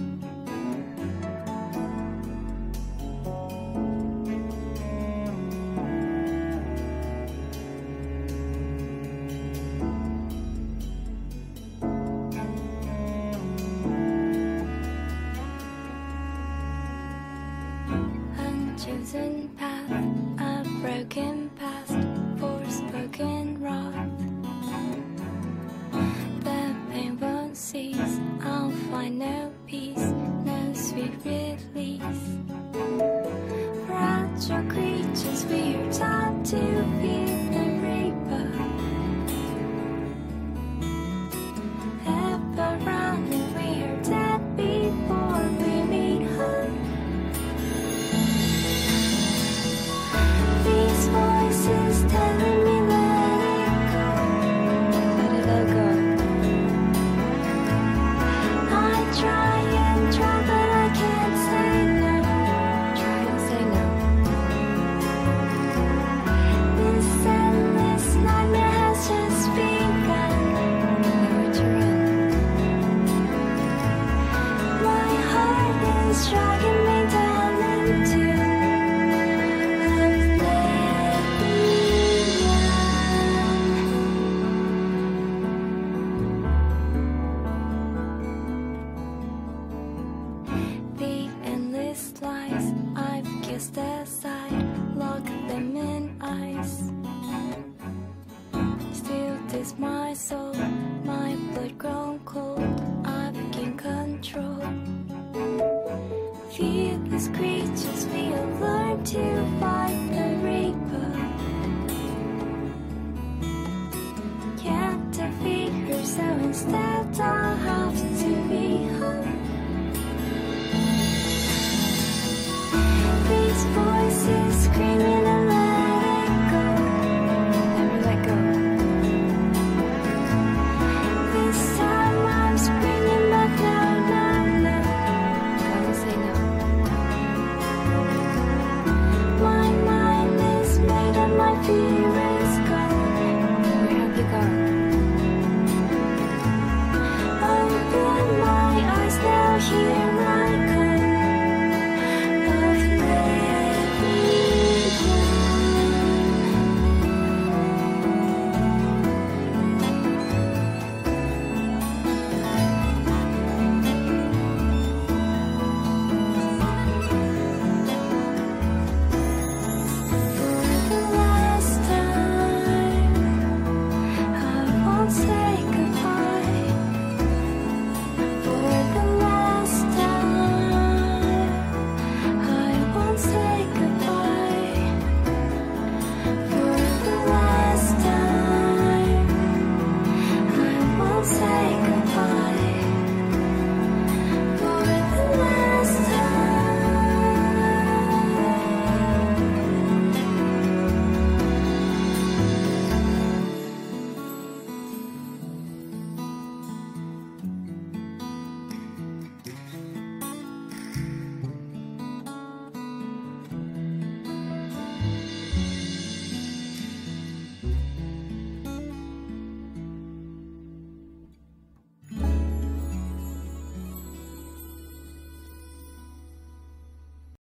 Past, forspoken wrath. The pain won't cease, I'll find no peace, no sweet release. Creatures, we are taught to fear